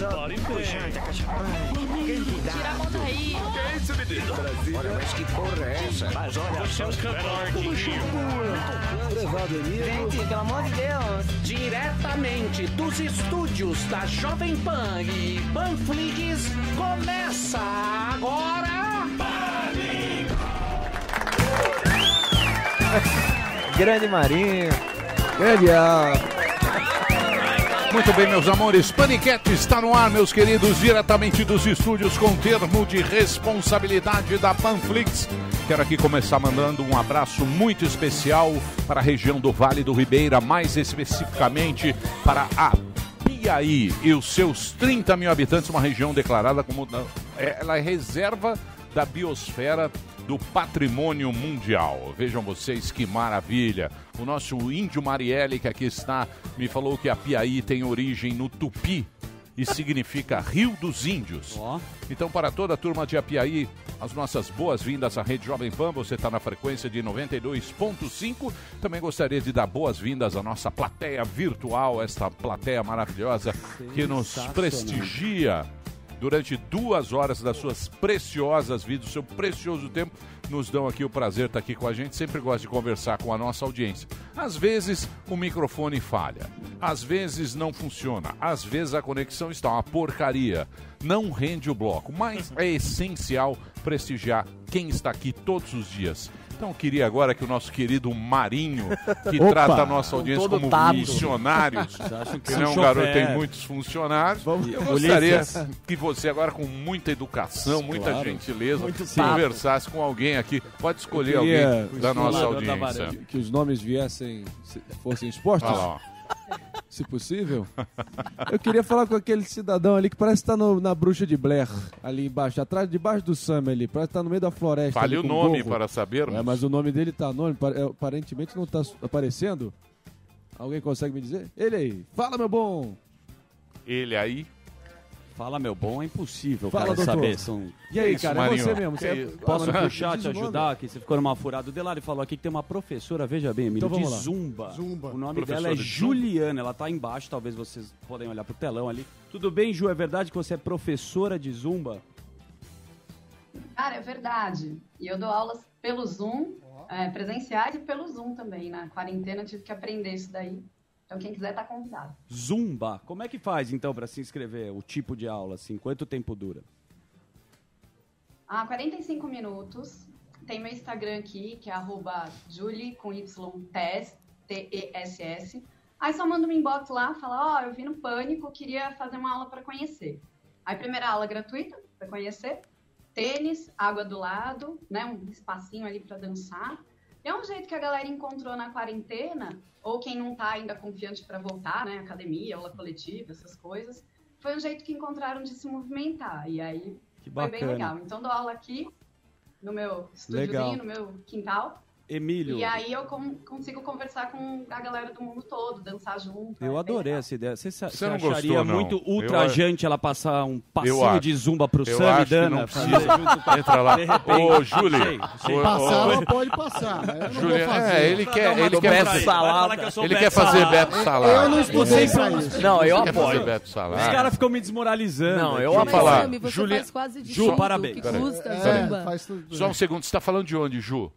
Crer. Tira a mão daí. Que é isso, menino? Olha, mas que porra é essa? Mas olha Você é um cantor de. Gente, pelo amor de Deus. Diretamente dos estúdios da Jovem Pan e Panflix, começa agora... Grande Marinho. Grande A. Muito bem, meus amores. Paniquete está no ar, meus queridos, diretamente dos estúdios com termo de responsabilidade da Panflix. Quero aqui começar mandando um abraço muito especial para a região do Vale do Ribeira, mais especificamente para a Piaí e os seus 30 mil habitantes, uma região declarada como ela é reserva da biosfera do patrimônio mundial. Vejam vocês que maravilha. O nosso índio Marielle, que aqui está, me falou que a Piaí tem origem no tupi e significa Rio dos Índios. Então, para toda a turma de Apiaí, as nossas boas-vindas à Rede Jovem Pan. Você está na frequência de 92.5. Também gostaria de dar boas-vindas à nossa plateia virtual, esta plateia maravilhosa que nos prestigia durante duas horas das suas preciosas vidas, do seu precioso tempo, nos dão aqui o prazer de estar aqui com a gente. Sempre gosto de conversar com a nossa audiência. Às vezes o microfone falha, às vezes não funciona, às vezes a conexão está uma porcaria, não rende o bloco, mas é essencial prestigiar quem está aqui todos os dias. Então eu queria agora que o nosso querido Marinho, que Opa! trata a nossa audiência como tato. missionários, que não é um garoto tem muitos funcionários, eu Ulisses. gostaria que você agora com muita educação, muita Claro. gentileza, conversasse com alguém aqui. Pode escolher Eu alguém da nossa audiência. Que, que os nomes viessem, se- fossem expostos, lá, se possível. Eu queria falar com aquele cidadão ali que parece estar no- na bruxa de Blair, ali embaixo, atrás, debaixo do Sam ali, parece estar no meio da floresta. Fale o um nome gorro. para sabermos. É, mas o nome dele tá pa- é, aparentemente não tá su- aparecendo. Alguém consegue me dizer? Ele aí. Fala, meu bom. Ele aí. Fala, meu bom, é impossível, Fala, cara, doutor. saber. São... E aí, isso, cara, Marinho? é você mesmo. Que Você é-? Posso Ah, puxar, te ajudar aqui? Você ficou numa furada. O Delari falou aqui que tem uma professora, veja bem, Emílio, Então de. Zumba. Zumba. O nome Professora dela é de? Juliana, ela tá embaixo, talvez vocês podem olhar pro telão ali. Tudo bem, Ju, é verdade que você é professora de Zumba? Cara, é verdade. E eu dou aulas pelo Zoom, é, presenciais e pelo Zoom também. Na quarentena eu tive que aprender isso daí. Então quem quiser tá convidado. Zumba. Como é que faz, então, pra se inscrever? O tipo de aula, assim? Quanto tempo dura? Ah, 45 minutos. Tem meu Instagram aqui, que é arroba Julie com Y TES, T-E-S-S. Aí só manda um inbox lá, fala, ó, eu vi no Pânico, queria fazer uma aula para conhecer. Aí primeira aula gratuita, para conhecer. Tênis, água do lado, né, um espacinho ali para dançar. É um jeito que a galera encontrou na quarentena, ou quem não tá ainda confiante para voltar, né, academia, aula coletiva, essas coisas. Foi um jeito que encontraram de se movimentar. E aí Que foi bem legal. Então dou aula aqui, no meu estúdiozinho, no meu quintal. Emílio, E aí eu com- consigo conversar com a galera do mundo todo, dançar junto. eu é adorei essa ideia. Você, Você você não acharia gostou, não? muito Eu ultrajante ela passar um passinho de Zumba pro Eu Sam acho e Dana? não fazer precisa. junto com- Entra lá. De repente. Ô, Júlio. Passar, ela pode passar. Eu Júlio, fazer. é, ele quer, ele quer Beto fazer, Salada. Eu ele Beto quer fazer. Beto Salada. Eu não estudei pra isso. Não, eu apoio. Beto Os caras ficam me desmoralizando. Não, eu eu apoio. quase de Ju, parabéns. É. Só um segundo, você está falando de onde, Ju?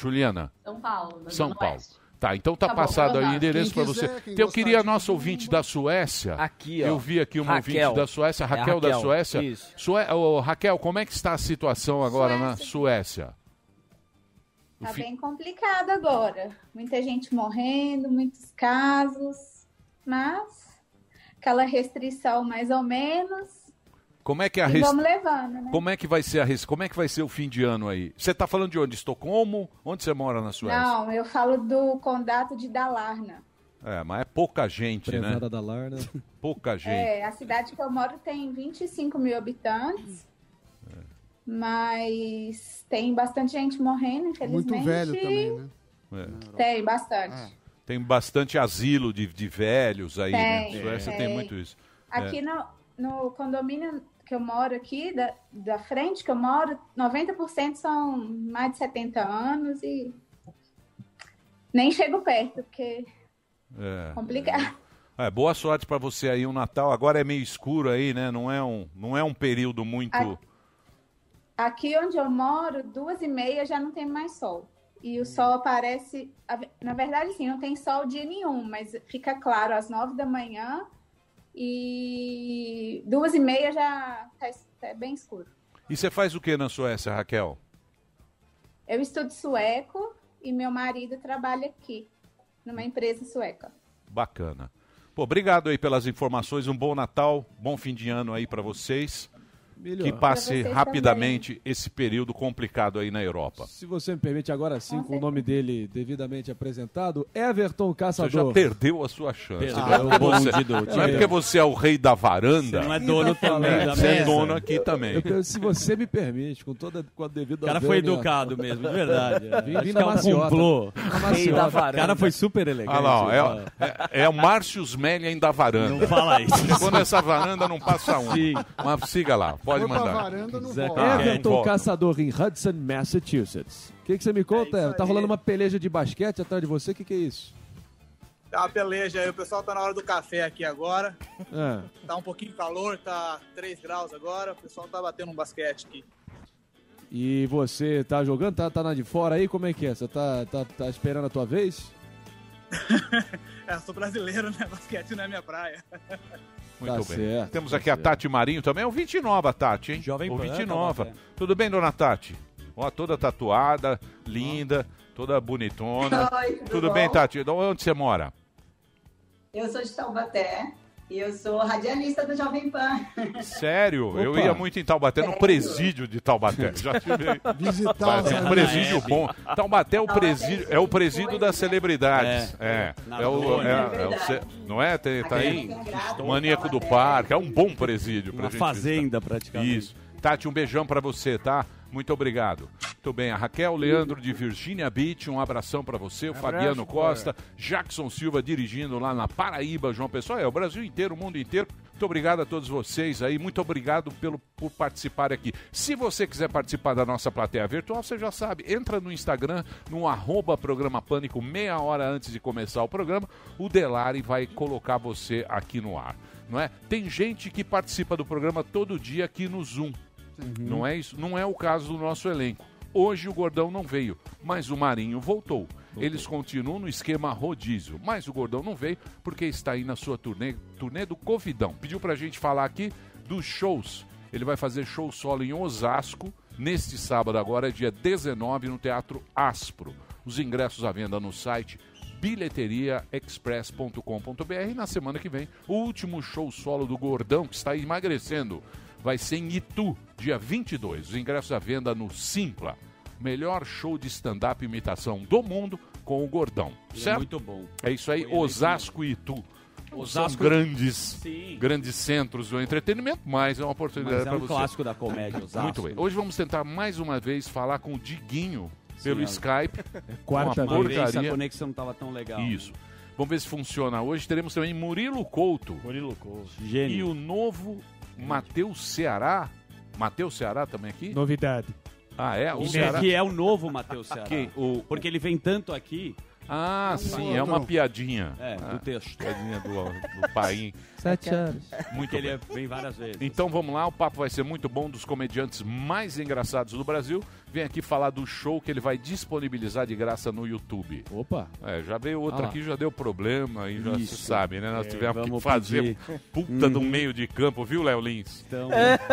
Juliana? São Paulo, São Paulo. Oeste. Tá, então tá, Tá bom, passado aí o endereço para você. Então, eu queria Zumba. ouvinte da Suécia. Aqui, ó. Eu vi aqui uma Raquel. ouvinte da Suécia, É a Raquel, da Raquel, Suécia. isso. Sue... Ô, Raquel, como é que está a situação agora na Suécia? Tá fi- bem complicado agora. Muita gente morrendo, muitos casos, mas aquela restrição mais ou menos. Como é que é a E res- vamos levando, né? Como é que vai ser a res... Como é que vai ser o fim de ano aí? Você está falando de onde? Estocolmo? Onde você mora na Suécia? Não, eu falo do condado de Dalarna. É, mas é pouca gente, né? Prevada da Larna. Pouca gente. É, a cidade que eu moro tem 25 mil habitantes. Mas tem bastante gente morrendo, infelizmente. Muito velho também, né? É. Tem, bastante. É. Tem bastante asilo de, de velhos aí, né? Tem, Suécia tem tem. muito isso. Aqui É. no, no condomínio que eu moro aqui, da, da frente que eu moro, 90% são mais de 70 anos e nem chego perto, porque É. é complicado. É, boa sorte pra você aí o Natal. Agora é meio escuro aí, né? Não é um, não é um período muito. Aqui- Aqui onde eu moro, duas e meia já não tem mais sol. E o sol aparece. Na verdade, sim, não tem sol dia nenhum, mas fica claro às nove da manhã e duas e meia já tá, es- tá bem escuro. E você faz o que na Suécia, Raquel? Eu estudo sueco e meu marido trabalha aqui, numa empresa sueca. Bacana. Pô, obrigado aí pelas informações. Um bom Natal, bom fim de ano aí pra vocês. Melhor. Que passe rapidamente esse período complicado aí na Europa. Se você me permite agora sim, com o nome dele devidamente apresentado, Everton Você Caçador. já perdeu a sua chance. Perdeu. Não é Ah, você, não é porque você é o rei da varanda. Você não é dono também É, da Você é mesa. dono aqui também. Eu penso, se você me permite, com toda com a devida O cara foi educado mesmo, de verdade. Vim, vim na é maciota. complô. Na maciota. O cara foi super elegante. Ah, não, é, é, é o Márcio Smelling da varanda. Não fala isso. Chegou nessa varanda, não passa um. Sim. Mas siga lá, pode Foi mandar. varanda, não volta. Ah, Everton volta. Caçador em Hudson, Massachusetts. O que, que você me conta? Everton? tá rolando uma peleja de basquete atrás de você? O que, que é isso? Tá uma peleja aí, o pessoal tá na hora do café aqui agora. Ah, Tá um pouquinho calor, tá 3 graus agora, o pessoal tá batendo um basquete aqui. e você tá jogando? Tá, tá na de fora aí? Como é que é? Você tá, tá, tá esperando a tua vez? É, eu sou brasileiro, né? Basquete não é minha praia. Muito Tá bem. certo, Temos tá aqui a certo. Tati Marinho também. É o 29, Tati, hein? Jovem o Pan, 29. Taubaté. Tudo bem, dona Tati? Ó, toda tatuada, linda, toda bonitona. Oi, tudo Tudo bem, Tati? De Onde você mora? Eu sou de Taubaté e eu sou radialista do Jovem Pan. Sério? Eu Opa. ia muito em Taubaté, no presídio de Taubaté. Já tive Visitar é um presídio bom. Taubaté é o presídio, é o presídio das celebridades. É. É o, Dona. é, É é o verdade. ce- não é? Tem, tá aí. É Maníaco do. Parque. É um bom presídio Uma gente fazenda, praticamente. Isso. Tati, um beijão pra você, tá? Muito obrigado. Muito bem. A Raquel Leandro de Virginia Beach, um abração pra você. O Fabiano Costa, Jackson Silva dirigindo lá na Paraíba, João Pessoa. É, o Brasil inteiro, o mundo inteiro. Muito obrigado a todos vocês aí. Muito obrigado pelo, por participar aqui. Se você quiser participar da nossa plateia virtual, você já sabe. Entra no Instagram, no arroba programa Pânico, meia hora antes de começar o programa. O Delari vai colocar você aqui no ar. Não é? Tem gente que participa do programa todo dia aqui no Zoom. Não é isso? Não é o caso do nosso elenco. Hoje o Gordão não veio, mas o Marinho voltou. Eles continuam no esquema rodízio, mas o Gordão não veio porque está aí na sua turnê, turnê do Covidão. Pediu pra gente falar aqui dos shows. Ele vai fazer show solo em Osasco, neste sábado agora, dia 19, no Teatro Aspro. Os ingressos à venda no site bilheteriaexpress.com.br na semana que vem, o último show solo do Gordão, que está emagrecendo, vai ser em Itu, dia 22. Os ingressos à venda no Simpla. Melhor show de stand-up e imitação do mundo com o Gordão. Ele é certo? muito bom. É isso aí, Foi eleito Osasco e Itu. Osasco- São grandes, Sim. grandes centros do entretenimento, mas é uma oportunidade é para um você. clássico da comédia, Osasco. Muito bem. Hoje vamos tentar mais uma vez falar com o Diguinho pelo é. Skype. quarta uma Uma vez a porcaria. conexão não estava tão legal. Isso. Vamos ver se funciona hoje. Teremos também Murilo Couto Murilo Couto. e Gênio. o novo Matheus Ceará. Matheus Ceará também aqui? Novidade. Ah, é? O Que Ceará. que é o novo Matheus Ceará. Quem? O... Porque ele vem tanto aqui, Ah, sim, é uma piadinha. é, Ah, do texto. Piadinha do, do Paim. Sete anos. Muito ele bem. é- vem várias vezes. Então vamos lá, o papo vai ser muito bom dos comediantes mais engraçados do Brasil. Vem aqui falar do show que ele vai disponibilizar de graça no YouTube. Opa. É, já veio outro Ah aqui, já deu problema, aí já se Isso. sabe, né? Nós É, tivemos que fazer pedir. puta do Uhum. meio de campo, viu, Léo Lins? Então,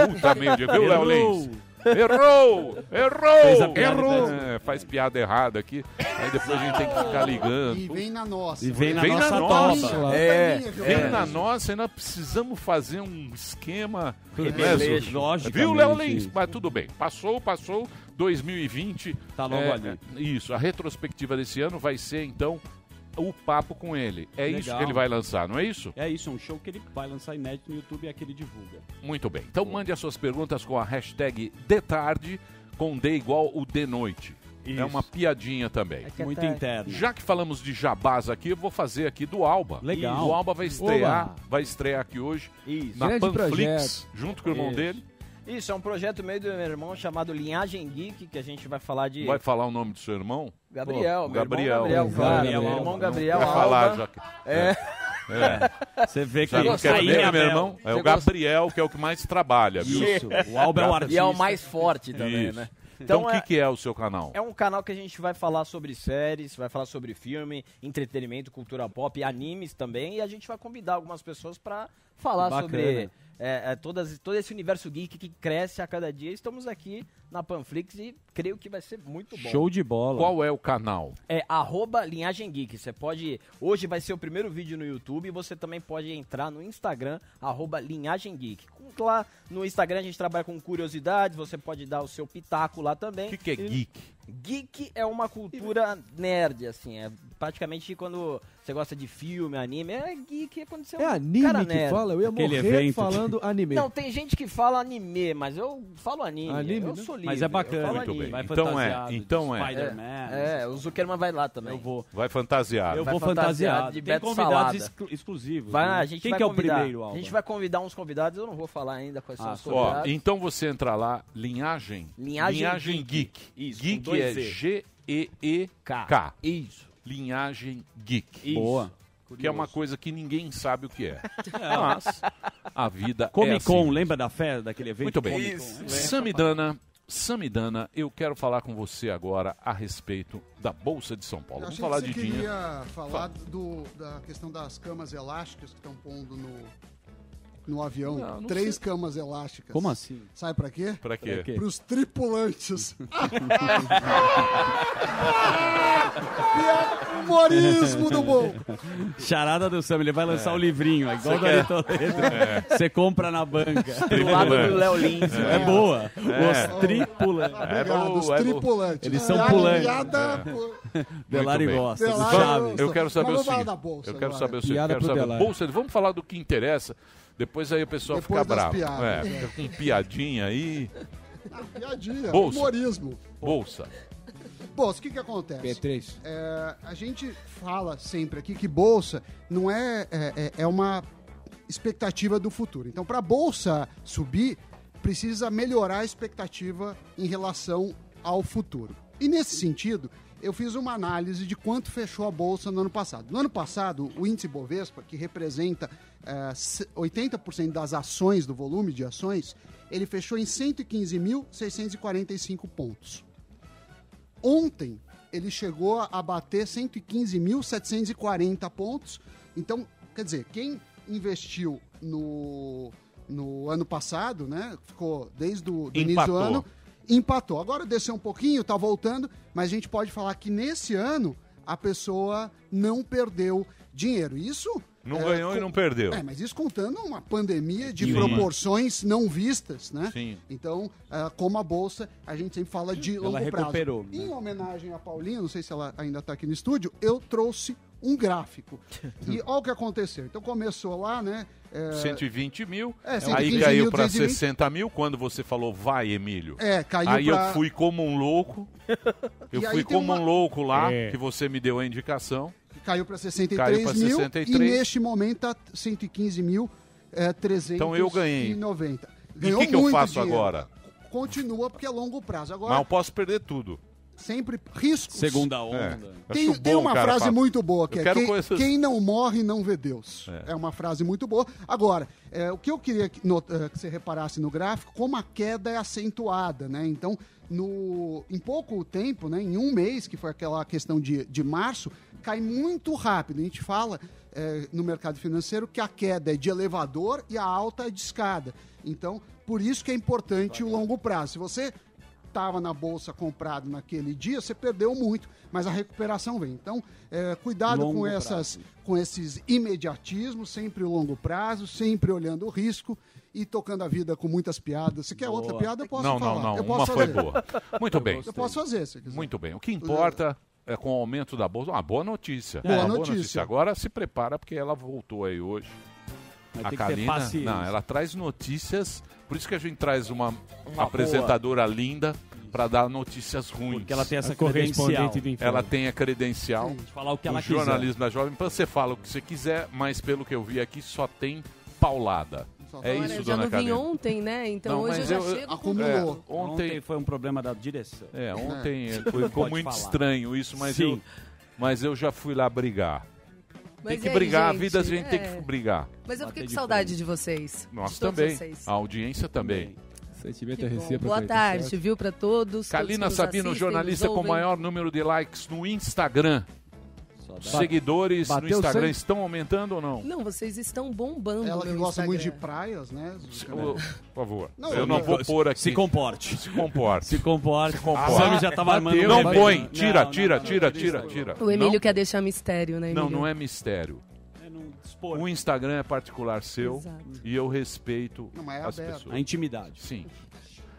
Puta meio de viu, Léo. Lins? Errou! Fez a Errou! piada Errou! e É, faz piada errada aqui, aí depois a gente tem que ficar E ligando. vem na nossa. E vem na Vem na nossa nossa. toba. É, Vem na nossa, ainda precisamos fazer um esquema. né, Rebelejo. Logicamente. Viu, Léo Lins? Mas tudo bem. Passou, passou. 2020. Tá logo é, ali. é, Isso. A retrospectiva desse ano vai ser, então, o papo com ele. É isso Legal. que ele vai lançar, não é isso? É isso, é um show que ele vai lançar inédito no YouTube e é que ele divulga. Muito bem. Então mande as suas perguntas com a hashtag DeTarde, com D igual o de noite. É Isso. uma piadinha também. Muito interno. Já que falamos de jabás aqui, eu vou fazer aqui do Alba. Legal. O Alba vai estrear, Oba. vai estrear aqui hoje Isso. na Grande Panflix, junto com o irmão Isso. dele. Isso, é um projeto meio do meu irmão chamado Linhagem Geek, que a gente vai falar de Vai falar o nome do seu irmão? Gabriel, Pô, meu Gabriel. irmão Gabriel, claro, Gabriel meu irmão Gabriel Vai falar já que... É. É. Você vê que quem é aí, meu irmão? É Você o Gabriel, que é o que mais trabalha. viu? Isso, o Alba é o artista. E é o mais forte também, Isso. né? Então, Então o que, é- que é o seu canal? É um canal que a gente vai falar sobre séries, vai falar sobre filme, entretenimento, cultura pop, animes também, e a gente vai convidar algumas pessoas pra falar Bacana. sobre é, é, todas, todo esse universo geek que cresce a cada dia. Estamos aqui na Panflix e creio que vai ser muito bom. Show de bola. Qual é o canal? É arroba linhagem geek. Você pode. Hoje vai ser o primeiro vídeo no YouTube. e Você também pode entrar no Instagram, arroba linhagem geek. Com- Lá no Instagram a gente trabalha com curiosidades. Você pode dar o seu pitaco lá também. O que, que é E- geek? Geek é uma cultura nerd, assim. É praticamente quando você gosta de filme, anime. É geek é quando você é um É anime cara que nerd. fala? Eu ia Aquele morrer evento falando anime. Não, tem gente que fala anime, mas eu falo anime. Anime, eu né? sou livre. Mas é bacana. Muito bem. Vai Então é, fantasiado então é. Spider-Man. É, o Zuckerman vai lá também. Eu vou. Vai fantasiar. Eu Vai vou fantasiado fantasiado. de Tem convidados exclu- exclusivos. Vai, né? a gente Quem vai que é o primeiro, Alba? A gente vai convidar uns convidados, eu não vou falar ainda quais são Ah, os só. Ó, convidados. então você entra lá, linhagem. Linhagem geek. Isso, com Geek é. G-E-E-K. Isso. Linhagem geek. Boa. Que é uma coisa que ninguém sabe o que é. Mas a vida é Comic Con, assim. lembra da fé daquele evento? Muito bem. Isso. Samidana, Samidana, eu quero falar com você agora a respeito da Bolsa de São Paulo. Eu Vamos falar que de você dinheiro. queria falar do, da questão das camas elásticas que estão pondo no, no avião. Não, não Três sei. camas elásticas. Como assim? Sabe pra quê? Pra quê? Pra quê? Para os tripulantes. Humorismo do bom. Charada do Sam, ele vai lançar o livrinho, é igual Você o Dari quer? Toledo. Você compra na banca. Do lado do Léo Lins. É boa. É. Os tripulantes. Obrigado, os é tripulantes. Eles são pulantes. Delari gosta. Delari do. Chaves. Eu quero saber Mas o seguinte. eu quero saber o seguinte. Vamos falar do que interessa. Depois aí o pessoal Depois fica das bravo. piadas. É, fica com piadinha aí. Ah, piadinha, Bolsa. humorismo. Bolsa. Bolsa, o que que acontece? P3. É, a gente fala sempre aqui que bolsa não é, é, é- é uma expectativa do futuro. Então, para a bolsa subir, precisa melhorar a expectativa em relação ao futuro. E nesse sentido, eu fiz uma análise de quanto fechou a bolsa no ano passado. No ano passado, o índice Bovespa, que representa é, se- 80% das ações, do volume de ações, ele fechou em 115.645 pontos. Ontem ele chegou a bater 115.740 pontos. Então, quer dizer, quem investiu no, no ano passado, né? Ficou desde o do início do ano, empatou. Agora desceu um pouquinho, tá voltando, mas a gente pode falar que nesse ano a pessoa não perdeu dinheiro. Isso Não é, ganhou e com- não perdeu. É, mas isso contando uma pandemia de Sim. proporções não vistas, né? Sim. Então, ah, como a Bolsa, a gente sempre fala de Ela longo recuperou, prazo. né? Em homenagem a Paulinha, não sei se ela ainda está aqui no estúdio, eu trouxe um gráfico. e olha o que aconteceu. Então começou lá, né? é, 120 mil. É, aí 115 caiu para 220. 60 mil quando você falou vai, Emílio. É, caiu Aí pra- eu fui como um louco. Eu E aí fui como uma- um louco lá, É. que você me deu a indicação. Caiu para 63 Caiu pra mil 63. e neste momento tá 115 mil é, 390. Então eu ganhei. E E o que, que eu faço dinheiro. agora? Continua porque é longo prazo. Agora, Mas eu posso perder tudo. Sempre riscos. Segunda onda. É. Tem, tem uma cara, frase falar. muito boa que Eu é quem, coisas- quem não morre não vê Deus. É. É, uma frase muito boa. Agora, é, o que eu queria que, no- eh, que você reparasse no gráfico, como a queda é acentuada, né? Então, no, em pouco tempo, né, em um mês, que foi aquela questão de, de março, cai muito rápido. A gente fala eh, no mercado financeiro que a queda é de elevador e a alta é de escada. Então, por isso que é importante o longo prazo. Se você estava na bolsa comprado naquele dia, você perdeu muito, mas a recuperação vem. Então, é, cuidado Longo com, prazo. essas, com esses imediatismos, sempre o longo prazo, sempre olhando o risco e tocando a vida com muitas piadas. Se quer outra Boa. piada, eu posso não, falar. Não, não, eu Uma posso foi fazer. boa. Muito bem. Eu posso fazer, se quiser. Muito bem. O que importa é com o aumento da bolsa. Uma boa notícia. Boa Uma notícia. Agora se prepara porque ela voltou aí hoje. Vai a Kalina, não, ela traz notícias. Por isso que a gente traz uma, Uma apresentadora linda para dar notícias ruins. Porque ela tem essa A correspondente credencial. do. Ela tem a credencial. De falar o que ela quiser. jornalismo da Jovem Pan. Você fala o que você quiser, mas pelo que eu vi aqui só tem paulada. É Olha, isso, eu já dona não vim ontem, né? Então Não, hoje eu já eu- chego com... Acumulou. É, Ontem ontem, foi um problema da direção. é, ontem É. foi- ficou muito falar. estranho isso, mas Sim. eu, mas eu já fui lá brigar. Tem que aí, brigar, a gente? vida a gente tem É. que brigar. Mas eu fiquei com de saudade de vocês. Nós de também. vocês. A audiência também. É. Boa tarde, viu, pra todos. Kalina todos Sabino, assistem, jornalista com maior número de likes no Instagram. Seguidores no Bateu Instagram cem? estão aumentando ou não? Não, vocês estão bombando Ela que gosta muito de Instagram. praias, né? Ô, Por favor. Não, eu não vou pôr aqui. Se comporte. Se comporte. Se comporte. Se comporte. O Sammy já tava armando Não um põe. Tira, Não, tira, não, não, tira, não, tira, não. tira. O Emílio Não? quer deixar mistério, né, Não, Emílio? não é mistério. O Instagram é particular seu Exato. e eu respeito Não, é as aberto. pessoas. A intimidade. Sim.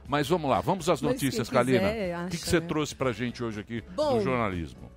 Mas vamos lá, vamos às Mas notícias, quiser, Kalina. O que, que você né? trouxe pra gente hoje aqui Bom, no jornalismo?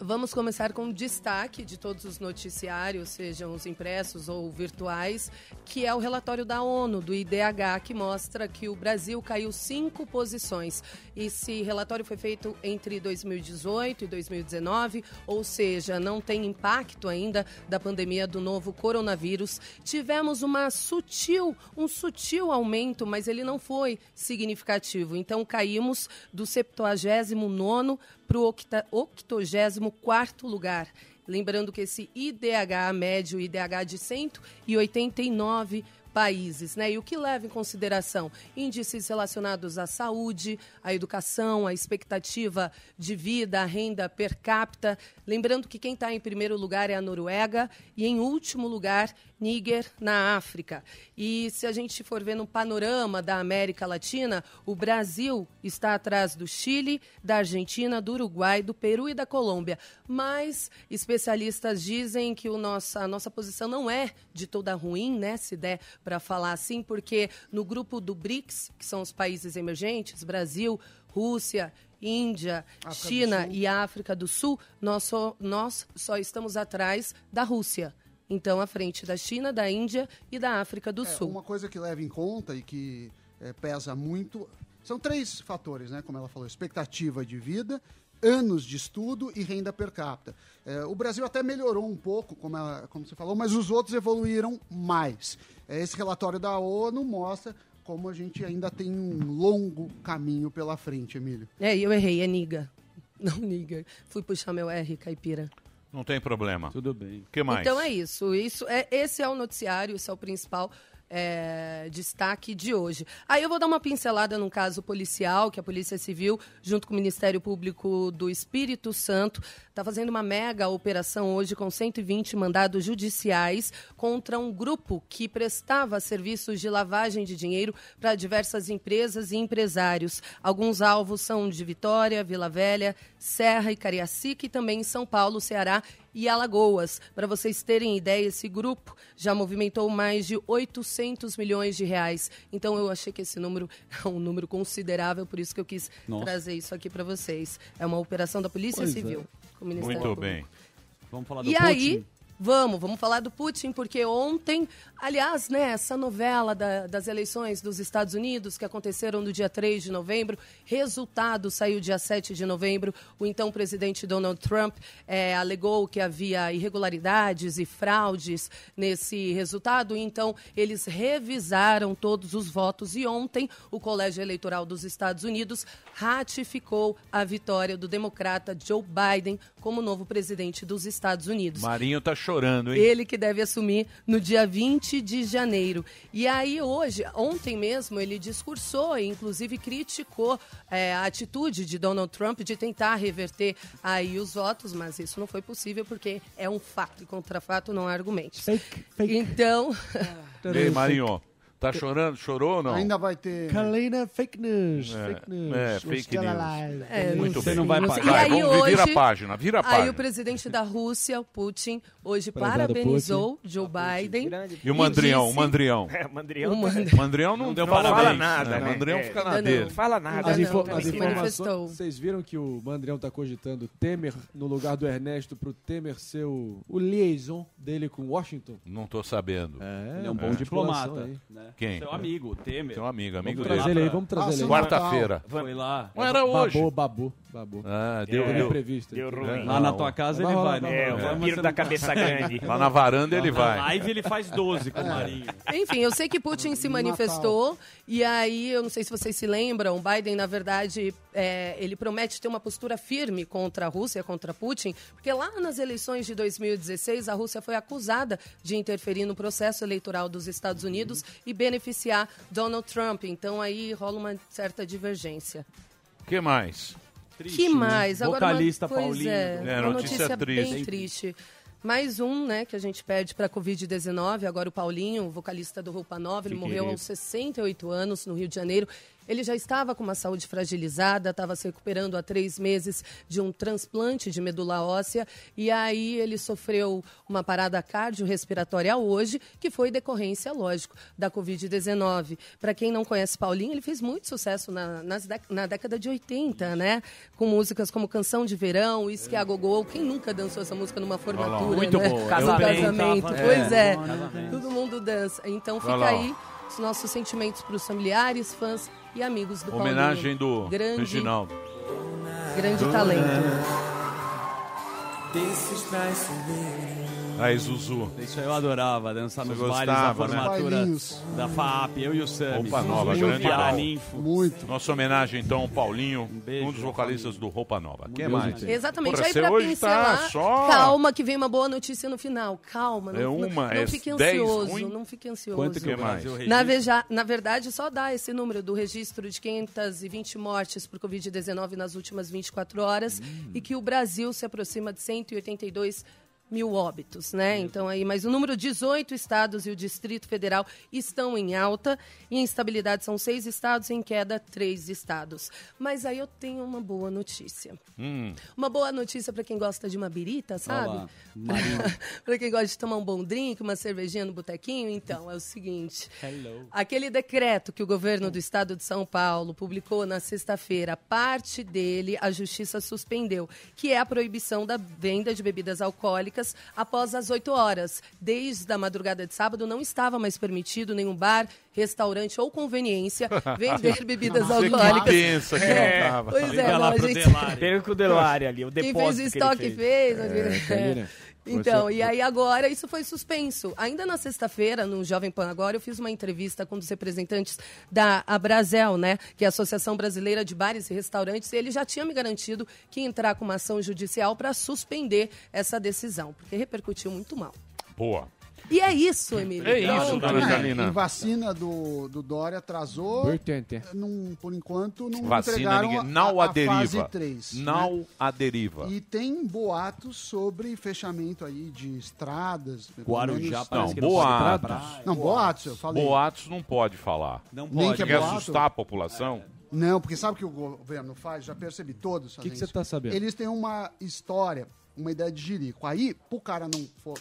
Vamos começar com o destaque de todos os noticiários, sejam os impressos ou virtuais, que é o relatório da ONU, do IDH, que mostra que o Brasil caiu cinco posições. Esse relatório foi feito entre 2018 e 2019, ou seja, não tem impacto ainda da pandemia do novo coronavírus. Tivemos uma sutil, um sutil aumento, mas ele não foi significativo. Então caímos do 79º para o 84º lugar. Lembrando que esse IDH médio, IDH de 189 países, né? E o que leva em consideração índices relacionados à saúde, à educação, à expectativa de vida, à renda per capita. Lembrando que quem está em primeiro lugar é a Noruega e em último lugar Níger, na África. E se a gente for ver no panorama da América Latina, o Brasil está atrás do Chile, da Argentina, do Uruguai, do Peru e da Colômbia. Mas especialistas dizem que o nossa, a nossa posição não é de toda ruim, né, se der para falar assim, porque no grupo do BRICS, que são os países emergentes, Brasil, Rússia, Índia, África China e África do Sul, nós só, nós só estamos atrás da Rússia. Então, à frente da China, da Índia e da África do É, Sul. Uma coisa que leva em conta e que é, pesa muito são três fatores, né? Como ela falou: expectativa de vida, anos de estudo e renda per capita. É, o Brasil até melhorou um pouco, como, ela- como você falou, mas os outros evoluíram mais. É, esse relatório da ONU mostra como a gente ainda tem um longo caminho pela frente, Emílio. É, eu errei, é Niga. Não Niga. Fui puxar meu R, caipira. Não tem problema. Tudo bem. O que mais? Então é isso. isso é, esse é o noticiário, esse é o principal é, destaque de hoje. Aí eu vou dar uma pincelada num caso policial, que a Polícia Civil, junto com o Ministério Público do Espírito Santo, está fazendo uma mega operação hoje com 120 mandados judiciais contra um grupo que prestava serviços de lavagem de dinheiro para diversas empresas e empresários. Alguns alvos são de Vitória, Vila Velha, Serra e Cariacica e também São Paulo, Ceará e Alagoas. Para vocês terem ideia, esse grupo já movimentou mais de 800 milhões de reais. Então eu achei que esse número é um número considerável, por isso que eu quis Nossa. trazer isso aqui para vocês. É uma operação da Polícia Pois Civil. é. com o Ministério Muito Público. bem. Vamos falar do E Putin? aí, vamos, vamos falar do Putin, porque ontem, aliás, né, essa novela da- das eleições dos Estados Unidos, que aconteceram no dia 3 de novembro, resultado saiu dia 7 de novembro. O então presidente Donald Trump eh, alegou que havia irregularidades e fraudes nesse resultado, então eles revisaram todos os votos e ontem o Colégio Eleitoral dos Estados Unidos ratificou a vitória do democrata Joe Biden como novo presidente dos Estados Unidos. Marinho tá chorando, hein? Ele que deve assumir no dia 20 de janeiro. E aí, hoje, ontem mesmo, ele discursou e, inclusive, criticou é, a atitude de Donald Trump de tentar reverter aí os votos, mas isso não foi possível porque é um fato e contra fato não há argumentos. Fake, fake. Então. E aí, Marinho? Tá chorando? Chorou ou não? Ainda vai ter. Kalina, fake news. É, fake news. é, fake news. É, Muito Você bem. não vai Não pagar. E Vai, aí, vamos hoje, vira a página, vira a Aí página. o presidente da Rússia, o Putin, hoje Prezado parabenizou Joe Tá Biden. Grande. E o Mandrião, o disse- Mandrião. É, Mandrião. O Mandrião. O Mandrião não, Não deu fala parabéns. nada. Fala nada, né? né? Mandrião É. fica na dele. não. Fala nada. As, info- não, as informações. Vocês viram que o Mandrião tá cogitando Temer no lugar do Ernesto pro Temer ser o, o liaison dele com Washington? Não tô sabendo. É, Ele é um bom uma diplomata. Né? né? Quem? Seu amigo, o Temer. Seu amigo, amigo Vamos dele. trazer ele aí, vamos trazer ele aí. Quarta-feira. Foi lá. Não era hoje. Babu, babu, babu. Ah, deu, Deu deu. imprevisto. Deu ruim. Lá na tua casa ele vai, né? É, o vampiro da cabeça grande. Lá na varanda ele Na vai. live ele faz 12 com o Marinho. Enfim, eu sei que Putin se manifestou e aí, eu não sei se vocês se lembram, Biden, na verdade, é, ele promete ter uma postura firme contra a Rússia, contra Putin, porque lá nas eleições de 2016, a Rússia foi acusada de interferir no processo eleitoral dos Estados Unidos e beneficiar Donald Trump. Então aí rola uma certa divergência. O que mais? que mais? Agora, Vocalista uma, Paulinho. É, É, uma notícia notícia, triste. bem triste. Mais um, né, que a gente perde para a Covid-19. Agora o Paulinho, vocalista do Roupa Nova, ele Que morreu aos 68 anos no Rio de Janeiro. Ele já estava com uma saúde fragilizada, estava se recuperando há três meses de um transplante de medula óssea. E aí ele sofreu uma parada cardiorrespiratória hoje, que foi decorrência, lógico, da Covid-19. Para quem não conhece Paulinho, ele fez muito sucesso na, nas na década de 80, né? Com músicas como Canção de Verão, Isque a Gogô. Quem nunca dançou essa música numa formatura, Muito né? também casamento. tava- Pois é, casamento. todo mundo dança. Então fica aí os nossos sentimentos para os familiares, fãs e amigos do Homenagem Paulinho. do grande, Reginaldo. Grande talento. Aí, Zuzu. Isso eu adorava, dançar nos Você bailes da gostava, né? formatura Bailinhos. da FAP, eu e o Sami. Roupa Nova, Zuzu, grande Paraninfo. Muito. Nossa homenagem, então, ao Paulinho, beijo um dos vocalistas do Roupa Nova. Quem mais? Exatamente. Porra, aí você pra hoje pincelar, tá só- calma que vem uma boa notícia no final. Calma, não, É não- uma, não, é fique dez ansioso, ruim? não fique ansioso. Quanto que mais? Na, veja- na verdade, só dá esse número do registro de 520 mortes por Covid-19 nas últimas 24 horas Hum. e que o Brasil se aproxima de 182 mil óbitos, né? Então aí, mas o número 18 estados e o Distrito Federal estão em alta e em estabilidade são seis estados, em queda três estados. Mas aí eu tenho uma boa notícia. Hum, Uma boa notícia para quem gosta de uma birita, sabe? para quem gosta de tomar um bom drink, uma cervejinha no botequinho, então é o seguinte. Hello. Aquele decreto que o governo do estado de São Paulo publicou na sexta-feira, parte dele a justiça suspendeu, que é a proibição da venda de bebidas alcoólicas após as 8 horas. Desde a madrugada de sábado não estava mais permitido nenhum bar, restaurante ou conveniência vender bebidas que alcoólicas. pensa que É, não tava. Pois é, Liga não, lá a gente... Com o Delari ali, o Quem depósito fez o que ele estoque fez. É, Karina, Então, e aí agora isso foi suspenso. Ainda na sexta-feira, no Jovem Pan Agora, eu fiz uma entrevista com um dos representantes da Abrazel, né? Que é a Associação Brasileira de Bares e Restaurantes, e ele já tinha me garantido que ia entrar com uma ação judicial para suspender essa decisão, porque repercutiu muito mal. Boa. E é isso, Emílio. É Então, isso, dona É, Carolina. e vacina do, do Dória atrasou. Não, por enquanto, não Vacina, entregaram ninguém. a, Não a, a deriva. fase 3. Não a deriva. E tem boatos sobre fechamento aí de estradas. Guarujá Não, que não boatos. Não, boatos, eu falei. Boatos não pode falar. Não Nem pode. que é Quer boato? assustar a população? Não, porque sabe o que o governo faz? Já percebi, todos O que que você isso. tá sabendo? Eles têm uma história, uma ideia de jirico. Aí, pro cara não for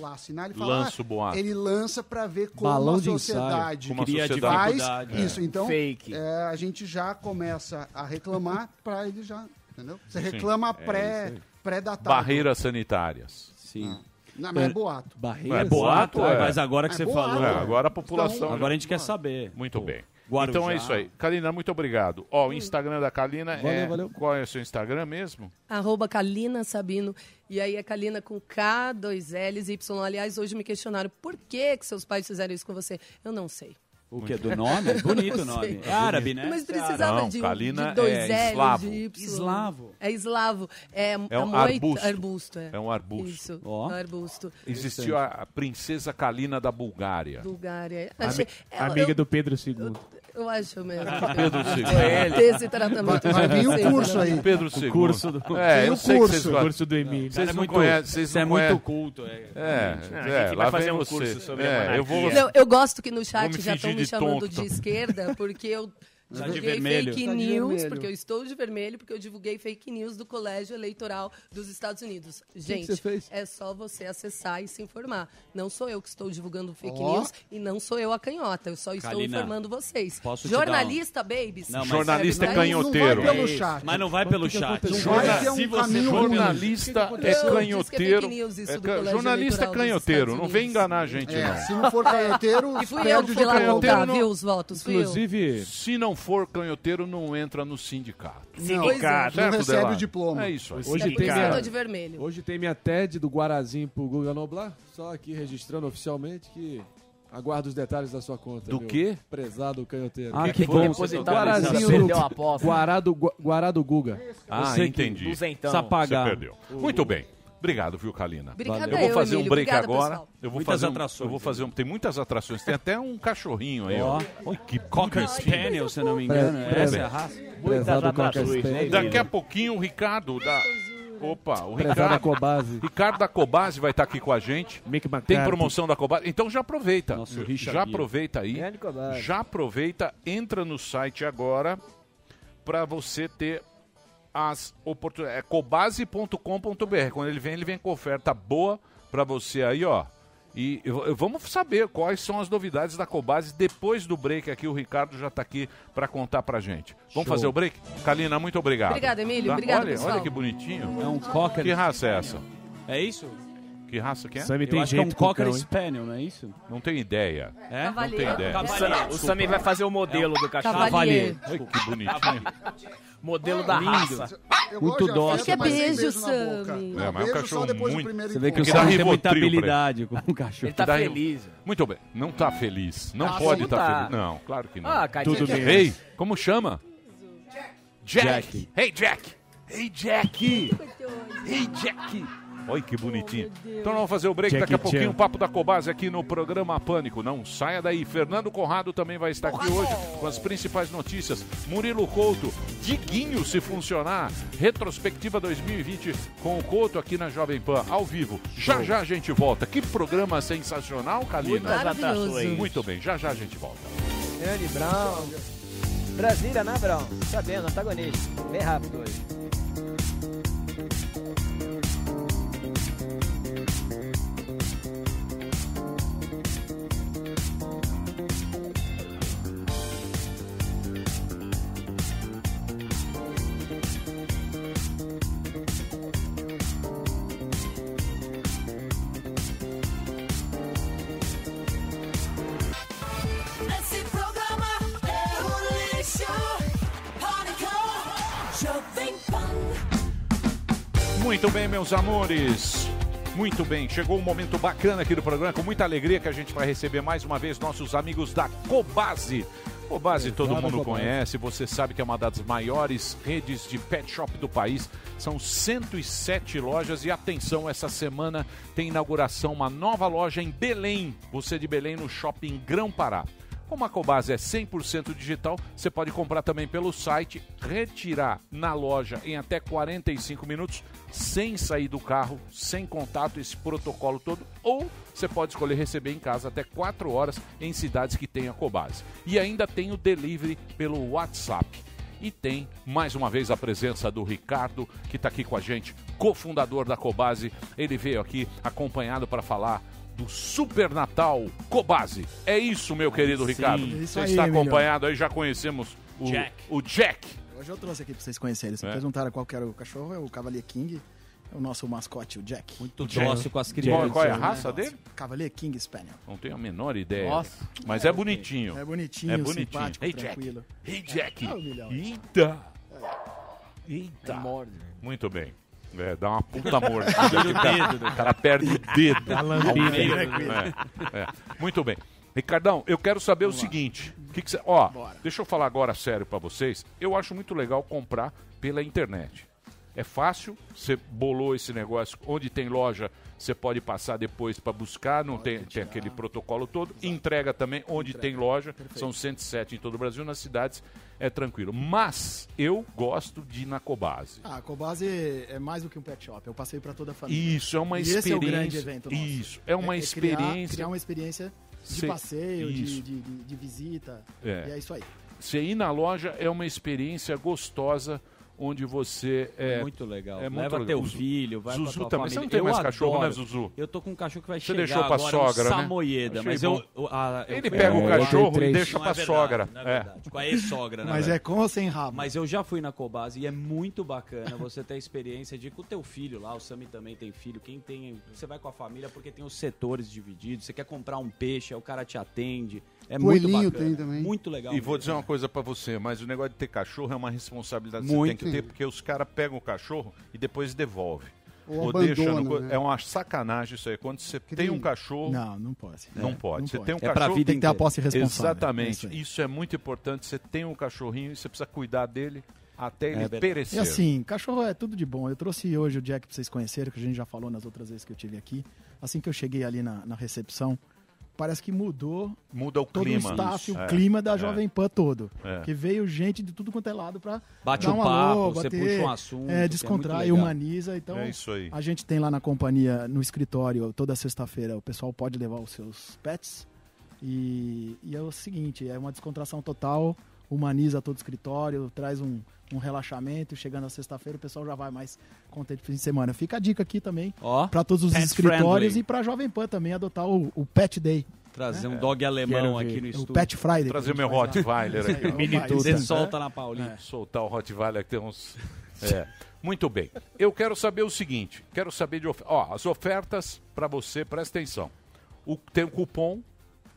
lá assinar, ele fala... Lança ah, o boato. Ele lança pra ver como Balão a sociedade Como a Cria sociedade- faz dificuldade. isso. Então, Fake. é, a gente já começa a reclamar pra ele já... Entendeu? Você reclama É pré, pré-datado. Barreiras sanitárias. Sim. Não, mas é boato. Barreiras. É boato, Ah, é. Mas agora que É você boato. falou, É, agora a população. agora a gente quer saber. Muito bem. Guarujá. Então é isso aí. Kalina, muito obrigado. Ó, o Instagram da Kalina Valeu, é. valeu. Qual é o seu Instagram mesmo? Arroba Kalina Sabino. E aí é Kalina com K, dois L's, Y. Aliás, hoje me questionaram por que, que seus pais fizeram isso com você. Eu não sei. O que? Do nome? É bonito o nome. É árabe, né? Mas é precisava Não, de, Kalina de dois é L's, eslavo. de Y. Eslavo. É eslavo. É, É um a moita- arbusto. arbusto. é. É um arbusto. Isso, é um arbusto. Existiu a, princesa Kalina da Bulgária. Bulgária. Ami- Achei- ela- Amiga eu, do Pedro II. eu acho mesmo. Pedro II. É, ter esse tratamento. Vir de um curso aí. Pedro II. curso do- É, Tem eu o sei curso. que vocês O gostam. curso do Emílio. Vocês é não muito, conhecem. Vocês Você não é muito culto. É, É, é, gente lá vai fazer um você. curso sobre a é, eu vou. Não, eu gosto que no chat já estão me chamando tonto. de esquerda, porque eu Tá de Divulguei vermelho. fake Tá de news, vermelho. porque eu estou de vermelho, porque eu divulguei fake news do Colégio Eleitoral dos Estados Unidos. que Gente, você fez? é só você acessar e se informar. Não sou eu que estou divulgando fake Ó. news e não sou eu a canhota. Eu só estou Kalina, informando vocês. Jornalista, babies. Não, mas- Jornalista é Não canhoteiro. vai pelo chat. Mas não vai pelo chat. Jorna- Se você jornalista é Não, é canhoteiro. fake news isso É do ca- Colégio jornalista é canhoteiro. Não vem enganar a gente, É, não. se não for canhoteiro, E fui eu que fui lá viu, os votos. Inclusive, Se não for canhoteiro, não entra no sindicato. Sindicato. Não Certo, recebe Delari? o diploma. É isso aí. Hoje É tem, minha, de vermelho. hoje tem minha TED do Guarazinho pro Guga Noblar. Só aqui registrando oficialmente que aguardo os detalhes da sua conta. Do quê? Prezado canhoteiro. Ah, Que que foi? bom. Guarazinho perdeu a aposta. Guará do, Gu- Guará do Guga. Ah, que- entendi. Duzentão. Você. Muito bem. Obrigado, viu, Kalina? Obrigada eu vou eu, fazer um Emílio. break Obrigada, agora. pessoal. Eu vou Muitas fazer um, atrações, eu vou fazer um, tem muitas atrações. Tem até um cachorrinho aí, Ó. Oi, que Cocker. Spaniel, se eu não me engano. Pre- Essa é a raça. Coca atrações, né. Daqui a pouquinho o Ricardo da. Opa, o Prezado Ricardo. Cobase. Ricardo da Cobase vai estar aqui com a gente. Tem promoção da Cobase. Então já aproveita. Nosso Richard já aproveita aí. Já aproveita, entra no site agora para você ter as oportunidades. É cobase.com.br. Quando ele vem, ele vem com oferta boa para você aí, ó. E vamos saber quais são as novidades da Cobase depois do break aqui. O Ricardo já está aqui para contar pra gente. Vamos Show. fazer o break? Kalina, muito obrigado. Obrigada, Emílio. Tá? Obrigada, olha, pessoal. olha que bonitinho. É um Cocker. Que raça é essa? É isso? Que raça que é? Sammy Eu tem acho que é um com Cocker cão, hein? Spaniel, não é isso? Não tenho ideia. É? Não tenho ideia. O Sam- O Sami vai fazer o modelo do cachorro. Cavalier. Olha que bonitinho. Modelo da raça. Eu Muito de dócil. Que é mas sem beijo, beijo na boca. Sammy. Não, É, mas é um beijo cachorro só depois muito- do primeiro Você vê que o Que encontro. dá Sam tem muita Rivotril pra ele. habilidade com o cachorro. Ele tá feliz. Muito bem. Não tá feliz. Não Ah, pode não estar tá. feliz. Não, claro que não. Ah. Tudo bem. Ei, como chama? Jack. Jack. Hey, Jack. Hey, Jack. Hey, Jack. Olha que bonitinho. Então nós vamos fazer o break Jackie daqui a pouquinho. Chan. O Papo da Cobase aqui no programa Pânico. Não saia daí. Fernando Conrado também vai estar aqui hoje com as principais notícias. Murilo Couto, Diguinho se funcionar. Retrospectiva 2020 com o Couto aqui na Jovem Pan, ao vivo. Já já a gente volta. Que programa sensacional, Kalina. Atrações. Muito bem, já já a gente volta. Grande Brown. Brasília, né, Brown? Sabendo, antagonista. Bem rápido hoje. Muito bem, meus amores. Muito bem, chegou um momento bacana aqui do programa, com muita alegria que a gente vai receber mais uma vez nossos amigos da Cobase. Cobase todo Exato, mundo Cobase. conhece, você sabe que é uma das maiores redes de pet shop do país. São 107 lojas e atenção, essa semana tem inauguração uma nova loja em Belém. Você de Belém no Shopping Grão Pará. Como a Cobase é 100% digital, você pode comprar também pelo site, retirar na loja em até 45 minutos, sem sair do carro, sem contato, esse protocolo todo, ou você pode escolher receber em casa até 4 horas em cidades que tem a Cobase. E ainda tem o delivery pelo WhatsApp. E tem, mais uma vez, a presença do Ricardo, que está aqui com a gente, cofundador da Cobase. Ele veio aqui acompanhado para falar do Super Natal Cobase. É isso, meu querido Ricardo. Isso Você aí, está acompanhado aí, já conhecemos o Jack. O Jack. Hoje eu trouxe aqui pra vocês conhecerem. Vocês É. perguntaram qual que era o cachorro, é o Cavalier King. É o nosso mascote, o Jack. Muito Jack. dócil com as Qual, crianças. qual é a né? raça dele? Cavalier King Spaniel. Não tenho a menor ideia. Nossa. Mas é bonitinho. É bonitinho, É bonitinho. simpático, Hey, Jack. tranquilo. Hey, Jack. É um milhão. Eita. Eita. morde. Muito bem. É, dá uma puta mordida. O cara- dedo, né? O cara perde o dedo. Dá lambida. Ao meio. É, é. Muito bem. Ricardão, eu quero saber o seguinte. Que que cê- ó, deixa eu falar agora sério pra vocês. Eu acho muito legal comprar pela internet. É fácil, você bolou esse negócio. Onde tem loja, você pode passar depois para buscar, não tem, tem aquele protocolo todo. Entrega também onde tem loja, são 107 em todo o Brasil, nas cidades é tranquilo. Mas eu gosto de ir na Cobase. Ah, a Cobase é mais do que um pet shop. Eu passei pra toda a família. Isso, é uma e Esse é o grande experiência. evento nosso. Isso, é uma criar- experiência. Criar, uma experiência de Cê- passeio, de, de- de visita. É. E é isso aí. Você ir na loja é uma experiência gostosa onde você é, É muito legal. É muito Leva legal. teu filho, vai Zuzu pra tua também. Você família. não tem Eu mais cachorro, né, adoro. Zuzu? Eu tô com um cachorro que vai Você chegar deixou pra agora, sogra, um né? Samoyeda, Achei mas eu, eu- a- eu- Ele pega o É, cachorro e não deixa é pra verdade, sogra. não É. é verdade. Com a ex-sogra, né? Mas é com ou sem rabo? Mas eu já fui na Cobase e é muito bacana você ter a experiência de ir com o teu filho lá, o Sami também tem filho, quem tem, você vai com a família porque tem os setores divididos, você quer comprar um peixe, aí o cara te atende, é muito Coelhinho bacana. tem também. Muito legal. E vou dizer uma coisa pra você, mas o negócio de ter cachorro é uma responsabilidade que Muito. você tem que ter, porque os caras pegam o cachorro e depois devolvem. Ou deixa no né? É uma sacanagem isso aí. Quando você tem um cachorro. Não, não pode. Não É, pode. não você pode. tem um É pra cachorro. vida Tem que ter a posse responsável. Exatamente. É isso isso é muito importante. Você tem um cachorrinho e você precisa cuidar dele até ele verdade. perecer. E assim, cachorro é tudo de bom. Eu trouxe hoje o Jack pra vocês conhecerem, que a gente já falou nas outras vezes que eu tive aqui. Assim que eu cheguei ali na, na recepção, parece que mudou Muda o todo clima. o staff, Isso. o É. clima da É. Jovem Pan todo. É. Que veio gente de tudo quanto é lado pra Bate dar um um papo, alô, você bater, puxa um assunto, é É, descontrai, legal. humaniza. Então, É isso aí. a gente tem lá na companhia, no escritório, toda sexta-feira, o pessoal pode levar os seus pets. E, e é o seguinte, é uma descontração total, humaniza todo o escritório, traz um, um relaxamento. Chegando na sexta-feira, o pessoal já vai mais contente pro fim de semana. Fica a dica aqui também Ó, para todos os escritórios friendly. e para Jovem Pan também adotar o, o Pet Day. Trazer né? um dog alemão aqui no O estúdio. Pet Friday. Trazer a meu. Rottweiler aqui. Mini Você solta na Paulinha. Soltar o Rottweiler que tem uns. É. Muito bem. Eu quero saber o seguinte: quero saber de. of- Ó, as ofertas para você, presta atenção. O, tem o cupom,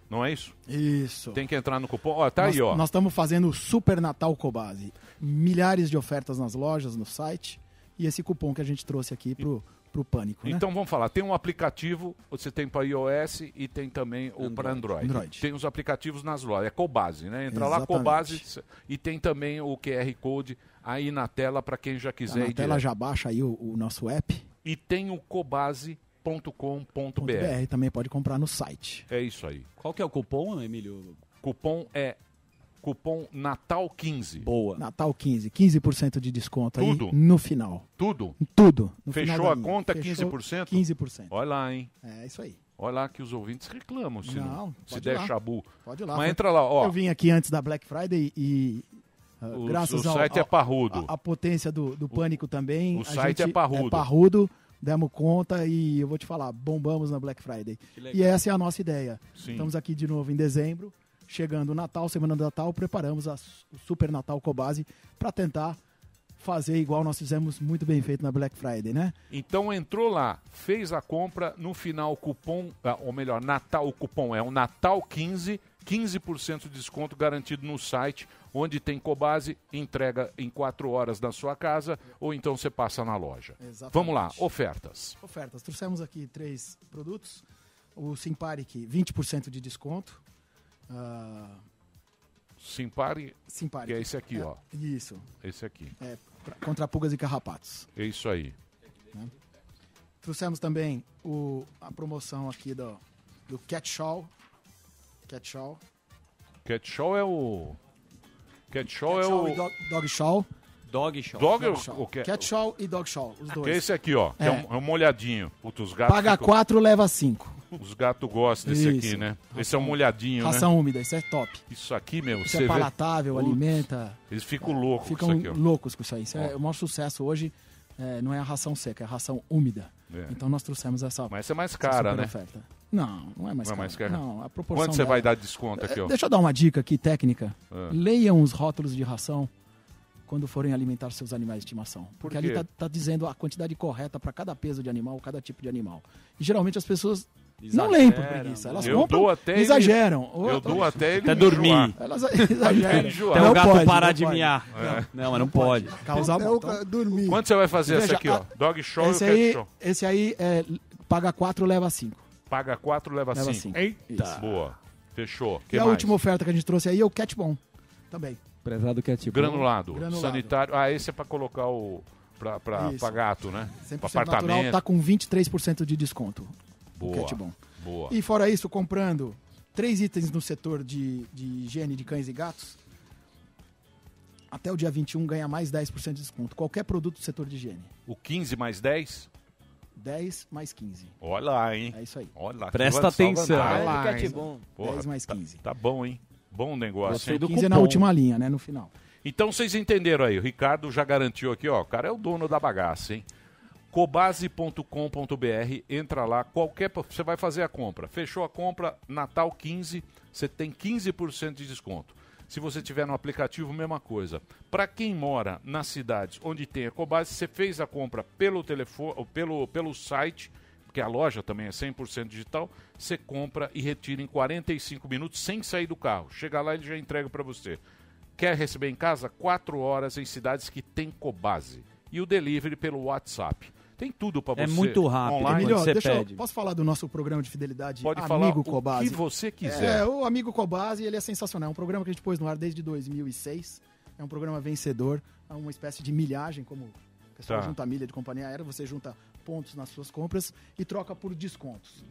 não é isso? Isso. Tem que entrar no cupom. Ó, tá nós, aí, ó. Nós estamos fazendo o Super Natal Cobase. Milhares de ofertas nas lojas, no site. E esse cupom que a gente trouxe aqui pro, pro Pânico. né? Então vamos falar, tem um aplicativo, você tem para iOS e tem também o para Android. Android. Tem os aplicativos nas lojas, é Cobase, né? Entra lá Exatamente. Cobase e tem também o QR Code aí na tela para quem já Tá quiser na ir tela direto. já baixa aí o, o nosso app. E tem o cobase.com.br. BR também pode comprar no site. É isso aí. Qual que é o cupom, Emílio? Cupom é cupom Natal 15. Boa. Natal 15, 15% de desconto Tudo? aí no final. Tudo? Tudo. No Fechou a linha. conta Fechou 15%? 15%. Olha lá, hein? É isso aí. Olha lá que os ouvintes reclamam se, não, Não, se der lá. chabu. Pode ir lá. Mas entra lá, ó. Eu vim aqui antes da Black Friday e. ah, O- graças o ao, site é ao- parrudo. A, a potência do, do pânico também. o a site é parrudo. É parrudo, demos conta e eu vou te falar, bombamos na Black Friday. E essa é a nossa ideia. Sim. Estamos aqui de novo em dezembro, chegando o Natal, semana do Natal, preparamos a, o Super Natal Cobase para tentar fazer igual nós fizemos muito bem feito na Black Friday, né? Então entrou lá, fez a compra, no final o cupom, ah, ou melhor, Natal, o cupom é o Natal 15, 15% de desconto garantido no site, onde tem Cobase, entrega em 4 horas na sua casa, ou então você passa na loja. Exatamente. Vamos lá, ofertas. Ofertas. Trouxemos aqui três produtos. O Simparic, 20% de desconto. Simpare, Simparic. que é esse aqui, É, ó. Isso. Esse aqui. É, pra- contra pulgas e carrapatos. É isso aí. Trouxemos também o, a promoção aqui do, do Cat Shawl. Cat Shawl. Cat Show é o... Cat Show Cat é o... dog, dog Shawl. Dog Show. Dog Dog Shawl. ou que- Cat Shawl e Dog Shawl, os Que dois. é esse aqui, ó. Que é, É. um, é um molhadinho. Puta, os gatos Paga ficam- 4, leva 5. Os gatos gostam desse Isso. aqui, né? Esse é um molhadinho, Ração né? úmida, isso é top. Isso aqui, meu, Isso você é vê... palatável, Putz, alimenta. Eles ficam loucos Ficam com isso aqui, ó. loucos com isso aí. Isso é o maior sucesso hoje. é, não é a ração seca, é a ração úmida. É. Então nós trouxemos essa. Mas essa é mais cara, né? Oferta. Não, não é mais Não é cara. mais cara? Não, a proporção Quanto você dela- vai dar de desconto aqui, ó? É, Deixa eu dar uma dica aqui técnica. Ah. Leiam os rótulos de ração quando forem alimentar seus animais de estimação. Porque ali quê? está tá dizendo a quantidade correta para cada peso de animal, cada tipo de animal. E geralmente as pessoas não leem por Exageram, preguiça. Elas Eu compram dou até ele- exageram. eu dou até ele Até dormir. Elas exageram. Até Não o gato pode, parar de miar. Não, mas não pode. Causar Até então, dormir. Quanto você vai fazer essa aqui, ó? Dog Show esse e Cat aí, Show. esse aí é, paga 4, leva 5. Paga 4, leva Leva 5. cinco. Eita. Isso. Boa. Fechou. Que E a mais? última oferta que a gente trouxe aí é o Cat Bom. Também. Prezado tipo. Granulado. Granulado. Sanitário. Ah, esse é pra colocar o... Pra gato, né? 100% Pra natural, apartamento. tá com 23% de desconto. Boa. O Cat Bom. Boa. E fora isso, comprando três itens no setor de, de higiene de cães e gatos, até o dia 21 ganha mais 10% de desconto. Qualquer produto do setor de higiene. O 15 mais 10? 10 mais 15. Olha lá, hein? É isso aí. Olha lá. Presta atenção. Ah, lá, Cat hein? bom. Porra, 10 mais tá- 15. Tá, bom, hein? Bom negócio. Hein? do 15 é na última linha, né? No final. Então vocês entenderam aí, o Ricardo já garantiu aqui, ó, o cara é o dono da bagaça, hein? cobase.com.br, entra lá, qualquer, você vai fazer a compra. Fechou a compra, Natal 15, você tem 15% de desconto. Se você tiver no aplicativo, mesma coisa. Para quem mora nas cidades onde tem a Cobase, você fez a compra pelo telefone, pelo, pelo site, porque a loja também é 100% digital, você compra e retira em 45 minutos sem sair do carro. Chega lá ele já entrega para você. Quer receber em casa? 4 horas em cidades que tem Cobase. E o delivery pelo WhatsApp. Tem tudo para você. É muito rápido. Online. Emilio, você deixa eu- pede. posso falar do nosso programa de fidelidade Pode Amigo falar o Cobase? que você quiser. É, o Amigo Cobase, ele é sensacional. É um programa que a gente pôs no ar desde 2006. É um programa vencedor. É uma espécie de milhagem, como o pessoal Tá. junta milha de companhia aérea. Você junta pontos nas suas compras e troca por descontos.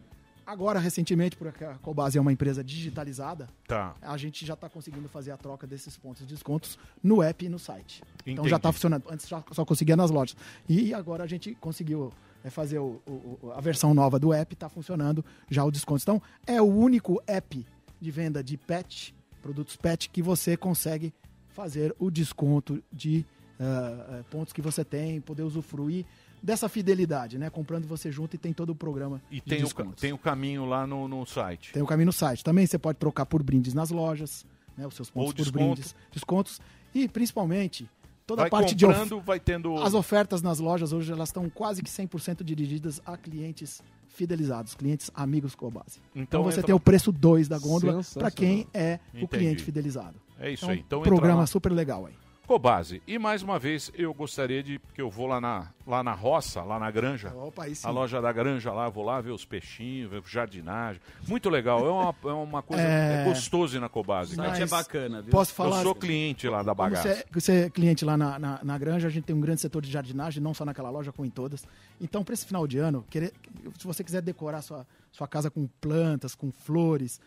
Agora, recentemente, porque a Cobase é uma empresa digitalizada, Tá. a gente já está conseguindo fazer a troca desses pontos de descontos no app e no site. Então Entendi. já está funcionando. Antes já só conseguia nas lojas. E agora a gente conseguiu é, fazer o- o- a versão nova do app, está funcionando já o desconto. Então é o único app de venda de pet, produtos pet, que você consegue fazer o desconto de ah, pontos que você tem, poder usufruir dessa fidelidade, né? Comprando você junto e tem todo o programa E de tem o, descontos. tem o caminho lá no, no site. Tem o caminho no site. Também você pode trocar por brindes nas lojas, né? Os seus pontos Ou por desconto. brindes, descontos. E principalmente, toda Vai a parte de of... vai tendo... As ofertas nas lojas hoje elas estão quase que 100% dirigidas a clientes fidelizados, clientes amigos Cobase. Então Então, você entra- tem o preço 2 da gôndola para quem é o Entendi. cliente fidelizado. É isso então, aí. Então entra programa lá. super legal aí. Cobase. E mais uma vez, eu gostaria de. Porque eu vou lá na, lá na roça, lá na granja. Opa, aí sim. A loja da granja lá, vou lá ver os peixinhos, ver jardinagem. Muito legal. É uma, é uma coisa. É, É. gostoso na Cobase. O site é bacana, viu? Posso falar? Eu sou cliente lá da bagaça. Você, você é cliente lá na, na, na granja, a gente tem um grande setor de jardinagem, não só naquela loja, como em todas. Então, para esse final de ano, querer, se você quiser decorar sua, sua casa com plantas, com flores,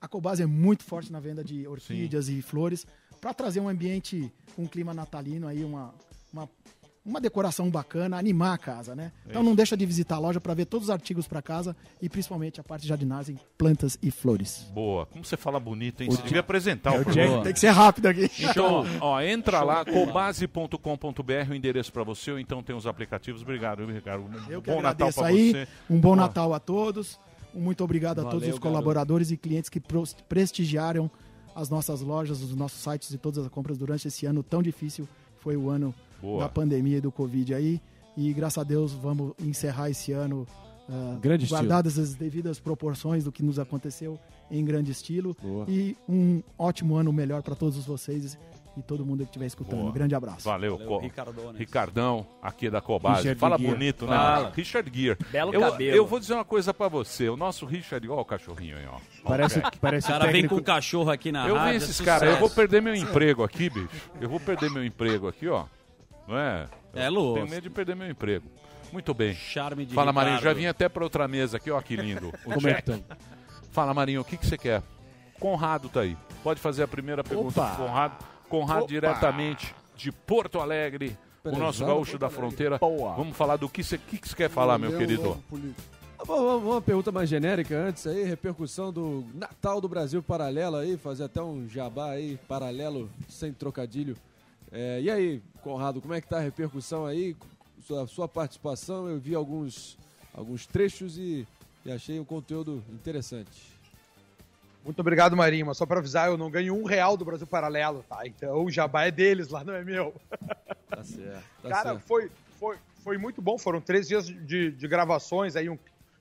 a Cobase é muito forte na venda de orquídeas e flores, para trazer um ambiente com um clima natalino aí, uma, uma, uma decoração bacana, animar a casa, né? Então isso. não deixa de visitar a loja para ver todos os artigos para casa e principalmente a parte de jardinagem, plantas e flores. Boa. Como você fala bonito, hein? Você devia apresentar É o o programa. Jack. Tem que ser rápido aqui. Então, ó, entra Show lá, cobase.com.br, o endereço para você, ou então tem os aplicativos. Obrigado, viu, Ricardo. Um Eu bom Natal para aí. você. Um bom Natal a todos. Muito obrigado a Valeu, todos os garoto. colaboradores e clientes que prestigiaram as nossas lojas, os nossos sites e todas as compras durante esse ano tão difícil. Foi o ano Boa. da pandemia e do Covid aí. E graças a Deus vamos encerrar esse ano ah, Grande estilo. guardadas as devidas proporções do que nos aconteceu em grande estilo. Boa. E um ótimo ano melhor para todos vocês e todo mundo que estiver escutando. Boa. grande abraço. Valeu, Valeu, Co- Ricardones. Ricardão, aqui da Cobase. Richard Fala Gere. bonito, né? Fala. Richard Gear. Belo eu, cabelo. Eu vou dizer uma coisa pra você. O nosso Richard, ó o cachorrinho aí, ó. Parece, parece O cara vem técnico- com o cachorro aqui na Eu rádio. vi é esses caras, eu vou perder meu emprego aqui, bicho. Eu vou perder meu emprego aqui, ó. Não é? Eu É louco. Tenho medo de perder meu emprego. Muito bem. Charme de Fala, Marinho. Ricardo. Já vim até pra outra mesa aqui, ó, que lindo. O Como é estão? Fala, Marinho, o que, que você quer? Conrado tá aí. Pode fazer a primeira pergunta Opa. pro Conrado. Conrado Opa. diretamente de Porto Alegre, o nosso gaúcho da fronteira. Boa. Vamos falar do que você que quer falar, meu Meu querido. uma pergunta mais genérica antes aí, repercussão do Natal do Brasil paralelo aí, fazer até um jabá aí, paralelo, sem trocadilho. É, e aí, Conrado, como é que tá a repercussão aí? Sua, sua participação, eu vi alguns, alguns trechos e, e achei um conteúdo interessante. Muito obrigado, Marinho. Mas só para avisar, eu não ganho um real do Brasil Paralelo, tá? Então o jabá é deles lá, não é meu. Tá certo. Tá Cara, certo. foi, foi, foi muito bom. Foram três dias de, de gravações, aí um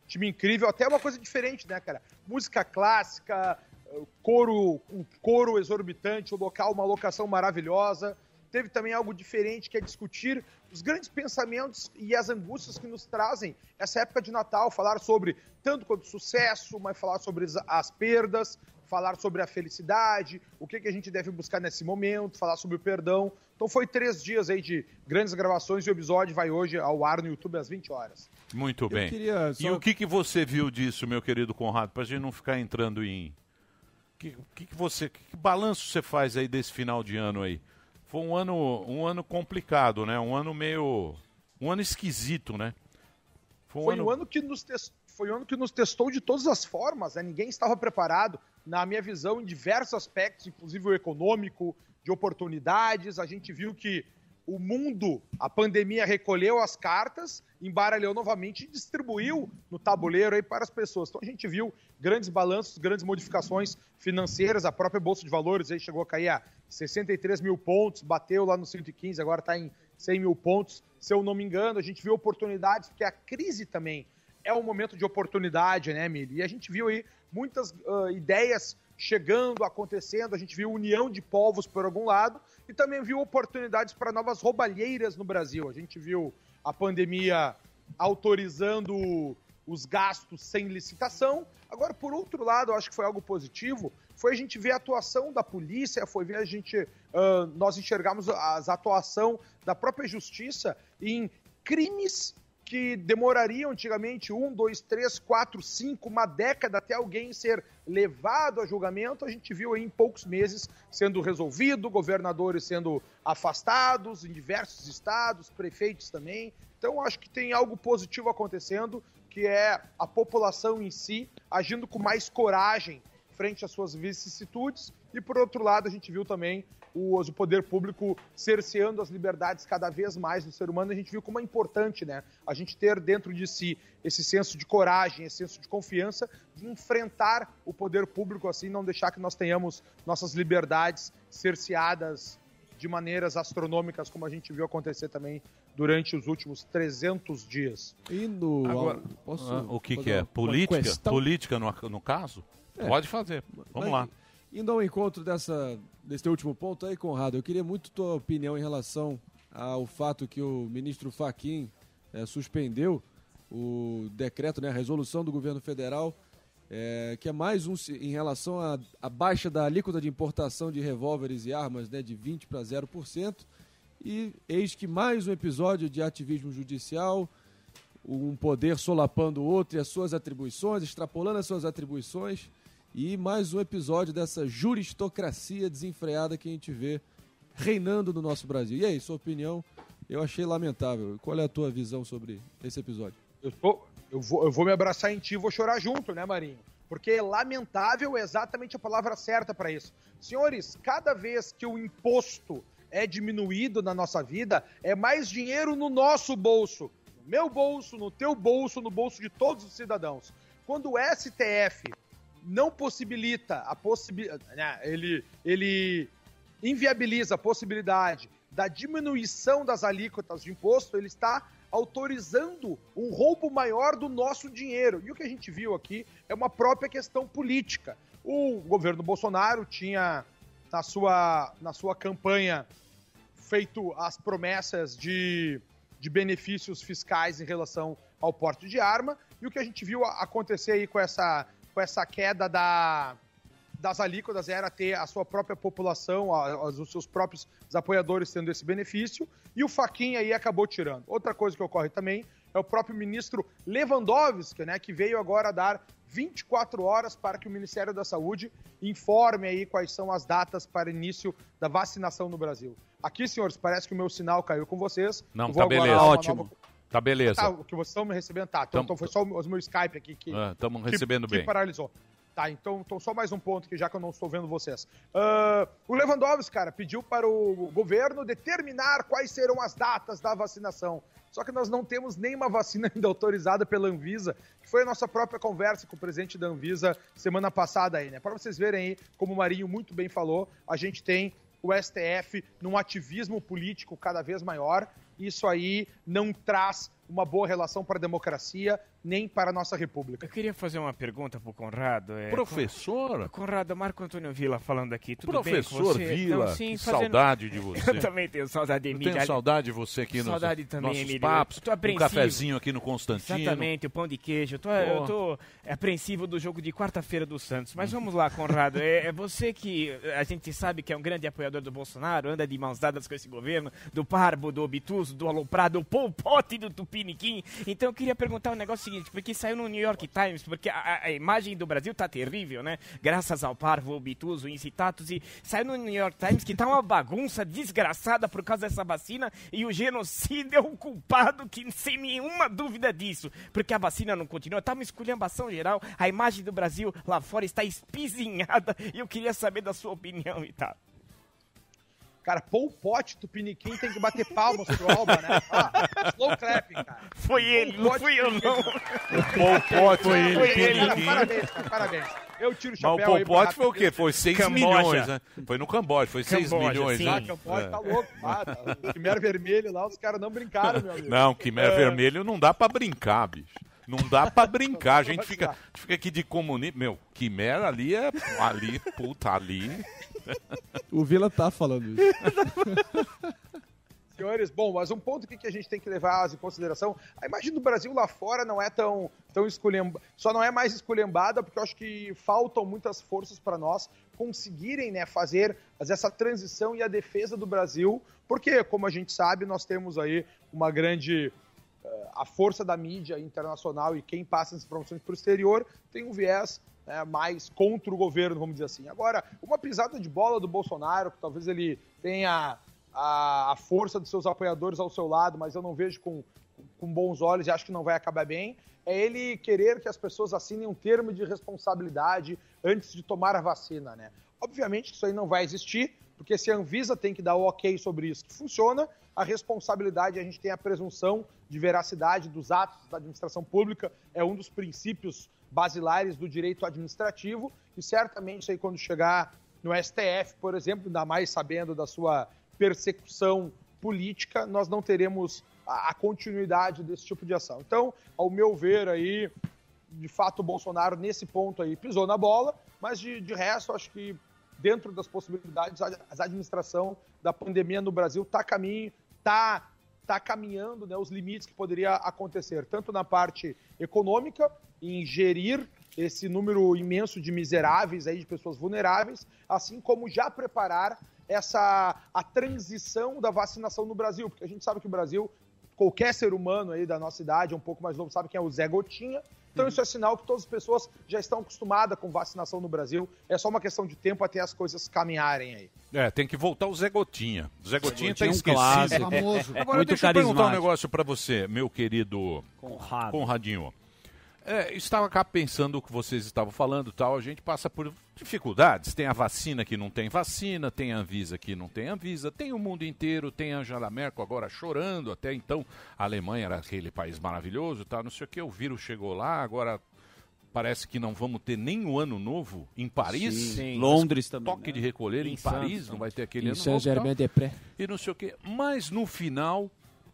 time incrível. Até uma coisa diferente, né, cara? Música clássica, eh, coro, um coro exorbitante, o local, uma locação maravilhosa. Teve também algo diferente, que é discutir os grandes pensamentos e as angústias que nos trazem essa época de Natal. Falar sobre tanto quanto sucesso, mas falar sobre as, as perdas, falar sobre a felicidade, o que, que a gente deve buscar nesse momento, falar sobre o perdão. Então foi três dias aí de grandes gravações e o episódio vai hoje ao ar no YouTube às 20 horas. Muito bem. queria E só- o que, que você viu disso, meu querido Conrado, pra gente não ficar entrando em. Que, que, que você, que, que balanço você faz aí desse final de ano aí? Foi um ano, um ano complicado, né? Um ano meio, um ano esquisito, né? Foi um ano que nos testou. foi um ano que nos testou de todas as formas, né? ninguém estava preparado, na minha visão, em diversos aspectos, inclusive o econômico, de oportunidades. A gente viu que o mundo, a pandemia recolheu as cartas, embaralhou novamente e distribuiu no tabuleiro aí para as pessoas. Então a gente viu grandes balanços, grandes modificações financeiras, a própria Bolsa de Valores aí chegou a cair a 63 mil pontos, bateu lá no 115, agora está em 100 mil pontos. Se eu não me engano, a gente viu oportunidades, porque a crise também é um momento de oportunidade, né, Mili? E a gente viu aí muitas ah, ideias chegando, acontecendo, a gente viu união de povos por algum lado e também viu oportunidades para novas roubalheiras no Brasil. A gente viu a pandemia autorizando os gastos sem licitação. Agora, por outro lado, eu acho que foi algo positivo, foi a gente ver a atuação da polícia, foi ver a gente, ah, nós enxergamos a atuação da própria justiça em crimes que demorariam antigamente um, dois, três, quatro, cinco, uma década até alguém ser levado a julgamento, a gente viu aí em poucos meses sendo resolvido, governadores sendo afastados em diversos estados, prefeitos também. Então acho que tem algo positivo acontecendo, que é a população em si agindo com mais coragem frente às suas vicissitudes. E por outro lado, a gente viu também o, o poder público cerceando as liberdades cada vez mais do ser humano. A gente viu como é importante, né? A gente ter dentro de si esse senso de coragem, esse senso de confiança, de enfrentar o poder público assim, não deixar que nós tenhamos nossas liberdades cerceadas de maneiras astronômicas, como a gente viu acontecer também durante os últimos 300 dias. Indo Agora, ah, o que, que é? Política? Política no, no caso? É. Pode fazer. Vamos Mas, lá. Indo ao encontro dessa, desse último ponto aí, Conrado, eu queria muito tua opinião em relação ao fato que o ministro Faquim eh, suspendeu o decreto, né, a resolução do governo federal, eh, que é mais um em relação à à baixa da alíquota de importação de revólveres e armas né, de 20% para 0%. E eis que mais um episódio de ativismo judicial, um poder solapando o outro e as suas atribuições, extrapolando as suas atribuições, e mais um episódio dessa juristocracia desenfreada que a gente vê reinando no nosso Brasil. E aí, sua opinião? Eu achei lamentável. Qual é a tua visão sobre esse episódio? Eu, tô- eu vou, eu vou me abraçar em ti e vou chorar junto, né, Marinho? Porque lamentável é exatamente a palavra certa para isso. Senhores, cada vez que o imposto é diminuído na nossa vida, é mais dinheiro no nosso bolso. No meu bolso, no teu bolso, no bolso de todos os cidadãos. Quando o STF não possibilita a possibilidade. ele, ele inviabiliza a possibilidade da diminuição das alíquotas de imposto, ele está autorizando um roubo maior do nosso dinheiro. E o que a gente viu aqui é uma própria questão política. O governo Bolsonaro tinha na sua, na sua campanha feito as promessas de, de benefícios fiscais em relação ao porte de arma, e o que a gente viu acontecer aí com essa, com essa queda da, das alíquotas era ter a sua própria população, a- os os seus próprios apoiadores tendo esse benefício, e o Faquinha aí acabou tirando. Outra coisa que ocorre também é o próprio ministro Lewandowski, né, que veio agora dar 24 horas para que o Ministério da Saúde informe aí quais são as datas para início da vacinação no Brasil. Aqui, senhores, parece que o meu sinal caiu com vocês. Não, tá beleza. Ótimo. nova- Tá beleza. Tá, o que vocês estão me recebendo, tá. Então, então foi só o, meu Skype aqui que. Estamos que- recebendo que bem. paralisou. Tá, então, então só mais um ponto que já que eu não estou vendo vocês. Ah, o Lewandowski, cara, pediu para o governo determinar quais serão as datas da vacinação. Só que nós não temos nenhuma vacina ainda autorizada pela Anvisa, que foi a nossa própria conversa com o presidente da Anvisa semana passada aí, né? Para vocês verem aí, como o Marinho muito bem falou, a gente tem o STF num ativismo político cada vez maior. Isso aí não traz uma boa relação para a democracia, nem para a nossa república. Eu queria fazer uma pergunta pro Conrado. é, Professor? Con- Conrado, Marco Antônio Vila falando aqui. Tudo Professor bem com você? Vila, Não, sim, que fazendo- saudade de você. Eu também tenho saudade de Eu Emílio. tenho saudade de você aqui nos Saudade também, nossos Emílio. papos, Eu tô um apreensivo. cafezinho aqui no Constantino. Exatamente, o pão de queijo. Eu tô, eu tô apreensivo do jogo de quarta-feira do Santos. Mas vamos lá, Conrado. É, é você que a gente sabe que é um grande apoiador do Bolsonaro, anda de mãos dadas com esse governo, do Parbo, do Obituso, do Aloprado, do Pol Pot e do Tupiniquim. Então eu queria perguntar um negócio seguinte, porque saiu no New York Times, porque a, a- imagem do Brasil tá terrível, né? Graças ao parvo obtuso, incitatus, e saiu no New York Times que tá uma bagunça desgraçada por causa dessa vacina e o genocídio é o culpado, que sem nenhuma dúvida disso, porque a vacina não continua, tá uma esculhambação geral, a imagem do Brasil lá fora está espizinhada e eu queria saber da sua opinião e tal. Cara, Pol Pot, Tupiniquim tem que bater palmas pro Alba, né? Ah, slow clapping, cara. Foi ele, não fui eu não. Pol Pot, Foi ele, Foi ele. Cara, parabéns, cara, parabéns. Eu tiro o Mas o chapéu Pol Pot foi o quê? Foi 6 Camboja. milhões, né? Foi no Camboja, foi 6 Camboja, milhões, sim. né? Ah, Camboja É. tá louco. Ah, tá. O Quimera Vermelho lá, os caras não brincaram, meu amigo. Não, Quimera É. Vermelho não dá pra brincar, bicho. Não dá pra brincar. A gente fica, a gente fica aqui de comunismo. Meu, Quimera ali é. Ali, puta, ali. O Vila tá falando isso. Senhores, bom, mas um ponto que a gente tem que levar em consideração, a imagem do Brasil lá fora não é tão, tão esculhambada, só não é mais esculhambada porque eu acho que faltam muitas forças para nós conseguirem né, fazer essa transição e a defesa do Brasil, porque, como a gente sabe, nós temos aí uma grande eh, a força da mídia internacional e quem passa essas informações para o exterior tem um viés né, mais contra o governo, vamos dizer assim. Agora, uma pisada de bola do Bolsonaro, que talvez ele tenha a, a força dos seus apoiadores ao seu lado, mas eu não vejo com, com bons olhos e acho que não vai acabar bem, é ele querer que as pessoas assinem um termo de responsabilidade antes de tomar a vacina, né? Obviamente que isso aí não vai existir, porque se a Anvisa tem que dar o ok sobre isso que funciona, a responsabilidade, a gente tem a presunção de veracidade dos atos da administração pública, é um dos princípios basilares do direito administrativo, e certamente aí quando chegar no STF, por exemplo, ainda mais sabendo da sua persecução política, nós não teremos a, a continuidade desse tipo de ação. Então, ao meu ver aí, de fato o Bolsonaro nesse ponto aí pisou na bola, mas de, de resto acho que dentro das possibilidades a, a administração da pandemia no Brasil está caminho, tá tá caminhando né, os limites que poderia acontecer, tanto na parte econômica, em gerir esse número imenso de miseráveis aí, de pessoas vulneráveis, assim como já preparar essa a transição da vacinação no Brasil, porque a gente sabe que o Brasil, qualquer ser humano aí da nossa idade, um pouco mais novo, sabe quem é o Zé Gotinha. Então isso é sinal que todas as pessoas já estão acostumadas com vacinação no Brasil. É só uma questão de tempo até as coisas caminharem aí. É, tem que voltar o Zé Gotinha. O Zé Gotinha tá Gotinha é um esquecido. clássico. Famoso. Agora Muito deixa eu perguntar um negócio pra você, meu querido Conrado. Conradinho. É, estava cá pensando o que vocês estavam falando tal, a gente passa por dificuldades. Tem a vacina que não tem vacina, tem a Anvisa que não tem Anvisa, tem o mundo inteiro, tem a Angela Merkel agora chorando, até então a Alemanha era aquele país maravilhoso, tá, não sei o que, o vírus chegou lá, agora parece que não vamos ter nem o ano novo em Paris. Sim. Londres também, Toque né? de recolher em, Em Paris, Santos, não vai ter aquele Em ano novo. tal Saint-Germain-des-Prés. e não sei o quê. Mas no final,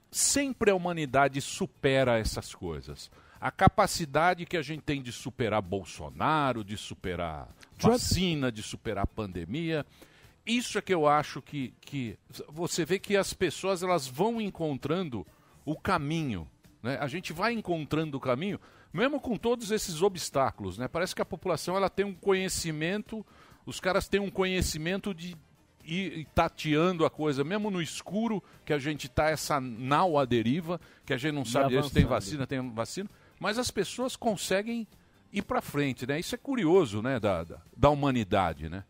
sempre a humanidade supera essas coisas. A capacidade que a gente tem de superar Bolsonaro, de superar vacina, de superar pandemia. Isso é que eu acho que, que você vê que as pessoas elas vão encontrando o caminho. Né? A gente vai encontrando o caminho, mesmo com todos esses obstáculos. Né? Parece que a população ela tem um conhecimento, os caras têm um conhecimento de ir tateando a coisa, mesmo no escuro, que a gente tá essa nau à deriva, que a gente não sabe se tem vacina, tem vacina, mas as pessoas conseguem ir para frente, né? Isso é curioso, né, da, da, da humanidade, né?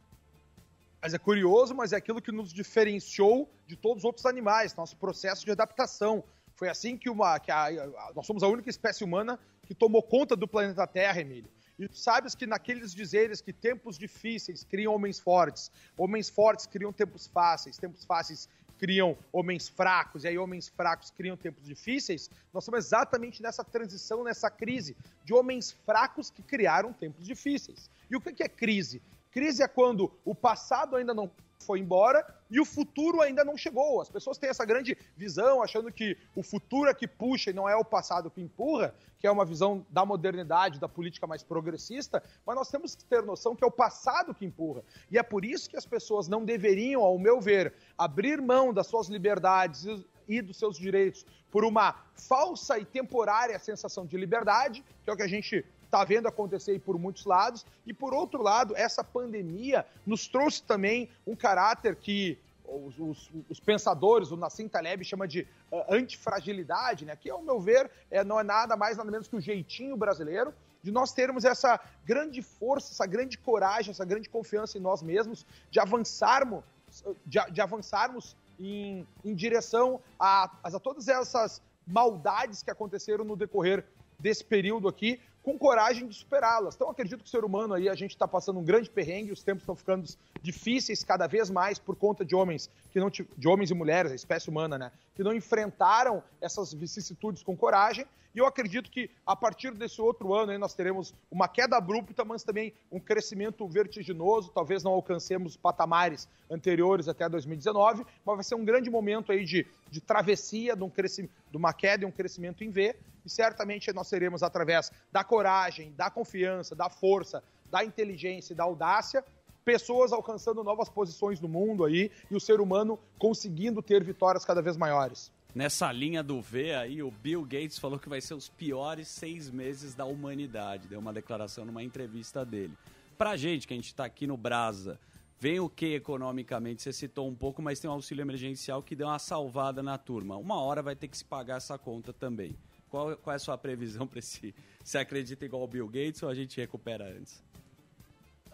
Mas é curioso, mas é aquilo que nos diferenciou de todos os outros animais, nosso processo de adaptação. Foi assim que, uma, que a, a- nós somos a única espécie humana que tomou conta do planeta Terra, Emílio. E tu sabes que naqueles dizeres que tempos difíceis criam homens fortes, homens fortes criam tempos fáceis, tempos fáceis criam homens fracos, e aí homens fracos criam tempos difíceis, nós estamos exatamente nessa transição, nessa crise de homens fracos que criaram tempos difíceis. E o que é crise? Crise é quando o passado ainda não foi embora e o futuro ainda não chegou. As pessoas têm essa grande visão, achando que o futuro é que puxa e não é o passado que empurra, que é uma visão da modernidade, da política mais progressista, mas nós temos que ter noção que é o passado que empurra. E é por isso que as pessoas não deveriam, ao meu ver, abrir mão das suas liberdades e- dos seus direitos por uma falsa e temporária sensação de liberdade, que é o que a gente está vendo acontecer por muitos lados. E por outro lado, essa pandemia nos trouxe também um caráter que os, os- os pensadores, o Nassim Taleb chama de ah, antifragilidade, né? Que, ao meu ver, é, não é nada mais, nada menos que o jeitinho brasileiro de nós termos essa grande força, essa grande coragem, essa grande confiança em nós mesmos, de avançarmos, de, de avançarmos em, em direção a, a todas essas maldades que aconteceram no decorrer desse período aqui, com coragem de superá-las. Então, acredito que o ser humano aí, a gente está passando um grande perrengue, os tempos estão ficando difíceis cada vez mais por conta de homens, que não de homens e mulheres, a espécie humana, né? Que não enfrentaram essas vicissitudes com coragem. E eu acredito que a partir desse outro ano nós teremos uma queda abrupta, mas também um crescimento vertiginoso. Talvez não alcancemos patamares anteriores até 2019, mas vai ser um grande momento aí de, de travessia, de, um crescimento, de uma queda e um crescimento em V. E certamente nós teremos, através da coragem, da confiança, da força, da inteligência e da audácia, pessoas alcançando novas posições no mundo aí e o ser humano conseguindo ter vitórias cada vez maiores. Nessa linha do V aí, o Bill Gates falou que vai ser os piores seis meses da humanidade. Deu uma declaração numa entrevista dele. Pra gente, que a gente tá aqui no Brasa, vem o que economicamente? Você citou um pouco, mas tem um auxílio emergencial que deu uma salvada na turma. Uma hora vai ter que se pagar essa conta também. Qual, qual é a sua previsão para esse? Você acredita igual o Bill Gates ou a gente recupera antes?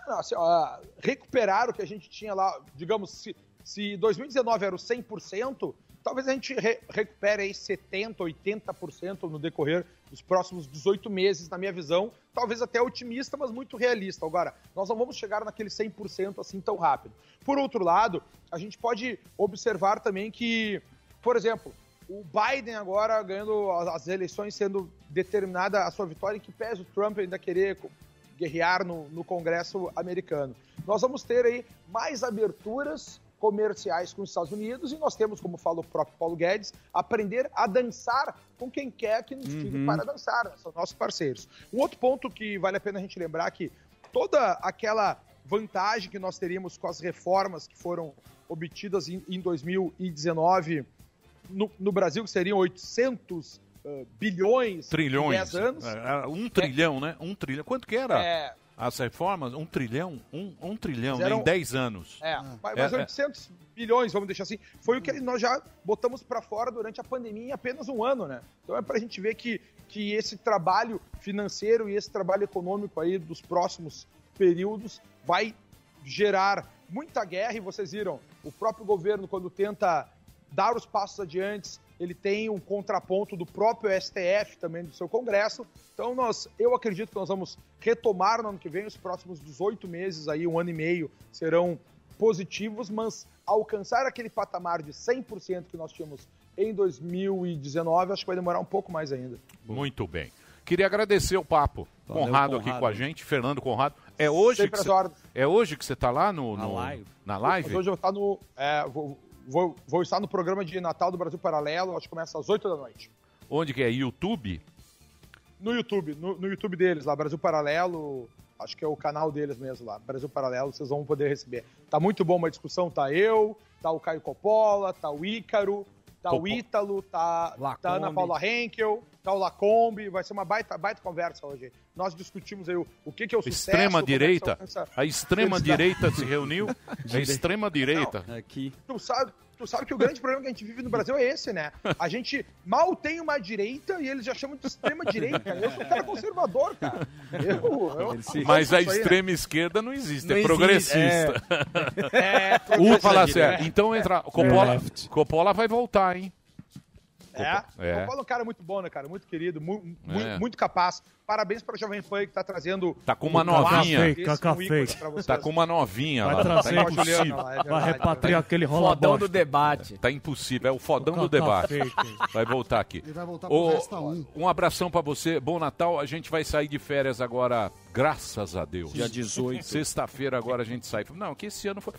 Não, assim, ó, recuperar o que a gente tinha lá, digamos, se, se 2019 era o 100%, talvez a gente re- recupere aí 70%, 80% no decorrer dos próximos 18 meses, na minha visão. Talvez até otimista, mas muito realista. Agora, nós não vamos chegar naquele 100% assim tão rápido. Por outro lado, a gente pode observar também que, por exemplo, o Biden agora ganhando as eleições, sendo determinada a sua vitória, em que pese o Trump ainda querer guerrear no, no Congresso americano. Nós vamos ter aí mais aberturas comerciais com os Estados Unidos e nós temos, como fala o próprio Paulo Guedes, aprender a dançar com quem quer que nos tire Uhum. para dançar, são nossos parceiros. Um outro ponto que vale a pena a gente lembrar é que toda aquela vantagem que nós teríamos com as reformas que foram obtidas em, em 2019 no, no Brasil, que seriam 800 ah, bilhões em Trilhões. 10 anos. É, Um trilhão, né? Um trilhão. Quanto que era? É. As reformas? Um trilhão? Um, um trilhão, Mas né? eram- Em 10 anos. É, mas, É, mas é. 800 bilhões, vamos deixar assim, foi o que nós já botamos para fora durante a pandemia em apenas um ano, né? Então é para a gente ver que, que esse trabalho financeiro e esse trabalho econômico aí dos próximos períodos vai gerar muita guerra e vocês viram, o próprio governo quando tenta dar os passos adiante, ele tem um contraponto do próprio STF também do seu Congresso. Então nós, eu acredito que nós vamos retomar no ano que vem os próximos 18 meses aí, um ano e meio serão positivos, mas alcançar aquele patamar de 100% que nós tínhamos em 2019, acho que vai demorar um pouco mais ainda. Muito bem. Queria agradecer o papo. Valeu, Conrado, aqui Conrado. com a gente, Fernando Conrado. É hoje Sempre que você, é hoje que você está lá no, no- na live? Mas hoje eu vou estar no. é, vou, vou, vou estar no programa de Natal do Brasil Paralelo, acho que começa às 8 da noite. Onde que é? YouTube? No YouTube, no, no YouTube deles lá, Brasil Paralelo, acho que é o canal deles mesmo lá, Brasil Paralelo, vocês vão poder receber. Tá muito bom uma discussão, tá eu, tá o Caio Coppola, tá o Ícaro, tá o Copo- Ítalo, tá, tá a Ana Paula Henkel, tá o Lacombe, vai ser uma baita, baita conversa hoje. Nós discutimos aí o, o que, que é o sucesso. Extrema é direita. alcança A extrema direita se reuniu. A extrema direita. Aqui. Tu sabe, tu sabe que o grande problema que a gente vive no Brasil é esse, né? A gente mal tem uma direita e eles já chamam de extrema direita. Eu sou um cara conservador, cara. Eu, eu, Mas a aí, né? extrema esquerda não existe, Não é existe, progressista. é. É, Vou falar progressista. sério. Então entra. Coppola, Coppola vai voltar, hein? É, É. o Paulo é um cara muito bom, né, cara? Muito querido, mu- É. muito capaz. Parabéns pra Jovem Pan que tá trazendo. Tá com uma um novinha. vocês. Tá com uma novinha Vai lá. trazer tá impossível. lá, é verdade, Vai repatriar aquele rola Fodão bosta. do debate. Tá impossível, é o fodão do Cacá debate. fake. Vai voltar aqui. Ele vai voltar pro Ô, Resta 1. Um abração pra você, bom Natal. A gente vai sair de férias agora, graças a Deus. Dia 18. Sexta-feira agora a gente sai. Não, que esse ano foi.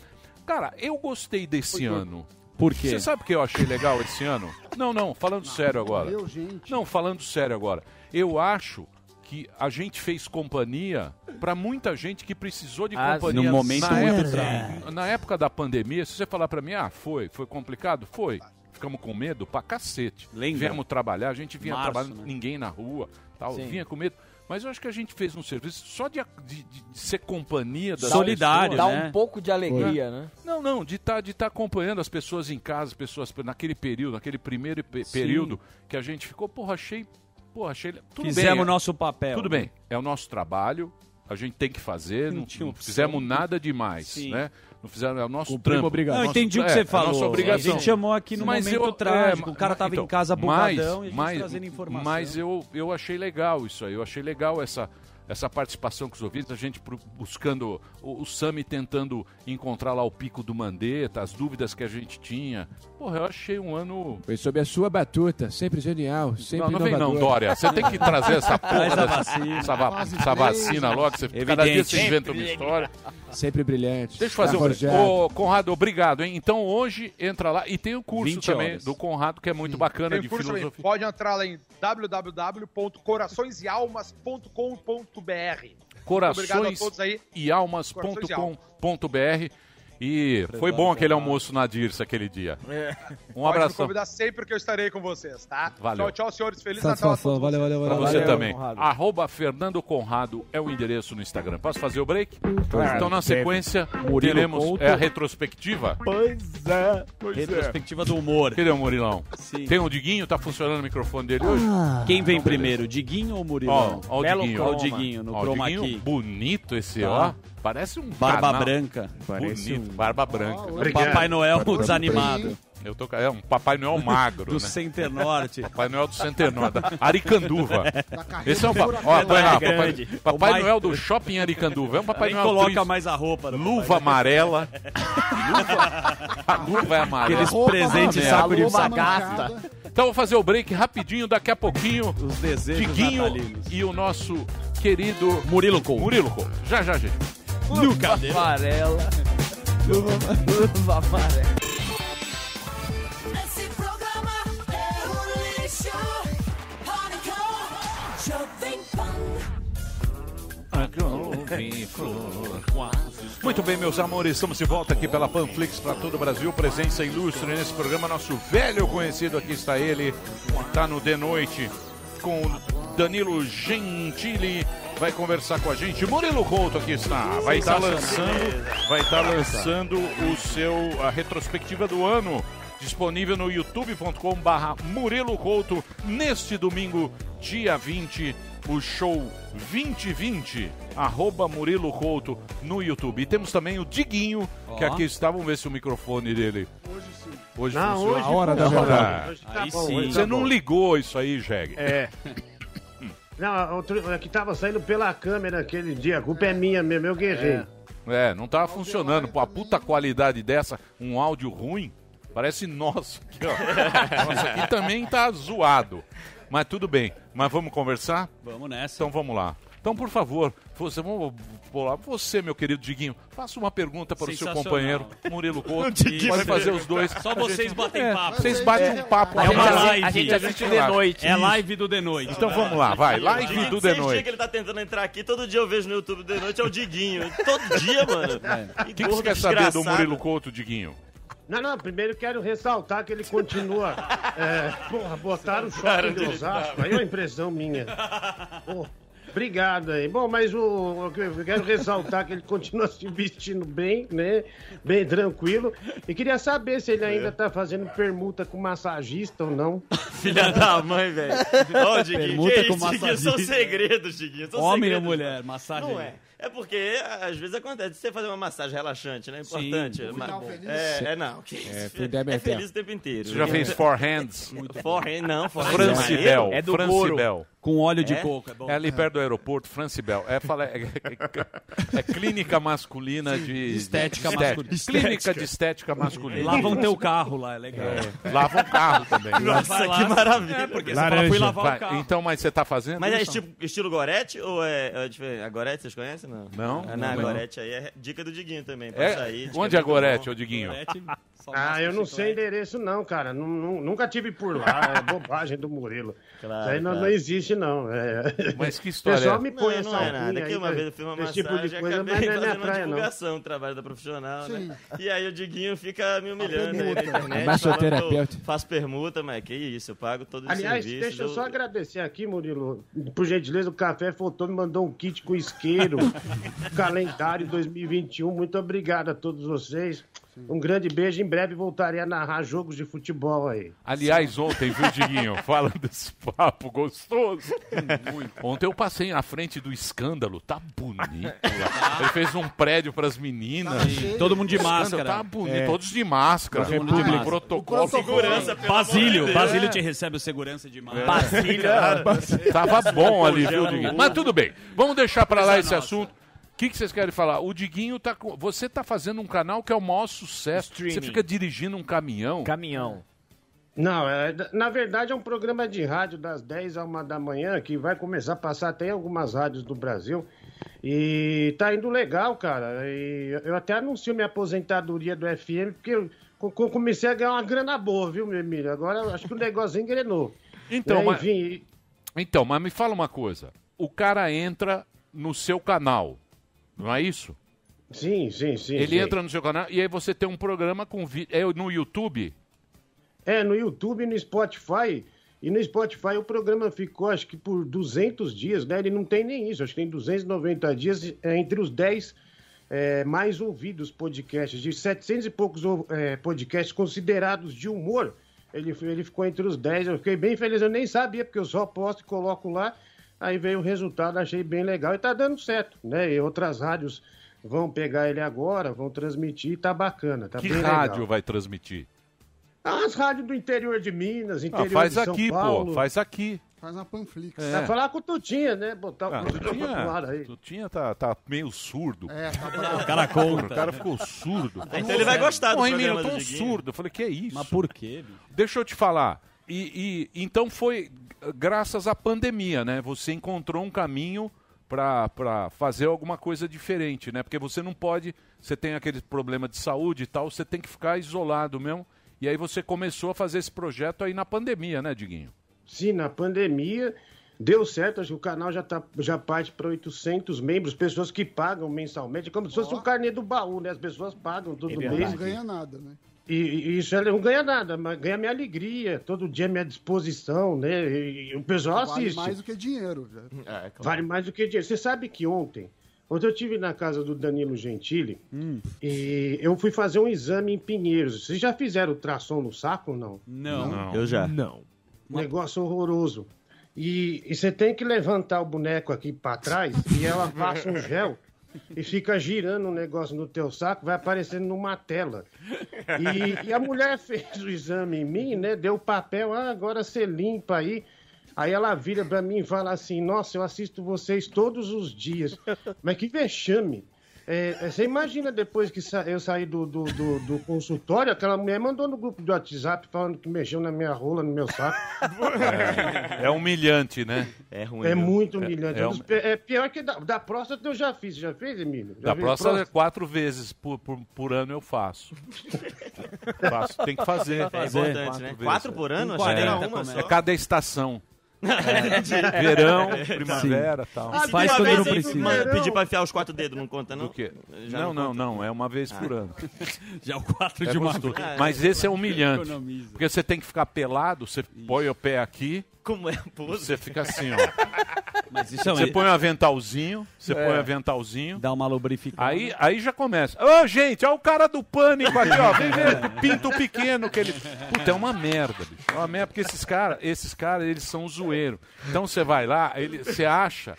Cara, eu gostei desse Foi ano. Por quê? Você sabe o que eu achei legal esse ano? Não, não, falando sério agora. Meu, gente. Não, falando sério agora. Eu acho que a gente fez companhia pra muita gente que precisou de Ah, companhia num momento na muito época, na época da pandemia. Se você falar pra mim, ah, foi, foi complicado, foi. Ficamos com medo pra cacete. Lembra? Viemos trabalhar, a gente vinha Março, trabalhando, né? ninguém na rua, tal. Sim. Vinha com medo. Mas eu acho que a gente fez um serviço só de, de- de ser companhia das Solidário, pessoas. Dá um pouco de alegria, É. né? Não, não, de estar de tá acompanhando as pessoas em casa, as pessoas naquele período, naquele primeiro pe- Sim. período que a gente ficou, porra, achei, porra, achei, tudo Fizemos bem, o nosso papel, Tudo né? bem, é o nosso trabalho, a gente tem que fazer, não, tinha não opção. fizemos nada demais, Sim. né? Não fizemos, é o nosso Cumprimos trampo. a obrigação. Não, Nosso- entendi o que é, você é a falou. nossa obrigação. A gente chamou aqui num Mas momento eu- trágico, é, o cara tava em então, casa mas- bugadão e a gente mas- trazendo informação. Mas eu, eu achei legal isso aí, eu achei legal essa, essa participação com os ouvintes, a gente buscando, o, o Sami tentando encontrar lá o pico do Mandetta, as dúvidas que a gente tinha. Porra, eu achei um ano... Foi sob a sua batuta, sempre genial, sempre Não, não vem não. Dória. Você tem que trazer essa porra dessa vacina. essa, va- essa vacina logo. Você, cada dia você inventa uma história. Sempre brilhante. Deixa eu fazer um... Ô, Conrado, obrigado, hein? Então hoje entra lá e tem o curso 20 também horas. do Conrado, que é muito bacana, Tem de curso também. filosofia. Pode entrar lá em www.coraçõesealmas.com.br. Aí. e almas.com.br e foi bom aquele almoço na Dirce aquele dia. Um É. Pode me abraço convidar sempre que eu estarei com vocês, tá? Valeu. Tchau, tchau, senhores. Feliz Natal Satisfação, todos. valeu, valeu, Pra valeu. você valeu. também. Arroba Fernando Conrado é o endereço no Instagram. Posso fazer o break? então, na sequência, Murilo teremos Couto. é a retrospectiva. Pois é. Retrospectiva do humor. Cadê o Murilão? Sim. Tem o Diguinho? Tá funcionando o microfone dele hoje? Quem vem Então, beleza. primeiro, Diguinho ou Ó, Murilão? ó o Belo Diguinho. Ó o Diguinho, no Ó, o chroma Diguinho, bonito esse, Tá. ó. Parece um Barba canal. branca. Bonito, barba branca. O Papai Noel desanimado. Eu tô, é um Papai Noel magro, Do né? Center Norte. Papai Noel do Center Norte, da Aricanduva. Esse é papai, ó, lá, papai, papai Noel do Shopping Aricanduva. É um Papai Nem Noel coloca triste. mais a roupa. Luva Papai amarela. luva, a luva é amarela. Aqueles presentes saco de Luva saco. gasta. Então vou fazer o break rapidinho, daqui a pouquinho. Os desejos Diguinho natalinos. e o nosso querido Murilo Couto. Murilo Couto. Já, já, gente. Luva amarela. Luva amarela. Esse programa é um lixo. Pânico, Jovem Pan. Muito bem, meus amores, estamos de volta aqui pela Panflix para todo o Brasil. Presença ilustre nesse programa. Nosso velho conhecido aqui está ele, está no De Noite com o Danilo Gentili. Vai conversar com a gente. Murilo Couto aqui está. Vai estar lançando, vai estar lançando o seu a retrospectiva do ano disponível no youtube.com barra Murilo Couto neste domingo, dia 20, o show 2020, arroba Murilo Couto no YouTube. E temos também o Diguinho, que Ó. aqui está, vamos ver se o microfone dele... Hoje sim. Hoje Não, funciona. hoje A hora da verdade. Hoje tá Aí bom, sim. hoje Você tá não bom. ligou isso aí, Jeg. É. Não, outro, é que tava saindo pela câmera aquele dia. A culpa é minha mesmo, eu guerrei. É, não tava funcionando. Pô, a puta qualidade dessa, um áudio ruim, parece nosso aqui, ó. Nossa, aqui também tá zoado. Mas tudo bem. Mas vamos conversar? Vamos nessa. Então vamos lá. Então, por favor, você, vamos, vou lá. você, meu querido Diguinho, faça uma pergunta para o seu companheiro, Murilo Couto. Vai fazer os dois. Só vocês gente- batem É, papo. Vocês batem um papo. É uma live. a gente assiste de noite. É live do de noite. Então vamos lá, vai. Live Diguinho, do de dia noite. que ele tá tentando entrar aqui, todo dia eu vejo no YouTube de noite, é o Diguinho. Todo dia, mano. O que, que você quer saber do Murilo Couto, Diguinho? Não, não, primeiro eu quero ressaltar que ele continua. é, porra, botaram o shopping de Osasco. Aí é uma impressão minha. Pô, obrigado aí. Bom, mas o, eu quero ressaltar que ele continua se vestindo bem, né? Bem tranquilo. E queria saber se ele ainda tá fazendo permuta com massagista ou não. Filha da mãe, velho. Ó, Diguinho, Permuta que com isso, Diguinho? São massagista. segredos, Diguinho. São Homem segredos. ou mulher? Massagem. Não é. É porque às vezes acontece você fazer uma massagem relaxante, né? Importante. Sim. Mas- feliz. É, é não. Que É, isso? fundamental. É feliz o tempo inteiro. Você já fez forehands? Forehand, não. Forehand Francibel. É do Francibel. Com óleo de É? coco, é bom. É ali perto do aeroporto, Francibel. É, fala, é, é- é clínica masculina de... Estética de masculina. Clínica Estética. de estética masculina. Lavam teu carro lá, é legal. É, Lavam carro também. Nossa, Vai lá. que maravilha. É, porque Laranja. você fala, fui lavar Vai, o carro. Então, mas você tá fazendo Mas é estilo, estilo Gorete ou é, é diferente? A Gorete vocês conhecem? Não. Não, Ah, não, a não. Gorete aí é dica do Diguinho também. Pra É? sair, Onde é a Gorete, Diguinho. ô Diguinho? Gorete, Ah, eu não sei endereço não, cara. Nu- nu- nunca tive por lá. É bobagem do Murilo. Claro, Isso aí não, claro. não existe, não. É... Mas que O história pessoal é? me põe Não, essa não é nada. Aqui aí, uma né, vez eu fiz uma esse massagem tipo de coisa, acabei mas não é fazendo uma praia, não. divulgação do trabalho da profissional, Sim. né? E aí o Diguinho fica me humilhando aí na internet. Abaixo o falando que eu terapeuta. Faço permuta, mas que isso, eu pago todos os Aliás, serviços. deixa eu eu- só agradecer aqui, Murilo. Por gentileza, o Café Fotô me mandou um kit com isqueiro, calendário 2021. Muito obrigado a todos vocês. Um grande beijo. Em breve voltarei a narrar jogos de futebol aí. Aliás, ontem, viu, Diguinho? Falando desse papo gostoso. Ontem eu passei na frente do escândalo. Tá bonito. Ele fez um prédio pras meninas. Sim. Todo mundo de Escândalo máscara. Tá bonito. É. Todos de máscara. Todo mundo de máscara. Protocolo. Segurança, pelo Basílio, Basílio Deus. te recebe o segurança de máscara. Basílio. Tava bom ali, viu, Diguinho? Mas tudo bem. Vamos deixar pra lá esse nossa. assunto. O que, que vocês querem falar? O Diguinho tá com. Você tá fazendo um canal que é o maior sucesso. Você Streaming. fica dirigindo um caminhão. Caminhão. Não, é, na verdade é um programa de rádio das 10 a 1 da manhã que vai começar a passar até em algumas rádios do Brasil. E tá indo legal, cara. E eu até anuncio minha aposentadoria do FM, porque eu co- co- comecei a ganhar uma grana boa, viu, meu Emílio? Agora acho que o negócio engrenou. Então, É, mas, enfim, então, mas me fala uma coisa. O cara entra no seu canal, não é isso? Sim, sim, sim. Ele sim. entra no seu canal e aí você tem um programa com vídeo. É no YouTube? É, no YouTube e no Spotify. E no Spotify o programa ficou, acho que por 200 dias, né? Ele não tem nem isso, acho que tem 290 dias é, entre os 10 é, mais ouvidos podcasts. De 700 e poucos é, podcasts considerados de humor, ele, ele ficou entre os 10. Eu fiquei bem feliz, eu nem sabia, porque eu só posto e coloco lá. Aí veio o resultado, achei bem legal e tá dando certo, né? E outras rádios vão pegar ele agora, vão transmitir, tá bacana, tá que bem rádio legal. vai transmitir? As rádios do interior de Minas, Ah, interior faz de São aqui, Paulo. pô. Faz aqui. Faz na Panflix. É. Vai falar com o Tutinha, né? Botar o Ah, Tutinha lado Tutinha, aí. Tutinha tá, tá meio surdo. É, tá bravo. O cara conta. O cara ficou surdo. Então ele vai gostar do Emílio, programa eu tô surdo. Eu falei, que é isso? Mas por quê, bicho? Deixa eu te falar. E, e- então foi graças à pandemia, né? Você encontrou um caminho pra pra fazer alguma coisa diferente, né? Porque você não pode, você tem aquele problema de saúde e tal, você tem que ficar isolado mesmo. E aí você começou a fazer esse projeto aí na pandemia, né, Diguinho? Sim, na pandemia deu certo, acho que o canal já, tá, já parte para 800 membros, pessoas que pagam mensalmente, como se fosse um carnê do baú, né? As pessoas pagam todo Ele mês. não ganha nada, né? E, e isso ele não ganha nada, mas ganha minha alegria, todo dia minha disposição, né? E, e o pessoal Vale assiste. mais do que dinheiro. já. Vale mais do que dinheiro. Você sabe que ontem, ontem eu estive na casa do Danilo Gentili e eu fui fazer um exame em Pinheiros. Vocês já fizeram ultrassom no saco ou não? Não. Eu já. Não. Negócio horroroso. E, e você tem que levantar o boneco aqui pra trás e ela passa um gel e fica girando o negócio no teu saco, vai aparecendo numa tela. E, e a mulher fez o exame em mim, né? Deu o papel, ah, agora você limpa aí. Aí ela vira pra mim e fala assim: Nossa, eu assisto vocês todos os dias. Mas que vexame. É, é, você imagina depois que sa- eu saí do, do, do- do consultório, aquela mulher mandou no grupo do WhatsApp falando que mexeu na minha rola, no meu saco. É humilhante, né? É ruim. É muito humilhante. É, É, é um é pior que da, da próstata eu já fiz. Já fez, Emílio? Já Da próxima é quatro vezes por, por, por ano eu faço. faço. Tem que fazer. É importante, né? Quatro por ano? Achei que era uma só. É cada estação. Verão, primavera e tal. Ah, Faz uma quando vez não precisa. mano, Pedir pra enfiar os quatro dedos, não conta, não? Do quê? Já não, não, não. É uma vez por Ah. ano. Já o 4 É de uma vez. Mas esse é humilhante. Porque você tem que ficar pelado, você põe o pé aqui, Como é a pose? você fica assim, ó. Mas isso é Você põe um aventalzinho, você É. põe um aventalzinho. Dá uma lubrificada. Aí, aí já começa. Ô, gente, olha o cara do pânico aqui, ó. Vem ver o pinto pequeno que ele. Puta, é uma merda, bicho. É uma merda, porque esses caras, esses caras, eles são zoeiro. Então você vai lá, ele, você acha.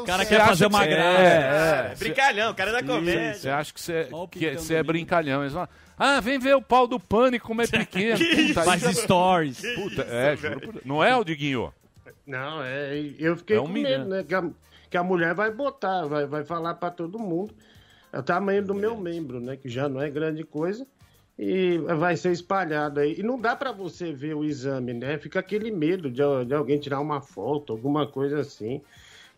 O cara quer fazer uma que- graça. É, é. Brincalhão, o cara da Sim, comédia. Você acha que você, que é brincalhão. Eles falam, ah, vem ver o pau do pânico como é pequeno. Puta, Faz já- stories. Puta, é, juro por. Não é, o Diguinho? Não, é, eu fiquei É com humilhante. medo, né? Que a, que a mulher vai botar, vai, vai falar pra todo mundo. É o tamanho do meu membro, né? Que já não é grande coisa. E vai ser espalhado aí. E não dá pra você ver o exame, né? Fica aquele medo de, de alguém tirar uma foto, alguma coisa assim.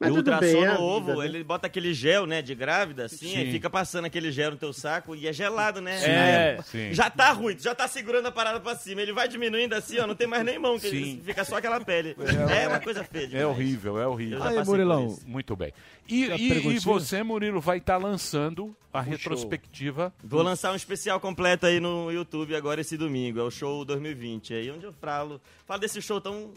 Mas o ultrassom é no ovo, vida, né? ele bota aquele gel, né, de grávida, assim, Sim. aí fica passando aquele gel no teu saco e é gelado, né? Sim, É. sim. Já tá ruim, já tá segurando a parada pra cima. Ele vai diminuindo assim, ó, não tem mais nem mão, que Sim. fica só aquela pele. É, uma coisa feia. É demais. horrível, é horrível. Eu já Aí, Murilão. Muito bem. E, e- e você, Murilo, vai estar lançando a retrospectiva. Vou lançar um especial completo aí no YouTube agora esse domingo, é o show 2020. Aí onde eu falo, falo desse show tão.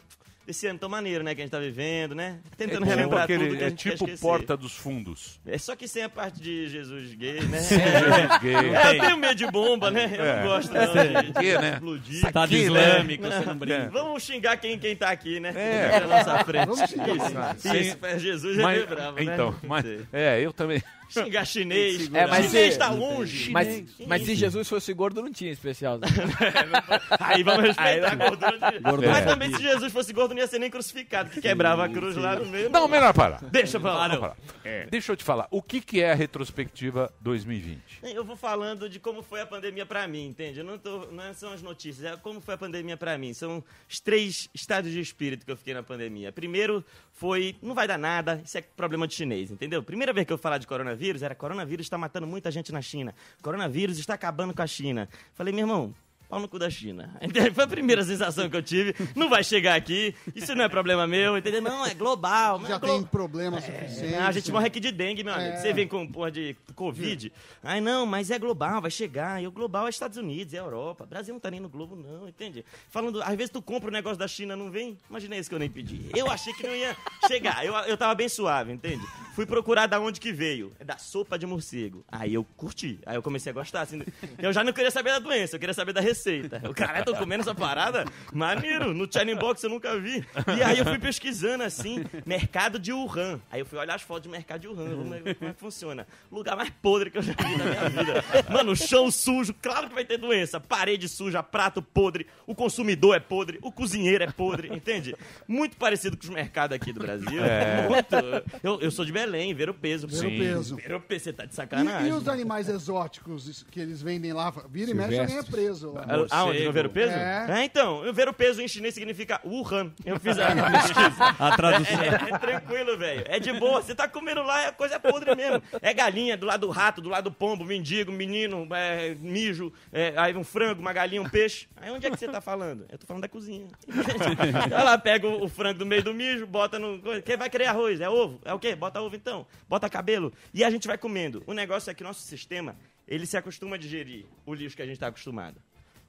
Desse ano tão maneiro, né? Que a gente tá vivendo, né? Tentando É relembrar aquele- tudo que a é tipo. Porta dos Fundos. É só que sem a parte de Jesus gay, né? Jesus gay. É, eu tenho medo de bomba, né? Eu É. não gosto não É. de, Que, né? explodir. Estado Aqui, né? islâmico, você não brinca. É. Vamos xingar quem, quem tá aqui, né? É. Na nossa frente. Vamos xingar. Isso, isso, é Jesus é Mas- meio bravo, né? Então, mas, é, eu também. Xingar chinês. É, mas chinês se- tá longe. Mas, mas se Jesus fosse gordo, não tinha especial. Aí vamos respeitar a gordura de... Mas É. também se Jesus fosse gordo não ia ser nem crucificado, que quebrava a cruz lá no meio. Não, melhor parar. Deixa pra lá. Melhor parar. Deixa eu te falar, o que, que é a retrospectiva 2020? Eu vou falando de como foi a pandemia pra mim, entende? Eu não, tô, não são as notícias, é como foi a pandemia pra mim. São os três estados de espírito que eu fiquei na pandemia. Primeiro foi, não vai dar nada, isso é problema de chinês, entendeu? Primeira vez que eu falar de coronavírus era coronavírus está matando muita gente na China. Coronavírus está acabando com a China. Falei, meu irmão, pau no cu da China. Entendeu? Foi a primeira sensação que eu tive. Não vai chegar aqui, isso não é problema meu, entendeu? Não, é global. Já é glo- tem problema suficiente. a gente morre aqui de dengue, meu amigo. É. Você vem com porra de Covid. Ai, não, mas é global, vai chegar. E o global é Estados Unidos, é Europa. Brasil não tá nem no globo, não, entende? Falando, às vezes tu compra o negócio da China, não vem? Imagina isso que eu nem pedi. Eu achei que não ia chegar. Eu, eu tava bem suave, entende? Fui procurar da onde que veio. É da sopa de morcego. Aí eu curti. Aí eu comecei a gostar, assim. Eu já não queria saber da doença, eu queria saber da receita. O cara, tô comendo essa parada? Maneiro, no China Box eu nunca vi. E aí eu fui pesquisando, assim, mercado de Wuhan. Aí eu fui olhar as fotos de mercado de Wuhan, vamos ver como é que funciona. Lugar mais podre que eu já vi na minha vida. Mano, chão sujo, claro que vai ter doença. Parede suja, prato podre, o consumidor é podre, o cozinheiro é podre, entende? Muito parecido com os mercados aqui do Brasil. É. Muito. Eu, eu sou de Belém, ver o peso. Ver o peso. Ver o peso, você tá de E, sacanagem. e os animais exóticos que eles vendem lá? Vira e mexe, alguém é preso lá. Ah, onde? No ver o peso? É. então, eu ver o peso em chinês significa Wuhan. Eu fiz a pesquisa. A tradução. É, é- é tranquilo, velho. É de boa. Você tá comendo lá, é coisa podre mesmo. É galinha do lado do rato, do lado do pombo, mendigo, menino, é, mijo, é, aí um frango, uma galinha, um peixe. Aí onde é que você tá falando? Eu tô falando da cozinha. Vai lá, pega o, o frango do meio do mijo, bota no. Quem vai querer arroz? É ovo? É o quê? Bota ovo então. Bota cabelo. E a gente vai comendo. O negócio é que nosso sistema, ele se acostuma a digerir o lixo que a gente tá acostumado.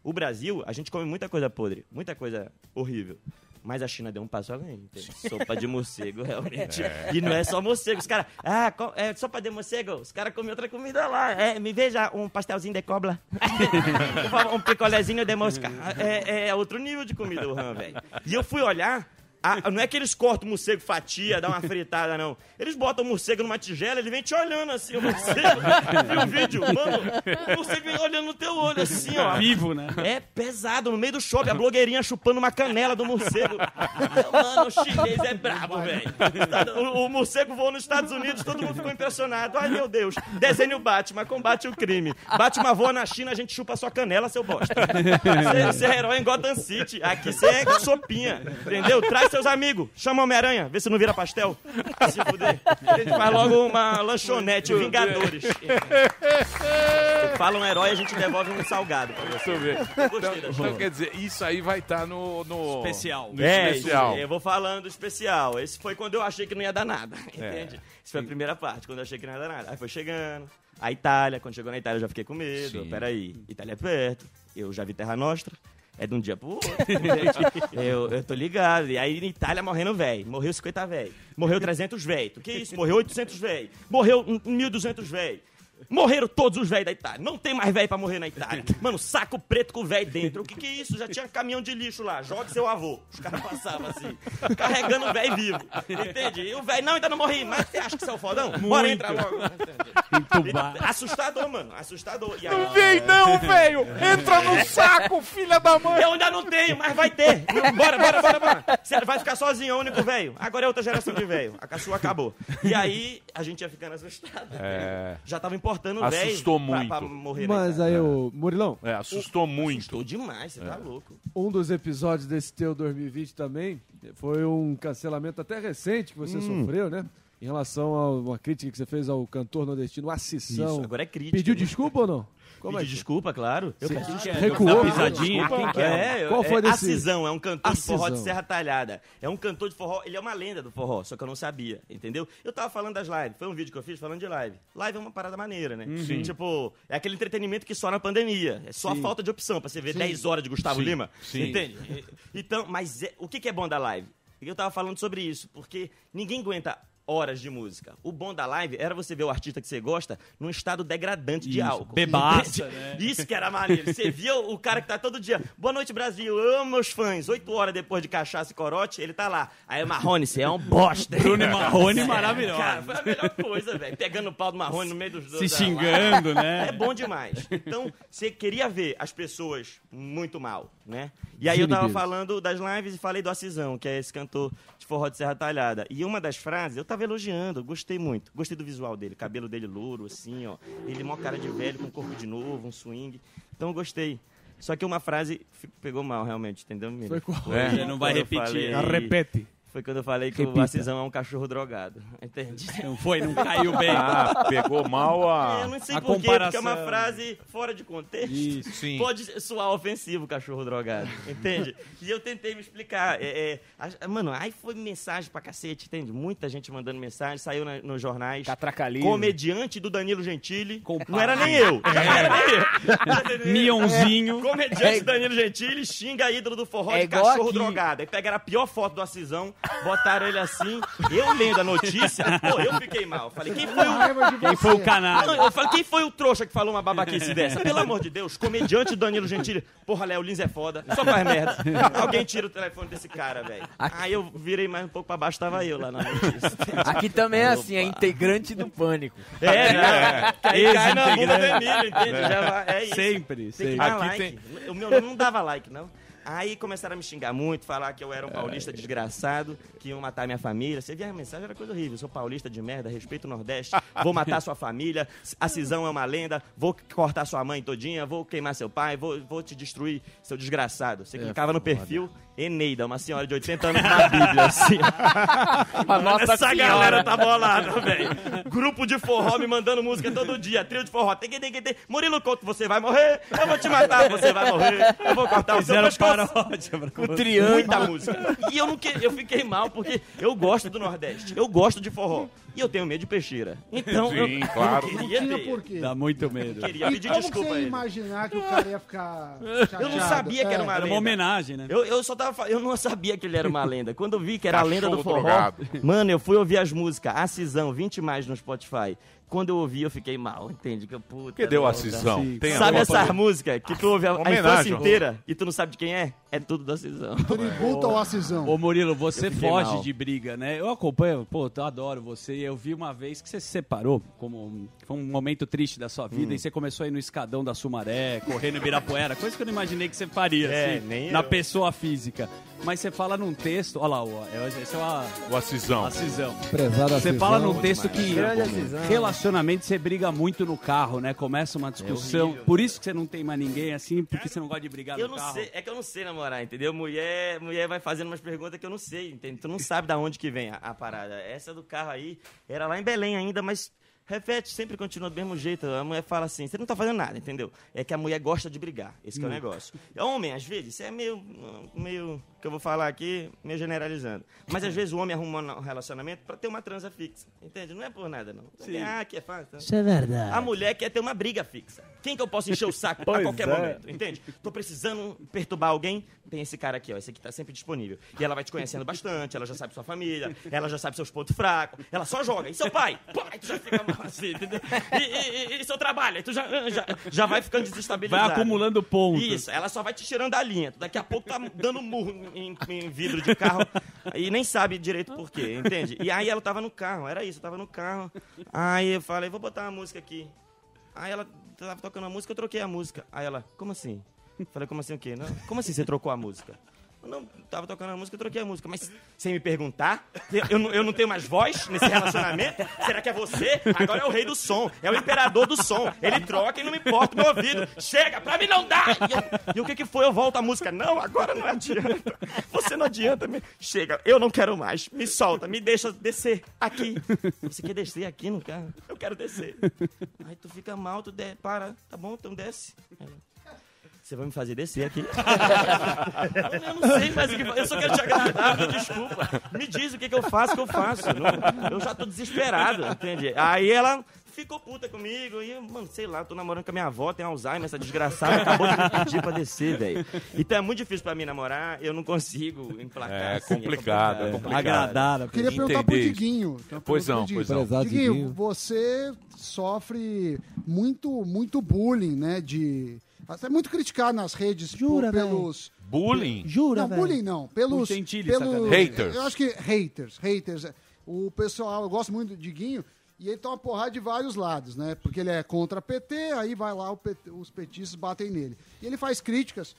O Brasil, a gente come muita coisa podre, muita coisa horrível. Mas a China deu um passo além. Sopa de morcego, realmente. É. E não é só morcego. Os caras, ah, é sopa de morcego. Os caras comem outra comida lá. É, me veja um pastelzinho de cobra. Um picolézinho de mosca. É, é outro nível de comida, o RAM, velho. E eu fui olhar. A- não é que eles cortam o morcego fatia, dá uma fritada, não. Eles botam o morcego numa tigela, ele vem te olhando assim, o morcego. Viu o vídeo? Mano, o morcego vem olhando no teu olho assim, ó. Vivo, né? É pesado, no meio do shopping, a blogueirinha chupando uma canela do morcego. Mano, o chinês é brabo, velho. O, o morcego voou nos Estados Unidos, todo mundo ficou impressionado. Ai, meu Deus. Desenho Batman, combate o crime. Batman voa na China, a gente chupa sua canela, seu bosta. Você, você é herói em Gotham City. Aqui você é sopinha, entendeu? Traz seus amigos, chama o Homem-Aranha, vê se não vira pastel. Se fuder. A gente faz logo uma lanchonete, Vingadores. Fala um herói, a gente devolve um salgado. Deixa eu ver. Então, então, quer dizer, isso aí vai estar no, no. Especial. No É, especial. isso, eu vou falando do especial. Esse foi quando eu achei que não ia dar nada, É. entende? Isso foi a primeira parte, quando eu achei que não ia dar nada. Aí foi chegando. A Itália, quando chegou na Itália eu já fiquei com medo. Sim. Peraí, Itália é perto. Eu já vi Terra Nostra. É de um dia pro outro. eu, eu tô ligado. E aí, na Itália, morrendo velho. Morreu 50 velho. Morreu 300 velho. Que isso? Morreu 800 velho. Morreu 1.200 velho. Morreram todos os velhos da Itália. Não tem mais velho pra morrer na Itália. Mano, saco preto com velho dentro. O que que é isso? Já tinha caminhão de lixo lá. Jogue seu avô. Os caras passavam assim, carregando o velho vivo. Entende? E o velho, não, ainda não morri. Mas você acha que você é o fodão? Bora entrar logo. Entubar. Assustador, mano. Assustador. E aí- Não vem não, velho! Entra no saco, filha da mãe! Eu ainda não tenho, mas vai ter. Bora, bora, bora, bora. Você vai ficar sozinho, é o único velho. Agora é outra geração de velho. A sua acabou. E aí, a gente ia ficando assustado. É. Já tava importando o velho. Assustou pra- muito. pra morrer na Mas aí, o Murilão, É, assustou muito. Assustou demais, você tá louco. um dos episódios desse teu 2020 também foi um cancelamento até recente que você Hum. sofreu, né? em relação a uma crítica que você fez ao cantor nordestino Assisão. Isso, agora é crítica. Pediu desculpa ou não? Como é que- desculpa, claro. Eu peço desculpa. recuou? Dá pisadinha. Quem que é? É, Qual foi é desse- Acisão, é um cantor de forró de. Serra Talhada. É um cantor de forró, ele é uma lenda do forró, só que eu não sabia, entendeu? Eu tava falando das lives, foi um vídeo que eu fiz falando de live. Live é uma parada maneira, né? Sim. Tipo, é aquele entretenimento que só na pandemia. É só a Sim. falta de opção pra você ver Sim. 10 horas de Gustavo Sim. Lima. Sim. Entende? Então, mas é- o que que é bom da live? Eu tava falando sobre isso, porque ninguém aguenta horas de música. O bom da live era você ver o artista que você gosta num estado degradante de Isso, álcool. bebaça, né? Isso que era maneiro. Você via o cara que tá todo dia, boa noite Brasil, amo meus fãs. Oito horas depois de cachaça e corote, ele tá lá. Aí Marrone, você é um bosta. Bruno Marrone, É, maravilhoso. Cara, foi a melhor coisa, velho. Pegando o pau do Marrone no meio dos dois. Se xingando, né? É bom demais. Então, você queria ver as pessoas muito mal, né? E aí eu tava Zinibias. falando das lives e falei do Acisão, que é esse cantor de forró de Serra Talhada. E uma das frases, eu tava elogiando, eu gostei muito. Gostei do visual dele, cabelo dele louro, assim, ó. Ele mó cara de velho, com corpo de novo, um swing. Então eu gostei. Só que uma frase pegou mal, realmente, entendeu? Foi qual? É. Ele não vai repetir. falei- repete. Foi quando eu falei que o Repita. Acisão é um cachorro drogado. Entendi. Não foi, não caiu bem. Ah, pegou mal a- Eu não sei a por quê, porque é uma frase fora de contexto. Isso. Sim. Pode soar ofensivo, cachorro drogado. Entende? e eu tentei me explicar. É, é, a- mano, aí foi mensagem pra cacete, entende? Muita gente mandando mensagem, saiu na- nos jornais. Catracalismo. Comediante do Danilo Gentili. Não era nem eu. Não era nem eu. Mionzinho. É, Comediante É. do Danilo Gentili xinga ídolo do forró É de cachorro aqui. drogado. Aí pegaram a pior foto do Acisão, botaram ele assim. Eu lendo a notícia, pô, eu fiquei mal. Falei, quem foi o. Quem foi o canalha? Não, eu falei, quem foi o trouxa que falou uma babaquice dessa? Pelo amor de Deus, comediante do Danilo Gentili. Porra, Léo Lins é foda, só faz merda. Alguém tira o telefone desse cara, velho. Aí eu virei mais um pouco pra baixo, tava eu lá na notícia. Aqui também é assim, é integrante do pânico. É, né? Aí cai na bunda do. Emílio, entende? É. Já vai, é isso. Sempre, Tem que sempre. dar Aqui like. O meu nome não dava like, não. Aí começaram a me xingar muito, falar que eu era um paulista desgraçado, que iam matar minha família. Você via a mensagem, era coisa horrível. Sou paulista de merda, respeito o Nordeste, vou matar sua família, a cisão é uma lenda, vou cortar sua mãe todinha, vou queimar seu pai, vou, vou te destruir, seu desgraçado. Você É clicava no perfil, Eneida, uma senhora de 80 anos na Bíblia, assim. A Nossa Essa Senhora. galera tá bolada, velho. Grupo de forró me mandando música todo dia, trio de forró. Tem que, tem que, tem. Murilo Couto, você vai morrer, eu vou te matar, você vai morrer, eu vou cortar o seu Fizeram pescoço. paródia pra Com você. triângulo. Muita música. E eu, não que, eu fiquei mal, porque eu gosto do Nordeste, eu gosto de forró. E eu tenho medo de peixeira. Então, Sim, eu, claro. eu queria ter. por quê? Dá muito medo. Queria E pedir como desculpa você ia imaginar que o cara ia ficar Eu não chateado? sabia que era uma É. lenda. uma homenagem, né? Eu, eu só tava fa- eu não sabia que ele era uma lenda. Quando eu vi que era a lenda do forró, drogado. mano, eu fui ouvir as músicas, a Cisão, 20 mais no Spotify. Quando eu ouvi, eu fiquei mal, entende? Que puta, Que deu a merda. Cisão? Sim. Tem Sabe essas coisa? músicas que tu ouve a, a infância inteira e tu não sabe de quem é? É tudo da Cisão. Tributo ao Acisão. Ô Murilo, você foge mal. de briga, né? Eu acompanho, pô, eu adoro você. Eu vi uma vez que você se separou, como foi um momento triste da sua vida, Hum. e você começou a ir no escadão da Sumaré, correndo em Ibirapuera, coisa que eu não imaginei que você faria, É, assim, nem na eu. pessoa física. Mas você fala num texto, olha lá, é- esse é o O Acisão. Acisão. Prezado Você fala num texto que relacionamento você briga muito no carro, né? Começa uma discussão. horrível. Por isso que você não tem mais ninguém assim, porque você não gosta de brigar Eu no não carro. sei, é que eu não sei namorar, entendeu? Mulher, mulher vai fazendo umas perguntas que eu não sei, entende? Tu não sabe da onde que vem a, a parada. Essa do carro aí era lá em Belém ainda, mas repete, sempre continua do mesmo jeito. A mulher fala assim, você não tá fazendo nada, entendeu? É que a mulher gosta de brigar, esse é o Hum. negócio. Homem, às vezes, é meio, meio, que eu vou falar aqui, meio generalizando. Mas às vezes o homem arruma um relacionamento pra ter uma transa fixa, entende? Não é por nada, não. Sim. Ah, que é fácil. Isso é verdade. A mulher quer ter uma briga fixa. Quem que eu posso encher o saco a qualquer é. momento, entende? Tô precisando perturbar alguém, tem esse cara aqui, ó, esse aqui tá sempre disponível. E ela vai te conhecendo bastante, ela já sabe sua família, ela já sabe seus pontos fracos, ela só joga. E seu pai? Pá, aí tu já fica mal assim, entendeu? E, e- e- e seu trabalho? Aí tu já, já, já vai ficando desestabilizado. Vai acumulando pontos. Isso, ela só vai te tirando da linha. Daqui a pouco tá dando murro em, em vidro de carro e nem sabe direito por quê, entende? E aí ela tava no carro, era isso, eu tava no carro. Aí eu falei, vou botar uma música aqui. Aí ela tava tocando a música, eu troquei a música. Aí ela, como assim? Falei, como assim o quê? Não, como assim você trocou a música? Não, tava tocando a música, eu troquei a música. Mas sem me perguntar, eu, não, eu não tenho mais voz nesse relacionamento? Será que é você? Agora é o rei do som, é o imperador do som. Ele troca e não me importa o meu ouvido. Chega, pra mim não dá! E, e o que que foi? Eu volto a música. Não, agora não adianta. Você não adianta. Me... Chega, eu não quero mais. Me solta, me deixa descer aqui. Você quer descer aqui no carro? Eu quero descer. Aí tu fica mal, tu de... para. Tá bom, então desce. Você vai me fazer descer aqui? eu não sei mais o que fa- Eu só quero te agradar, me desculpa. Me diz o que, que eu faço, que eu faço. Não- eu já tô desesperado, entende? Aí ela ficou puta comigo. E, eu, mano, sei lá, tô namorando com a minha avó, tem Alzheimer, essa desgraçada. Acabou de me pedir pra descer, velho. Então é muito difícil pra mim namorar, eu não consigo emplacar. É assim, complicado, é complicado. Agradar Eu queria perguntar pro Diguinho. Pois não, pois não. Diguinho, Diguinho. você sofre muito, muito bullying, né? De. Até muito criticado nas redes Jura, por- pelos. Bullying? Jura, não, velho? bullying não. Pelos. Gentilho, pelos. Haters. Eu acho que haters, haters. O pessoal, eu gosto muito do Diguinho. E ele toma porrada de vários lados, né? Porque ele é contra PT, aí vai lá, o PT os petistas batem nele. E ele faz críticas,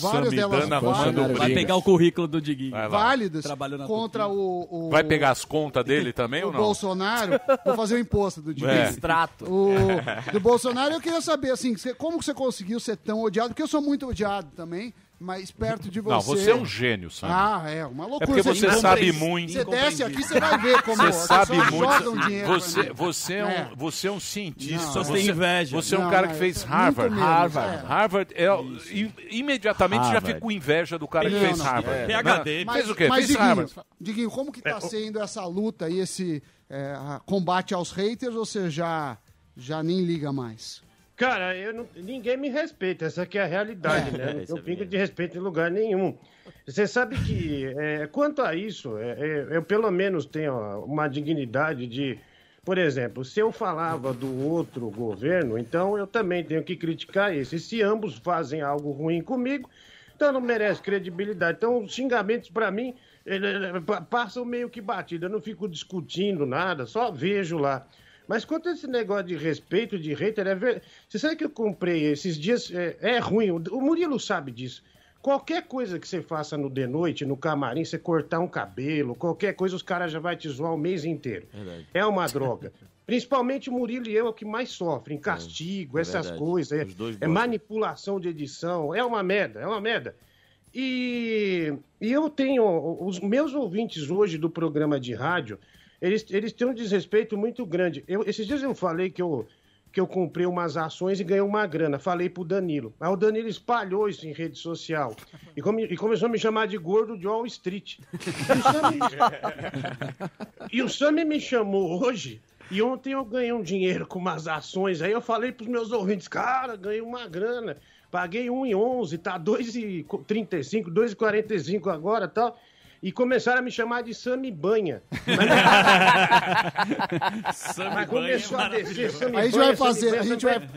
várias delas válidas, Vai pegar o currículo do Diguinho. Válidas contra o, o- Vai pegar as contas dele também o ou não? Bolsonaro. Vou fazer o imposto do Diguinho. É. Extrato. O, do Bolsonaro, eu queria saber, assim, como que você conseguiu ser tão odiado? Porque eu sou muito odiado também, mas perto de você... Não, você é um gênio, Sam. Ah, é, uma loucura. É porque você sabe muito. Você desce aqui, você vai ver como Você sabe muito. jogam dinheiro Você, você, é um, É. você é um cientista. Não, você, tem inveja. Você é um Não, cara não, que fez Harvard. menos, Harvard. é. Harvard é, imediatamente já Harvard. fica com inveja do cara que Não, fez não. Harvard. É. PhD. Fez o quê? Mas, fez Diguinho, Harvard. Diguinho, como que tá sendo essa luta e esse é, combate aos haters, ou você já, já nem liga mais? Cara, eu não- ninguém me respeita, essa aqui é a realidade, É, né? Não isso tenho é pingo de respeito em lugar nenhum. Você sabe que, é, quanto a isso, é, é, eu pelo menos tenho uma dignidade de. Por exemplo, se eu falava do outro governo, então eu também tenho que criticar esse. E se ambos fazem algo ruim comigo, então não merece credibilidade. Então, os xingamentos, pra mim, passam meio que batido. Eu não fico discutindo nada, só vejo lá. Mas quanto a esse negócio de respeito, de hater, é ver... Você sabe que eu comprei esses dias? É, é ruim, o Murilo sabe disso. Qualquer coisa que você faça no de noite, no camarim, você cortar um cabelo, qualquer coisa, os caras já vai te zoar o mês inteiro. É uma droga. Principalmente o Murilo e eu é o que mais sofrem. Castigo, é essas verdade. coisas. É, é manipulação de edição. É uma merda, é uma merda. E, e eu tenho. Os meus ouvintes hoje do programa de rádio, eles, eles têm um desrespeito muito grande. Eu, esses dias eu falei que eu, que eu comprei umas ações e ganhei uma grana. Falei pro Danilo. Aí o Danilo espalhou isso em rede social. E, come- e começou a me chamar de gordo de Wall Street. E o Sammy me chamou hoje. E ontem eu ganhei um dinheiro com umas ações. Aí eu falei pros meus ouvintes, cara, ganhei uma grana. Paguei 1,11, tá 2,35, 2,45 agora tal. E começaram a me chamar de Sammy Banha. Mas, Mas começou a descer Sammy Aí a gente Banha, vai fazer, Banha, a gente vai... Banha.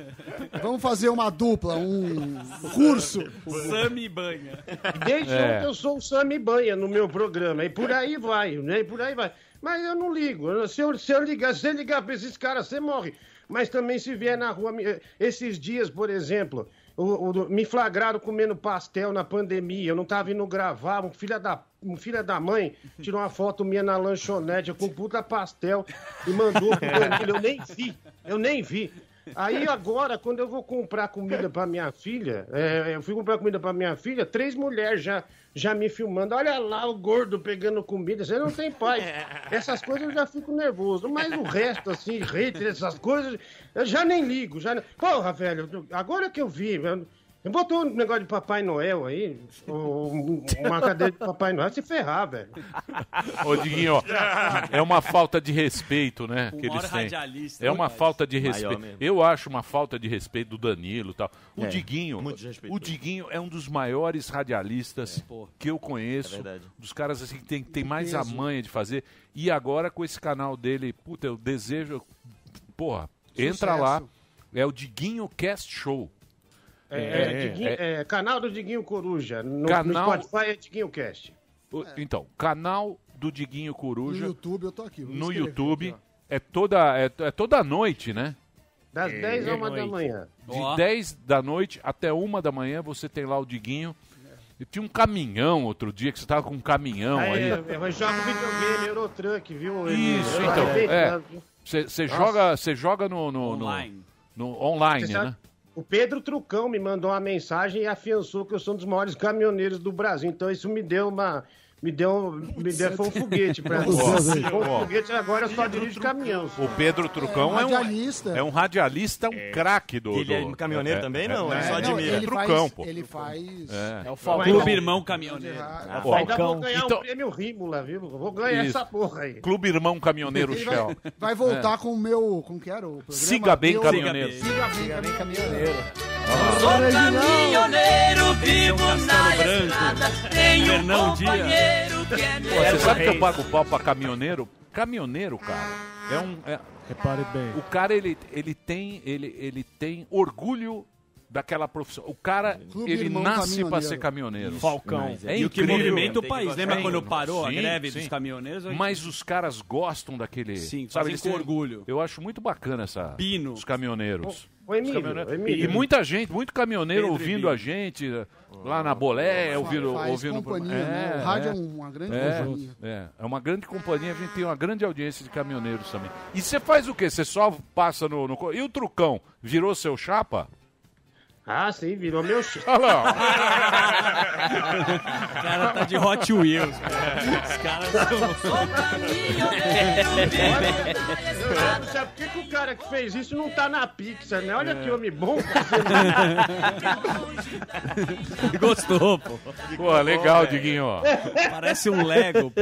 Vamos fazer uma dupla, um curso. Sami Banha. Desde É. ontem eu sou o Sami Banha no meu programa. E por aí vai, né? E por aí vai. Mas eu não ligo. Se eu, se eu ligar, se você ligar pra esses caras, você morre. Mas também se vier na rua. me- Esses dias, por exemplo, o- o- me flagraram comendo pastel na pandemia. Eu não tava indo gravar. Um filho da, um filho da mãe tirou uma foto minha na lanchonete com puta pastel e mandou pro Danilo. Eu nem vi. Eu nem vi. Aí agora, quando eu vou comprar comida pra minha filha, é, eu fui comprar comida pra minha filha, três mulheres já, já me filmando. Olha lá o gordo pegando comida, você não tem paz. Essas coisas eu já fico nervoso. Mas o resto, assim, hater, essas coisas, eu já nem ligo. Já... Porra, velho, agora que eu vi, eu- botou um negócio de Papai Noel aí, um- uma cadeira de Papai Noel, se ferrar, velho. Ô, Diguinho, ó, é uma falta de respeito, né? O Que eles têm. É do uma falta de respeito. Eu acho uma falta de respeito do Danilo e tal. O É, Diguinho, o Diguinho é um dos maiores radialistas que eu conheço. É verdade. Dos caras assim que tem, tem mais a manha de fazer. E agora com esse canal dele, puta, eu desejo. Porra, entra Sucesso. lá. É o Diguinho Cast Show. É, é, Diguinho- é, canal do Diguinho Coruja. No, Canal- no Spotify é Diguinho Cast. Então, canal do Diguinho Coruja. No YouTube eu tô aqui. No YouTube. aqui, é, toda, é, é toda noite, né? Das 10 a 1 da manhã. De 10 da noite até 1 da manhã você tem lá o Diguinho. E tinha um caminhão outro dia, que você tava com um caminhão aí. Aí, eu jogo videogame, Eurotruck, viu? Isso, Eu então. É. Você Nossa. joga, você joga no, no, no- Online. no online, Você sabe- né? O Pedro Trucão me mandou uma mensagem e afiançou que eu sou um dos maiores caminhoneiros do Brasil. Então isso me deu uma. Me deu, me deu foi um foguete pra mim. Um foguete, agora eu só dirijo caminhão. O Pedro Trucão é, um radialista. é um radialista, um craque do. Ele é do- caminhoneiro também, não? Ele só Não, admira. ele Trucão, faz, pô. Ele faz. É. É o Falcão. Clube Irmão Caminhoneiro. Ah, Ó, ainda vou Falcão. ganhar Então- um prêmio Rímula, viu? Vou ganhar Isso. essa porra aí. Clube Irmão Caminhoneiro Ele Shell. vai, vai voltar com o meu. Como que era o programa? Siga bem, caminhoneiro. Siga bem, caminhoneiro. Sou caminhoneiro, vivo Castelo na Branco. estrada. Tenho um Fernão Dias. companheiro que é Pô, você meu sabe que eu pago pau pra caminhoneiro? Caminhoneiro, cara, é um. é- Repare bem. o cara, ele, ele, tem, ele, ele tem orgulho daquela profissão. O cara, Clube ele Irmão nasce Caminhoneiro. ser caminhoneiro. Falcão. É E o que movimenta o país. Lembra Sim. quando parou a Sim, greve sim. dos caminhoneiros? Mas os caras gostam daquele. Sim, sabe, eles com têm- orgulho. Eu acho muito bacana essa. Pino. Os caminhoneiros. Ô, Emílio, Os caminhoneiros. Emílio. E muita gente, muito caminhoneiro Pedro ouvindo Emílio. a gente lá na Bolé, ouvindo. faz ouvindo companhia, né? O rádio é uma grande é, companhia. É, é uma grande companhia, a gente tem uma grande audiência de caminhoneiros também. E você faz o quê? Você só passa no, no E o trucão? Virou seu chapa? Ah, sim, virou meu chão. Olha lá. O cara tá de Hot Wheels. cara. Os caras Olha, do céu, por que, que o cara que fez isso não tá na Pixar, né? Olha que homem bom. Gostou, pô. Pô, legal, Diguinho. ó. Parece um Lego. pô.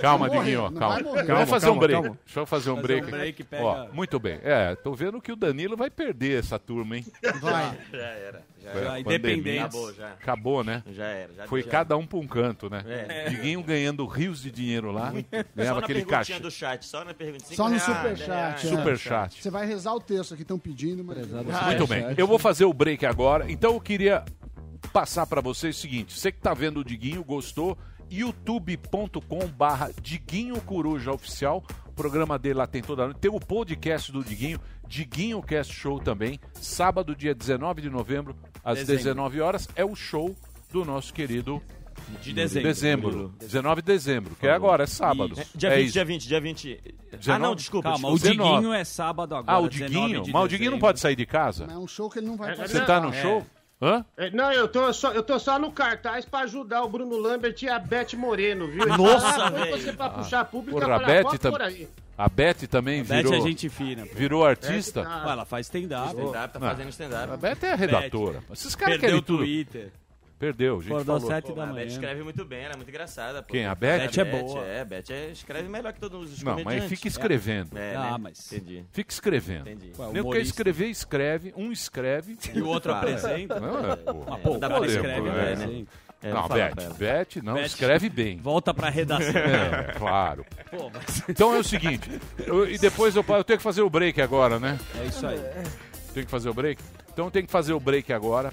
Calma, Diguinho, ó, não calma. Vamos fazer calma, um break. calma. Deixa eu fazer um Fazer break. um break, pega- Ó, muito bem. É, tô vendo que o Danilo vai perder essa turma, hein? Vai. Já era. Já a pandemia. Acabou, já. Acabou, né? Já era. Já Foi já. cada um pra um canto, né? É. Diguinho ganhando rios de dinheiro lá. Só Ganhava na aquele caixa. do chat, só na pergunta. Só no superchat. dez é. Superchat. Você vai rezar o texto aqui, estão pedindo, mas. Ah, Muito bem. Eu vou fazer o break agora. Então eu queria passar pra vocês o seguinte: você que tá vendo o Diguinho, gostou? youtube.com barra Diguinho Coruja Oficial. O programa dele lá tem toda noite. Tem o podcast do Diguinho, Diguinho Cast Show também. Sábado, dia 19 de novembro, às Dezembro. 19 horas. É o show do nosso querido De dezembro. dezembro. 19 de dezembro, que é agora, é sábado. Isso. Dia é 20, isso. dia 20, dia 20. Ah, 19? não, desculpa. Calma, desculpa. o Diguinho é sábado agora. Ah, o 19 Diguinho? de Mas o Diguinho não pode sair de casa? É um show que ele não vai Você tá no É. show? Hã? É, Não, eu tô, só, eu tô só no cartaz pra ajudar o Bruno Lambert e a Beth Moreno, viu? Nossa, "Ah, velho. você pra Ah. puxar público, Porra, a Beth, pode tam- por aí. A Beth também A Beth virou. é gente fina, pô. Virou artista. Beth tá- ela faz stand-up. Stand-up, tá Não. fazendo stand-up. A Beth é a redatora. Esses caras Perdeu querem o tudo. Twitter. Perdeu, gente. Acordou falou. sete Pô, da a Beth manhã. escreve muito bem, ela é muito engraçada. pô. Quem, a Beth? Beth é boa. É, a Beth é- escreve melhor que todos os Não, mas fica escrevendo. É, Ah, né? mas- Entendi. Fica escrevendo. Entendi. Nem quer escrever, escreve. Um escreve. E o outro apresenta. Não, é, pô. Mas, pô, pra escreve, exemplo, né? É. Não, Beth. Beth, não, Beth. escreve bem. Volta pra redação. É, claro. Pô, mas... Então é o seguinte, eu- e depois eu, eu tenho que fazer o break agora, né? É isso aí. Tem que fazer o break? Então tem que fazer o break agora.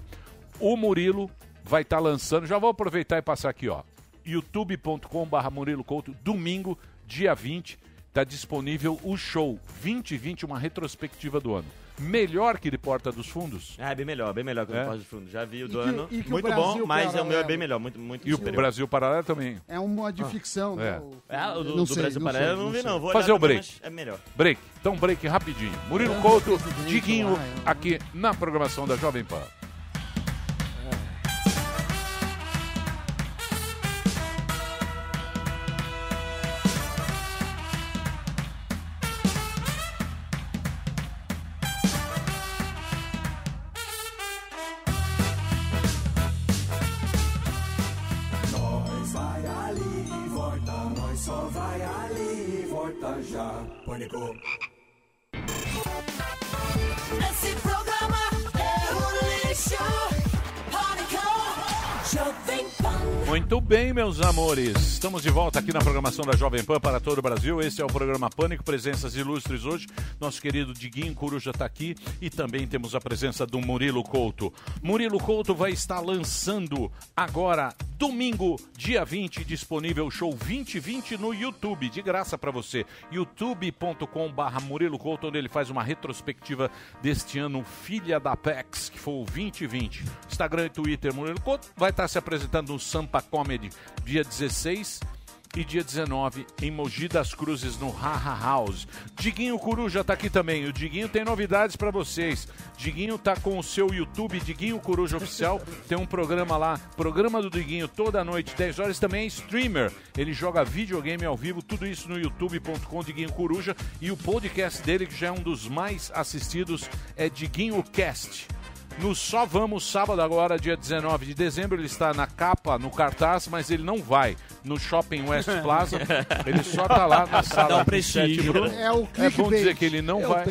O Murilo vai estar lançando, já vou aproveitar e passar aqui, ó. youtube.com.br Murilo Couto, domingo, dia 20, está disponível o show 2020, uma retrospectiva do ano. Melhor que de Porta dos Fundos. Ah, é bem melhor, bem melhor que o É? Porta de Fundo. Já vi o do E que- ano. e que o muito Brasil bom, mas é o meu é Paralelo? bem melhor, muito, muito E o superior. Brasil Paralelo também. É uma de ficção, É. né? O- Ah, o do, Não do sei, Brasil não Paralelo sei, eu não não vi, não. Vou Fazer o break. É melhor. Break. Então break rapidinho. Murilo Couto, Diguinho, aqui na programação da Jovem Pan. Já. Muito bem, meus amores. Estamos de volta aqui na programação da Jovem Pan para todo o Brasil. Esse é o programa Pânico, presenças ilustres hoje. Nosso querido Diguinho Coruja está aqui e também temos a presença do Murilo Couto. Murilo Couto vai estar lançando agora, domingo, dia 20, disponível o show 2020 no YouTube, de graça para você. youtube.com/barra Murilo Couto, onde ele faz uma retrospectiva deste ano, Filha da Pex, que foi o 2020. Instagram e Twitter, Murilo Couto vai estar se apresentando no Sampa Comedy, dia 16 e dia 19 em Mogi das Cruzes no Haha House. Diguinho Coruja tá aqui também. O Diguinho tem novidades para vocês. Diguinho tá com o seu YouTube Diguinho Coruja Oficial. Tem um programa lá, programa do Diguinho toda noite, 10 horas também é streamer. Ele joga videogame ao vivo, tudo isso no youtube.com Diguinho Coruja e o podcast dele que já é um dos mais assistidos é Diguinho Cast. No Só Vamos, sábado agora, dia 19 de dezembro, ele está na capa, no cartaz, mas ele não vai no Shopping West Plaza. Ele só está lá na sala um prestígio. É o É bom dizer que ele não Eu vai.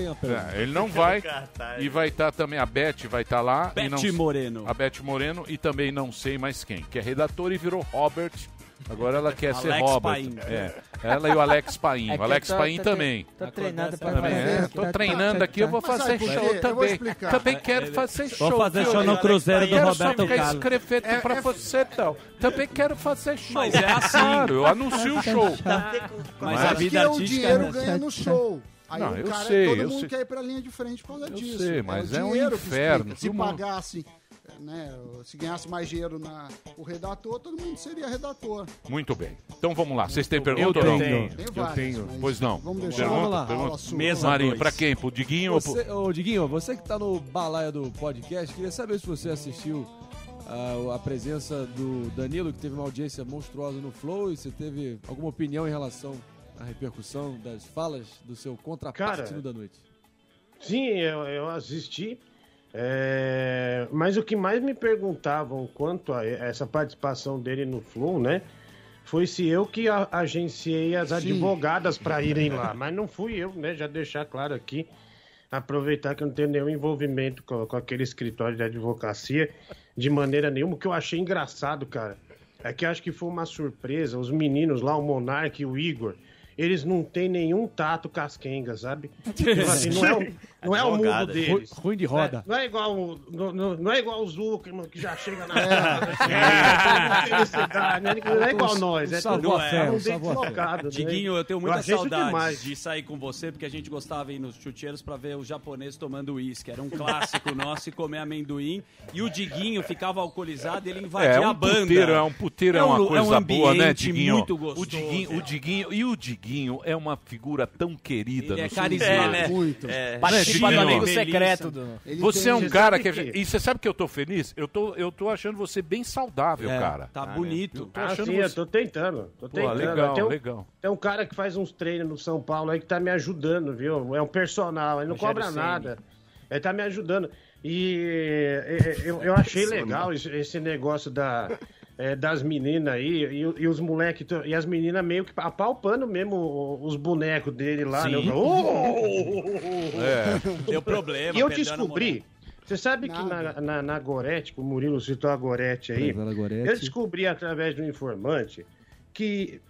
É, ele não vai. E vai estar também a Beth, vai estar lá. e Beth não- Moreno. A Beth Moreno e também não sei mais quem, que é redatora e virou Robert. Agora ela quer ser Alex Robert. Paim. É. Ela e o Alex Paim. É o Alex tô- Paim tô- também. Tô treinado pra Também, fazer. é, tô Tá- treinando tá- aqui, eu vou tá- fazer quê? show também. Também quero fazer show. Vou fazer show no Cruzeiro do Quero Roberto Carlos. escrevendo É- pra é- você, então. Também quero fazer show. Mas é assim. Claro, eu anuncio o show. Mas é a vida o artística dinheiro é- ganha no show. Aí Não, o eu cara, sei, todo eu mundo sei. quer ir pra linha de frente por causa Eu disso. sei, mas é o um inferno. Se pagasse, né, se ganhasse mais dinheiro na o redator, todo mundo seria redator. Muito bem. Então vamos lá. Vocês têm pergunta ou não? Tem várias, mas Pois não. Vamos deixar Pergunta, Vamos lá. pergunta. Mesa Marinho, dois. pra quem? Pro Diguinho ou pro... Você, ô, Diguinho, você que tá no balaia do podcast, queria saber se você assistiu ah, a presença do Danilo, que teve uma audiência monstruosa no Flow, e você teve alguma opinião em relação à repercussão das falas do seu contraparte Cara, no da noite? Sim, eu, eu assisti. É, Mas o que mais me perguntavam quanto a essa participação dele no Flow, né? Foi se eu que agenciei as advogadas para irem lá. Mas não fui eu, né? Já deixar claro aqui. Aproveitar que eu não tenho nenhum envolvimento com, com aquele escritório de advocacia de maneira nenhuma. O que eu achei engraçado, cara, é que acho que foi uma surpresa. Os meninos lá, o Monark e o Igor, eles não têm nenhum tato casquenga, sabe? Tipo assim, não é o, não é o mundo deles. Ru- ruim de roda. Não é igual, o- no- não é igual o Zuckerman que já chega na felicidade, né? Não é igual nós, é tudo fé, um deslocado, né? Diguinho, eu tenho muita saudade demais. de sair com você, porque a gente gostava de ir nos chuteiros pra ver os japoneses tomando uísque. Era um clássico nosso e comer amendoim. E o Diguinho ficava alcoolizado, ele invadia É, é um a banda. puteiro, é um puteiro, é, É um uma lu- é coisa um boa, né, Diguinho? muito O gostoso. Diguinho, o Diguinho, e o Diguinho é uma figura tão querida Ele é no carismático. É, né? Muito. É. Participa do Diguinho? amigo Melissa. secreto do... Ele Você é um cara que... que- E você sabe que eu tô feliz? Eu tô, eu tô achando você bem saudável, É, cara. Tá bonito. Tô Ah, achando sim, eu você... tô tentando. Tô Pô, tentando. legal, tem, um, legal. tem um cara que faz uns treinos no São Paulo aí que tá me ajudando, viu? É um personal, ele não Rogério cobra nada. Ele tá me ajudando. E eu, eu achei legal esse, esse negócio da, eh, das meninas aí, e, e os moleques, e as meninas meio que apalpando mesmo os bonecos dele lá. Né? Sim. Eu, "Oh!" É. Deu problema. E eu descobri. Você sabe que na, na, na Gorete, o Murilo citou a Gorete aí. Gorete. Eu descobri através do informante que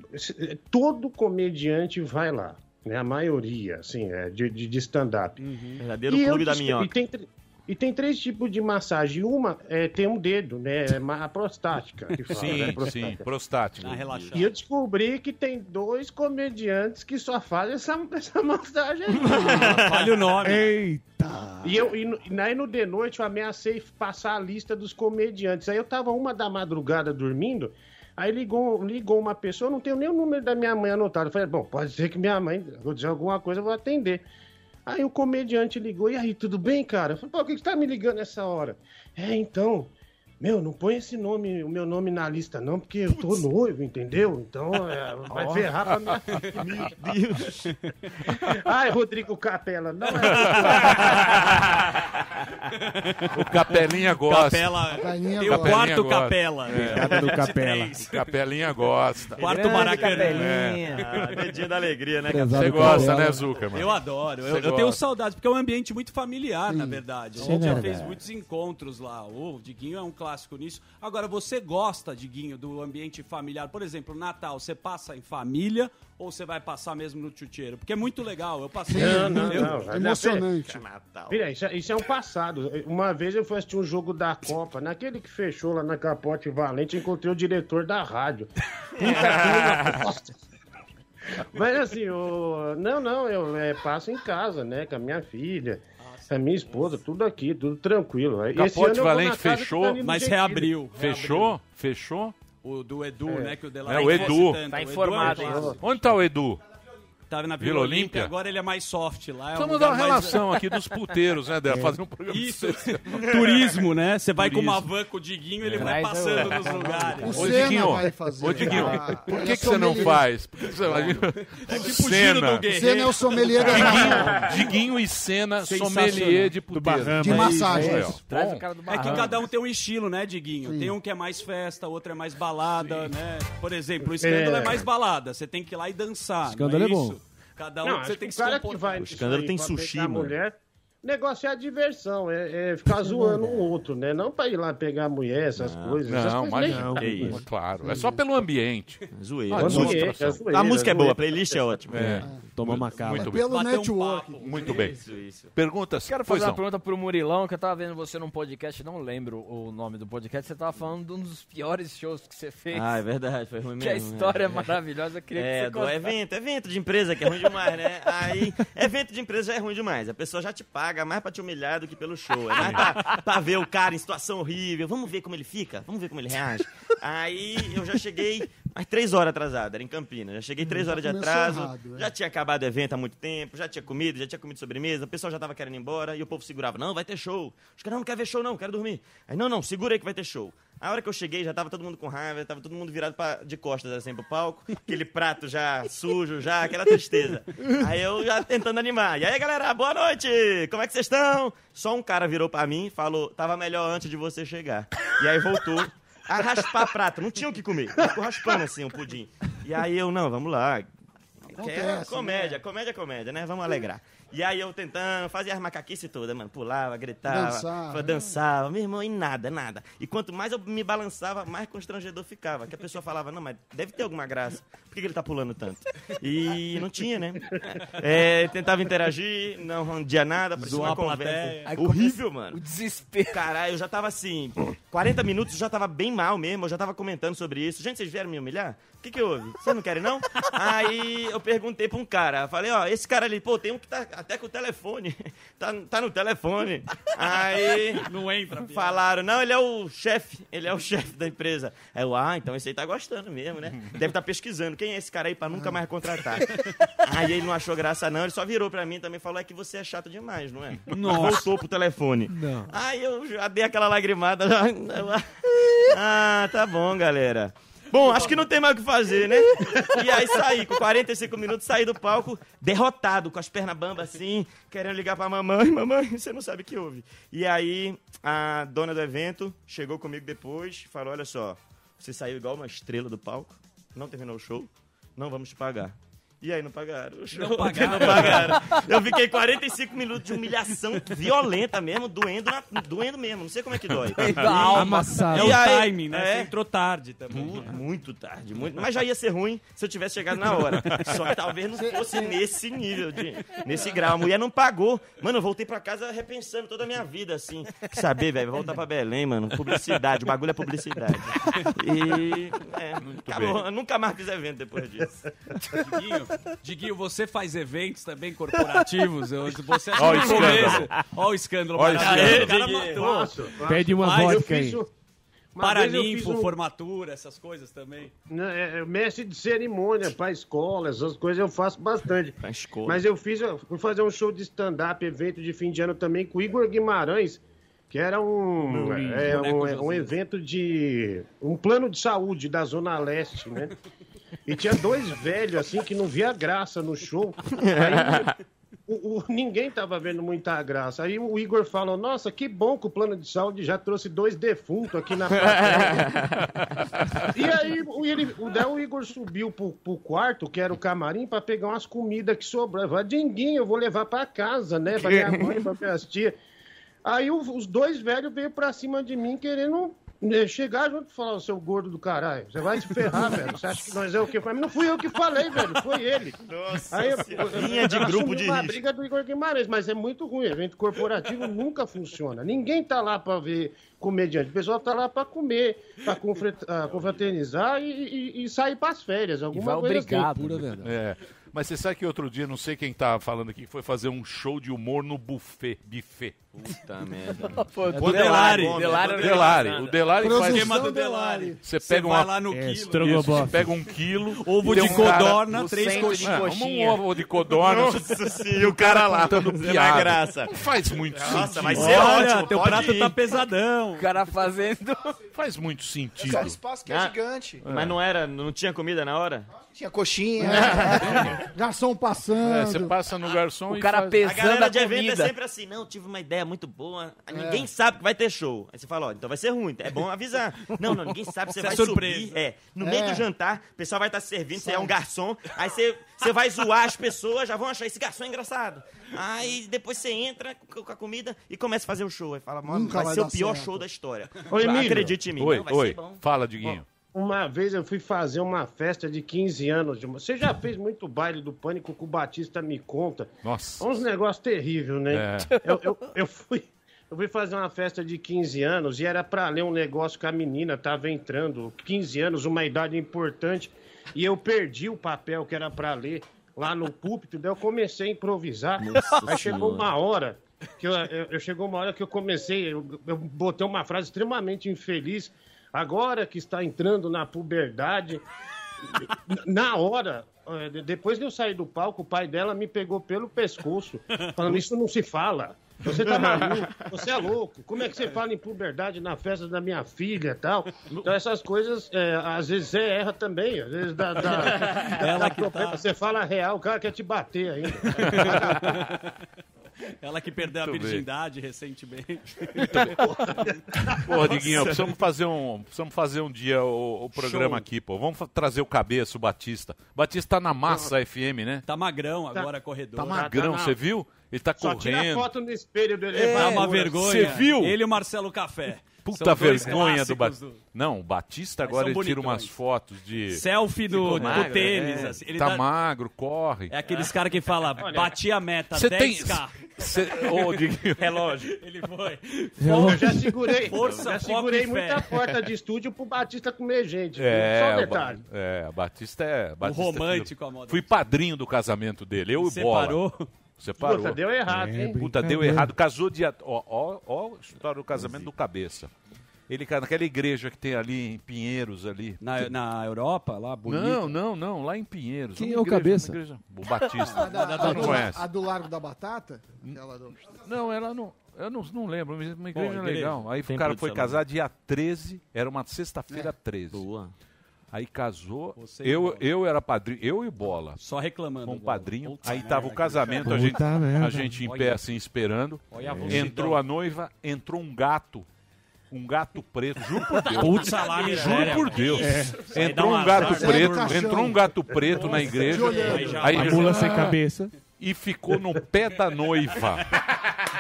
todo comediante vai lá. Né? A maioria, assim, é, de, de, de stand-up. Verdadeiro E eu clube da minhoca. E tem, e tem três tipos de massagem. Uma é, tem um dedo, né? É a prostática. Que fala, Sim, né? Prostática. sim, prostático. Ah, relaxado. E eu descobri que tem dois comediantes que só fazem essa, essa massagem aí. Fale o nome. Eita! E eu, e, no- e aí no de noite eu ameacei passar a lista dos comediantes. Aí eu tava uma da madrugada dormindo, aí ligou, ligou uma pessoa, não tenho nem o número da minha mãe anotado. Eu falei, bom, pode ser que minha mãe, vou dizer alguma coisa, eu vou atender. Aí o comediante ligou, e aí, tudo bem, cara? Eu falei, pô, que que você tá me ligando nessa hora? É, então, meu, não põe esse nome, o meu nome na lista não, porque eu tô noivo, entendeu? Então, é, vai ferrar pra minha... Meu Deus! Ai, Rodrigo Capela, não é... O Capelinha gosta. Capela- Capelinha tem o quarto gosta. Capela. É. Do Capela. O Capelinha gosta. Quarto Maracanã. Capelinha. Ah, medinho da alegria, né, Você gosta, né, Zuca, mano? Eu adoro. Eu, eu tenho gosta. saudades, porque é um ambiente muito familiar, na verdade. A Sim, gente já verdade. fez muitos encontros lá. O Diguinho é um clássico nisso. Agora, você gosta, Diguinho, do ambiente familiar? Por exemplo, Natal, você passa em família ou você vai passar mesmo no chuteiro? Porque é muito legal. Eu passei. Não, não, eu- não. Emocionante. Filha, isso, é- isso é um passado. Uma vez eu fui assistir um jogo da Copa, naquele que fechou lá na Capote Valente, encontrei o diretor da rádio. Mas assim, o... não, não, eu é, passo em casa, né, com a minha filha, com a minha esposa, tudo aqui, tudo tranquilo. Ano Capote Valente do fechou, Danilo Mas reabriu. Fechou? Fechou? O do Edu, É. né? Que o Dela É, o Edu. Tá informado. Onde tá o Edu? Tava na Vila Vila Olímpia? Agora ele é mais soft lá. É um Precisamos dar uma mais- relação aqui dos puteiros, né, Dela? Fazer um programa Isso, turismo, né? Você vai com uma van com o Diguinho, ele vai Traz passando o- nos lugares. Ô, Diguinho, ô, Diguinho, por que, que você não faz? Por que você vai... É tipo o giro do Guerreiro. Senna é o sommelier da Diguinho, Diguinho e Senna, sommelier de puteiro. De massagem. Ó. Traz o cara do É que cada um tem um estilo, né, Diguinho? Tem um que é mais festa, outro é mais balada, né? Por exemplo, o escândalo é. É. mais balada. Você tem que ir lá e dançar. Escândalo é bom. Isso? Cada um Não, você tem que se cara que comportar. vai O escândalo tem sushi, a mano. mulher, o negócio é a diversão, é, é ficar zoando um outro, né? Não pra ir lá pegar a mulher, essas coisas. essas Não, coisas mas não, claro. É só pelo ambiente. Zoeira. Ah, É zoeira, descontração. é zoeira, A música é boa, a playlist é ótima. É. Toma uma cala. Muito bem. Pelo Bater um network. papo. Muito bem. Isso, isso. Perguntas? Quero Pois fazer uma não. pergunta pro Murilão, que eu tava vendo você num podcast, não lembro o nome do podcast, você tava falando de um dos piores shows que você fez. Ah, é verdade, foi ruim Que a mesmo. história é é. maravilhosa, eu queria que É, você do contasse. evento, evento de empresa que é ruim demais, né? Aí, evento de empresa já é ruim demais. A pessoa já te paga mais pra te humilhar do que pelo show. É mais pra, pra ver o cara em situação horrível. Vamos ver como ele fica, vamos ver como ele reage. Aí eu já cheguei mais três horas atrasado, era em Campinas. Já cheguei três Já horas de atraso, errado, é. já tinha acabado o evento há muito tempo, já tinha comido, já tinha comido sobremesa, o pessoal já tava querendo ir embora e o povo segurava. Não, vai ter show. Os caras não querem ver show, não, quero dormir. Aí, não, não, segura aí que vai ter show. A hora que eu cheguei, já tava todo mundo com raiva, tava todo mundo virado pra- de costas assim pro palco, aquele prato já sujo, já, aquela tristeza. Aí eu já tentando animar. E aí, galera, boa noite! Como é que vocês estão? Só um cara virou pra mim e falou: tava melhor antes de você chegar. E aí voltou a raspar prato, não tinha o que comer. Ficou raspando assim o pudim. E aí eu, não, vamos lá. Que é Acontece, comédia, comédia, comédia, né? Vamos alegrar. E aí eu tentando, fazia as macaquices todas, mano. Pulava, gritava, Dançava, fa- dançava. Meu irmão, e nada, nada. E quanto mais eu me balançava, mais constrangedor ficava. Que a pessoa falava, não, mas deve ter alguma graça. Por que, que ele tá pulando tanto? E não tinha, né? É, tentava interagir, não rendia nada, parecia Zoar uma conversa. Horrível, mano. O desespero. Caralho, eu já tava assim, 40 minutos, eu já tava bem mal mesmo, eu já tava comentando sobre isso. Gente, vocês vieram me humilhar? O que que houve? Vocês não querem, não? Aí eu perguntei pra um cara, falei, ó, esse cara ali, pô, tem um que tá até com o telefone, tá, tá no telefone. Aí Não entra, falaram, não, ele é o chefe, ele é o chefe da empresa. Aí eu, ah, então esse aí tá gostando mesmo, né? Deve estar pesquisando, quem é esse cara aí pra nunca mais contratar? Aí ele não achou graça não, ele só virou pra mim e também falou, é que você é chato demais, não é? Nossa. Voltou pro telefone. Não. Aí eu já dei aquela lagrimada. Já... Ah, tá bom, galera. Bom, acho que não tem mais o que fazer, né? E aí saí, com 45 minutos, saí do palco, derrotado, com as pernas bambas assim, querendo ligar pra mamãe. Mamãe, você não sabe o que houve. E aí, a dona do evento chegou comigo depois, falou, olha só, você saiu igual uma estrela do palco, não terminou o show, não vamos te pagar. E aí não pagaram. O show, Não pagaram? não pagaram. Eu fiquei 45 minutos de humilhação violenta mesmo, doendo, na- doendo mesmo. Não sei como é que dói. Amassado. É o aí- timing, né? é. Você entrou tarde também. Muito, muito tarde, muito. Mas já ia ser ruim se eu tivesse chegado na hora. Só que talvez não fosse nesse nível, de, nesse grau. A mulher não pagou. Mano, eu voltei pra casa repensando toda a minha vida, assim. Que saber, velho, voltar pra Belém, mano. Publicidade, o bagulho é publicidade. E. É, acabou. Nunca mais fiz evento depois disso. Diguinho, Diguinho, você faz eventos também corporativos? Eu- Você acha o que no começo- escândalo. Ó o escândalo. Ó o escândalo. O cara matou. Faço, faço. Pede uma Mas vodka aí. Paraninfo, um- formatura, essas coisas também. né, é, mestre de cerimônia pra escola, essas coisas eu faço bastante. Pra escola. Mas eu fiz, eu fui fazer um show de stand-up, evento de fim de ano também com o Igor Guimarães, que era um, é, um, José. um evento de. um plano de saúde da Zona Leste, né? E tinha dois velhos assim que não via graça no show. Aí, o- o- ninguém tava vendo muita graça. Aí o Igor falou: Nossa, que bom que o plano de saúde já trouxe dois defuntos aqui na plateia. e aí o, ele, o, daí o Igor subiu pro, pro quarto, que era o camarim, pra pegar umas comidas que sobraram. Falei, Dinguinho, eu vou levar pra casa, né? Pra minha mãe, pra minhas tias. Aí os dois velhos veio pra cima de mim querendo chegar junto e falar, "Ô, seu gordo do caralho, você vai se ferrar, velho. Você acha que nós é o quê? Não fui eu que falei, velho, foi ele. Nossa Aí eu- Linha de eu grupo de uma risco. briga do Igor Guimarães, mas é muito ruim. Evento corporativo nunca funciona. Ninguém tá lá pra ver comediante. O pessoal tá lá pra comer, pra confre- ah, confraternizar e, e- e sair pras férias. Alguma coisa assim. É. Mas você sabe que outro dia, não sei quem tá falando aqui, foi fazer um show de humor no buffet, buffet. Puta merda. Pô, É do Delari. Delari. Delari Delari. organizando. O Delari faz... Esquema do Delari. Você pega vai uma... lá no Isso, quilo. Isso, você pega um quilo... Ovo de um cara- codorna, o três coxinhas. Um Coxinha. ovo de codorna. Nossa senhora, e o cara lá, contando fazendo piada. a graça. Não faz muito Nossa, sentido. vai ser Olha, ótimo. teu prato ir. tá pesadão. O cara fazendo. Faz muito sentido. Só espaço que é Ah, gigante. Mas não era, não tinha comida na hora? Tinha coxinha. Garçom passando. É, você passa no garçom O e cara faz- pesando a galera de evento é sempre assim, não, tive uma ideia muito boa, É. ninguém sabe que vai ter show. Aí você fala, ó, então vai ser ruim, é bom avisar. Não, não, ninguém sabe, você Isso é vai surpresa. subir, é, no É. meio do jantar, o pessoal vai estar servindo, você é um garçom, aí você, você vai zoar as pessoas, já vão achar esse garçom é engraçado. Aí depois você entra com a comida e começa a fazer o show. Aí fala, mano, vai, vai ser o pior certo. show da história. Ô, Emílio. Acredite em mim. Oi, Não, vai oi. ser bom. Fala, Diguinho. Uma vez eu fui fazer uma festa de 15 anos. De uma... Você já fez muito baile do Pânico que o Batista me conta. Nossa. Uns negócios terríveis, né? É. Eu, eu, eu fui, eu fui fazer uma festa de 15 anos e era pra ler um negócio que a menina tava entrando. 15 anos, uma idade importante. E eu perdi o papel que era pra ler lá no púlpito. Daí eu comecei a improvisar. Nossa Aí chegou uma hora que eu, eu- eu- chegou uma hora que eu comecei, eu, eu botei uma frase extremamente infeliz. Agora que está entrando na puberdade, na hora, de- depois de eu sair do palco, o pai dela me pegou pelo pescoço, falando: Isso não se fala. Você tá maluco, você é louco. Como é que você fala em puberdade na festa da minha filha e tal? Então, essas coisas, eh, às vezes você erra também. Às vezes dá. dá- Ela dá que problema. tá. Você fala real, o cara quer te bater ainda. Ela que perdeu a Muito bem. virgindade recentemente. Pô, Diguinho, precisamos fazer um, precisamos fazer um dia o, o programa Show. aqui, pô. Vamos trazer o cabeça, o Batista. Batista tá na massa FM, né? Tá magrão agora, corredor. Tá magrão, você viu? Ele tá Só tira correndo. foto no espelho do Dá elevador. uma vergonha. Você viu? Ele e o Marcelo Café. Puta vergonha do Batista. Não, o Batista agora ele tira umas fotos de. Selfie do, do magro, tênis. é. assim. Ele tá dá- magro, corre. É aqueles caras que falam, bati a meta, Você tem. 10k. Cê... Ô, Diguinho. Relógio. Ele foi. Eu já segurei, Força, já segurei fé. muita porta de estúdio pro Batista comer gente. É, Só um o Ba- detalhe. é, Batista é. Batista é romântico, filho- a moda. Fui padrinho do casamento dele, eu e o Separou? Bola. Separou. Puta, deu errado, hein? Puta, deu errado. Casou dia. Ó, ó, ó, a história do casamento do cabeça. Ele ca- naquela igreja que tem ali em Pinheiros ali. Na, na Europa, lá, bonito. Não, não, não, lá em Pinheiros. Quem é o igreja, cabeça? igreja- O Batista. A, da- a não do, conhece? a do Largo da Batata? Aquela do- Não, ela não. Eu não, não lembro, mas uma igreja igreja. legal. Aí o cara de foi casar dia 13, era uma sexta-feira 13. Boa. Aí casou, Você eu, eu era padrinho, eu e Bola. Só reclamando. Com um padrinho. Puta Aí merda, tava o casamento, a gente, merda. a gente em pé Olha. assim esperando. Olha a. Entrou a noiva, entrou um gato. Um gato preto, juro por Deus. Putz, salame, juro sério. por Deus. Dá Entrou um gato azar. preto, entrou um gato preto na igreja. olhando. Aí ele- Mula sem cabeça. e ficou no pé da noiva.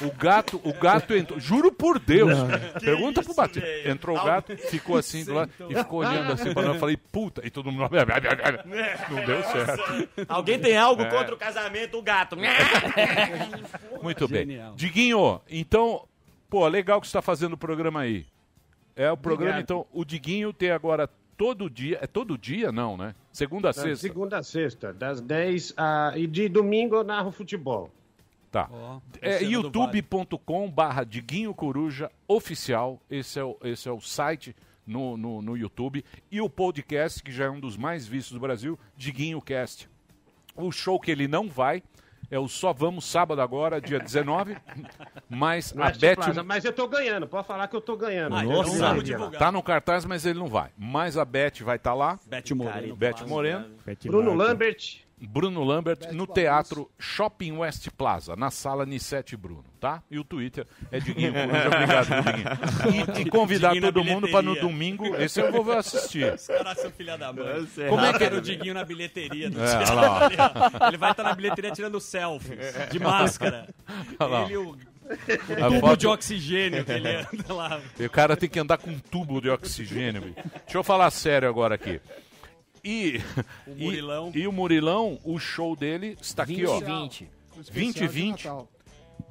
O gato, o gato entrou, juro por Deus. Pergunta pro Batista. Entrou o gato, ficou assim do lado e ficou olhando assim pra nós. Eu falei, puta, e todo mundo. Não deu certo. Alguém tem algo É. contra o casamento, o gato. Muito bem. Genial. Diguinho, então, pô, legal que você tá fazendo o programa aí. É o programa, Obrigado. então, o Diguinho tem agora todo dia. É todo dia, não, né? Segunda a sexta. segunda a sexta, das 10 a... e de domingo eu narro futebol. Tá. Ó, É Vale. youtube.com barra Diguinho Coruja Oficial. Esse é o, esse é o site no, no, no YouTube. E o podcast, que já é um dos mais vistos do Brasil, Diguinho Cast. O show que ele não vai é o Só Vamos sábado agora, dia 19. Mas No a Beth Plaza, mas eu tô ganhando, pode falar que eu tô ganhando. Ah, Nossa, tá no cartaz, mas ele não vai. Mas a Beth vai estar lá. Bete Moreno. Beth Moreno. Bruno Lambert, Bruno Lambert no Teatro Shopping West Plaza, na sala Nissete Bruno, tá? E o Twitter é Diguinho Coruja, obrigado, Diguinho. E, e convidar Diguinho todo mundo para no domingo, esse eu vou assistir. Os caras são filha da mãe. Como é que era o Diguinho na bilheteria do É, lá. Ele vai estar na bilheteria tirando selfies, de máscara. Olha lá. Ele e o, o tubo foto- de oxigênio que ele anda lá. E o cara tem que andar com um tubo de oxigênio. bicho. Deixa eu falar sério agora aqui. E O e- Murilão. E, o Murilão, o show dele está aqui, ó. 20. 20 e 20.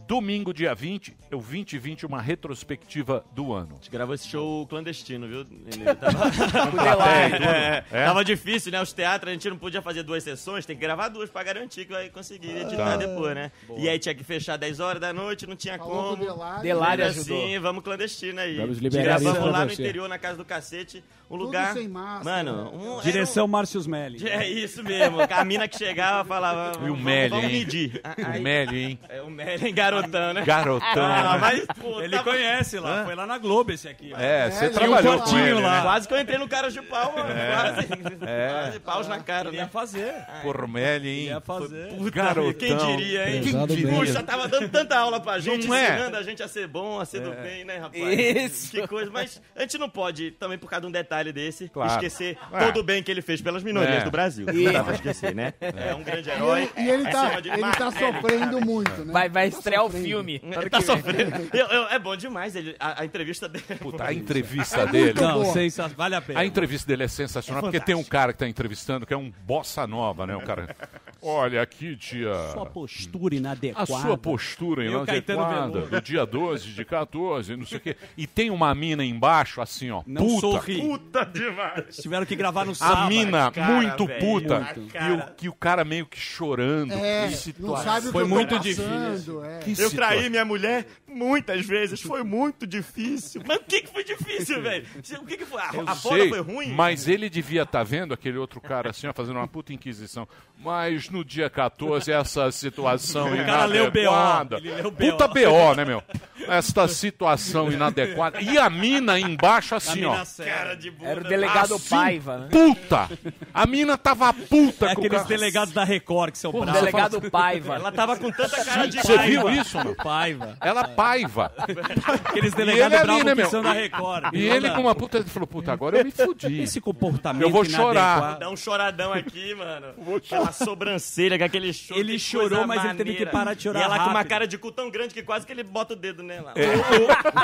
Domingo, dia 20, é o 2020, uma retrospectiva do ano. A gente gravou esse show clandestino, viu? Ele tava... É, É? Tava difícil, né? Os teatros, a gente não podia fazer duas sessões, tem que gravar duas pra garantir que vai conseguir editar Tá. depois, né? Boa. E aí tinha que fechar 10 horas da noite, não tinha Falou como. Delário. Delário Mesmo ajudou. assim, vamos clandestino aí. Vamos liberar Gravamos lá no interior, na casa do cacete, um Tudo lugar... sem máscara. Mano, um, Direção Márcio Smelly. É isso mesmo. A mina que chegava falava. E o Meli, Vamos hein? medir. O Meli, hein? É o Meli, garotão, né? Garotão. Mas, pô, Ele tava- conhece lá, Hã? foi lá na Globo esse aqui. ó. É, você trabalhou um com ele, lá. né? Quase que eu entrei no cara de pau, mano. É. Quase. É. Quase paus na cara, Ele ia né? fazer. Porra, Meli, hein? Ia fazer. Puta, Garotão. Quem diria, hein? Quem bem. Puxa, tava dando tanta aula pra gente, Não é? ensinando a gente a ser bom, a ser do bem, né, rapaz? Isso. Que coisa. Mas a gente não pode, também por causa de um detalhe desse, Claro. esquecer É. todo o bem que ele fez pelas minorias É. do Brasil. Não dá pra esquecer, né? É um grande E herói. ele, e ele tá, ele tá sofrendo muito, né? Vai, vai Tá estrear o filme. Ele tá sofrendo. Eu- eu- é bom demais ele, a, a entrevista dele. Puta, a entrevista É dele. muito Não, sensa... vale a pena. A entrevista dele é sensacional, porque tem um cara que tá entrevistando que é um bossa nova, né? Um cara. Olha aqui, tia. Sua postura A inadequada. sua postura E o inadequada do dia 12 de 14, não sei o quê. E tem uma mina embaixo, assim, ó. Não puta. sorri. Puta demais. Tiveram que gravar no sábado. A mina cara, muito velho, puta. a E o, cara. que o cara meio que chorando. É, que não situação. sabe o Foi muito passando, é. Eu traí minha mulher muitas vezes, foi muito difícil. Mas o que, que foi difícil, velho? O que, que foi? A, a foda sei, foi ruim? mas ele devia estar vendo aquele outro cara assim, ó, fazendo uma puta inquisição. Mas no dia 14, essa situação O cara leu BO, inadequada. ele leu BO. Puta BO, né, meu? Esta situação inadequada. E a mina embaixo assim, ó. mina séria. Cara de bunda. Era o delegado Assim, Paiva, né? Puta! A mina tava puta É com o aqueles delegados da Record que são O bravos. delegado Paiva. Ela tava com tanta cara de Você viu isso, meu? Paiva. Ela paiva. Aqueles E delegados bravos né, que meu? são da Record. E ele com uma puta, ele falou, puta, agora eu me fudi. Esse comportamento Eu vou chorar. Dá um choradão aqui, mano. Aquela sobrancelha, com aquele choro. Ele chorou, mas ele teve maneira. que parar de chorar E ela com uma rápido. cara de cu tão grande que quase que ele bota o dedo nela. É.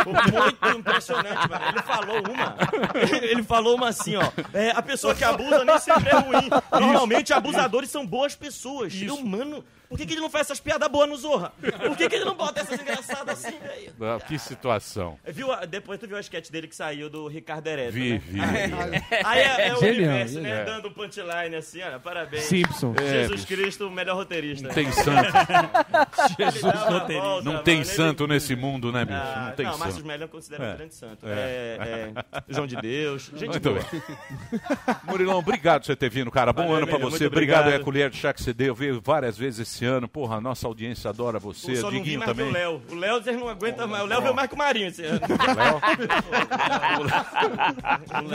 Muito impressionante, mano. Ele falou uma. Ele falou uma assim, ó. É, a pessoa que abusa nem sempre é ruim. Normalmente, abusadores são boas pessoas. Eu, mano, por que, que ele não faz essas piadas boas no Zorra? Por que, que ele não bota essas engraçadas assim, velho? Ah, Que situação. Viu, a- depois tu viu a sketch dele que saiu do Ricardo Ereto, Vi, né? vi. Aí é, é o Genial, universo, né? genial. Dando punchline assim, olha, parabéns. Simpson. É, Jesus bicho. Cristo, o melhor roteirista. Não tem santo. Jesus roteirista. Não tem santo nesse mundo, né, bicho? Ah, Não tem não, santo. Márcio Smelly eu considero É. um grande santo. É. É, é João de Deus, gente Muito boa. bem. Murilão, obrigado por você ter vindo, cara. Bom Valeu, ano pra Emílio, você. muito Obrigado, obrigado. é a colher de chá que você deu. Veio várias vezes esse ano. Porra, a nossa audiência adora você. Só não vi Diguinho mais também. do Léo. O Léo vocês não aguentam mais. O Léo veio mais que o Marinho esse ano.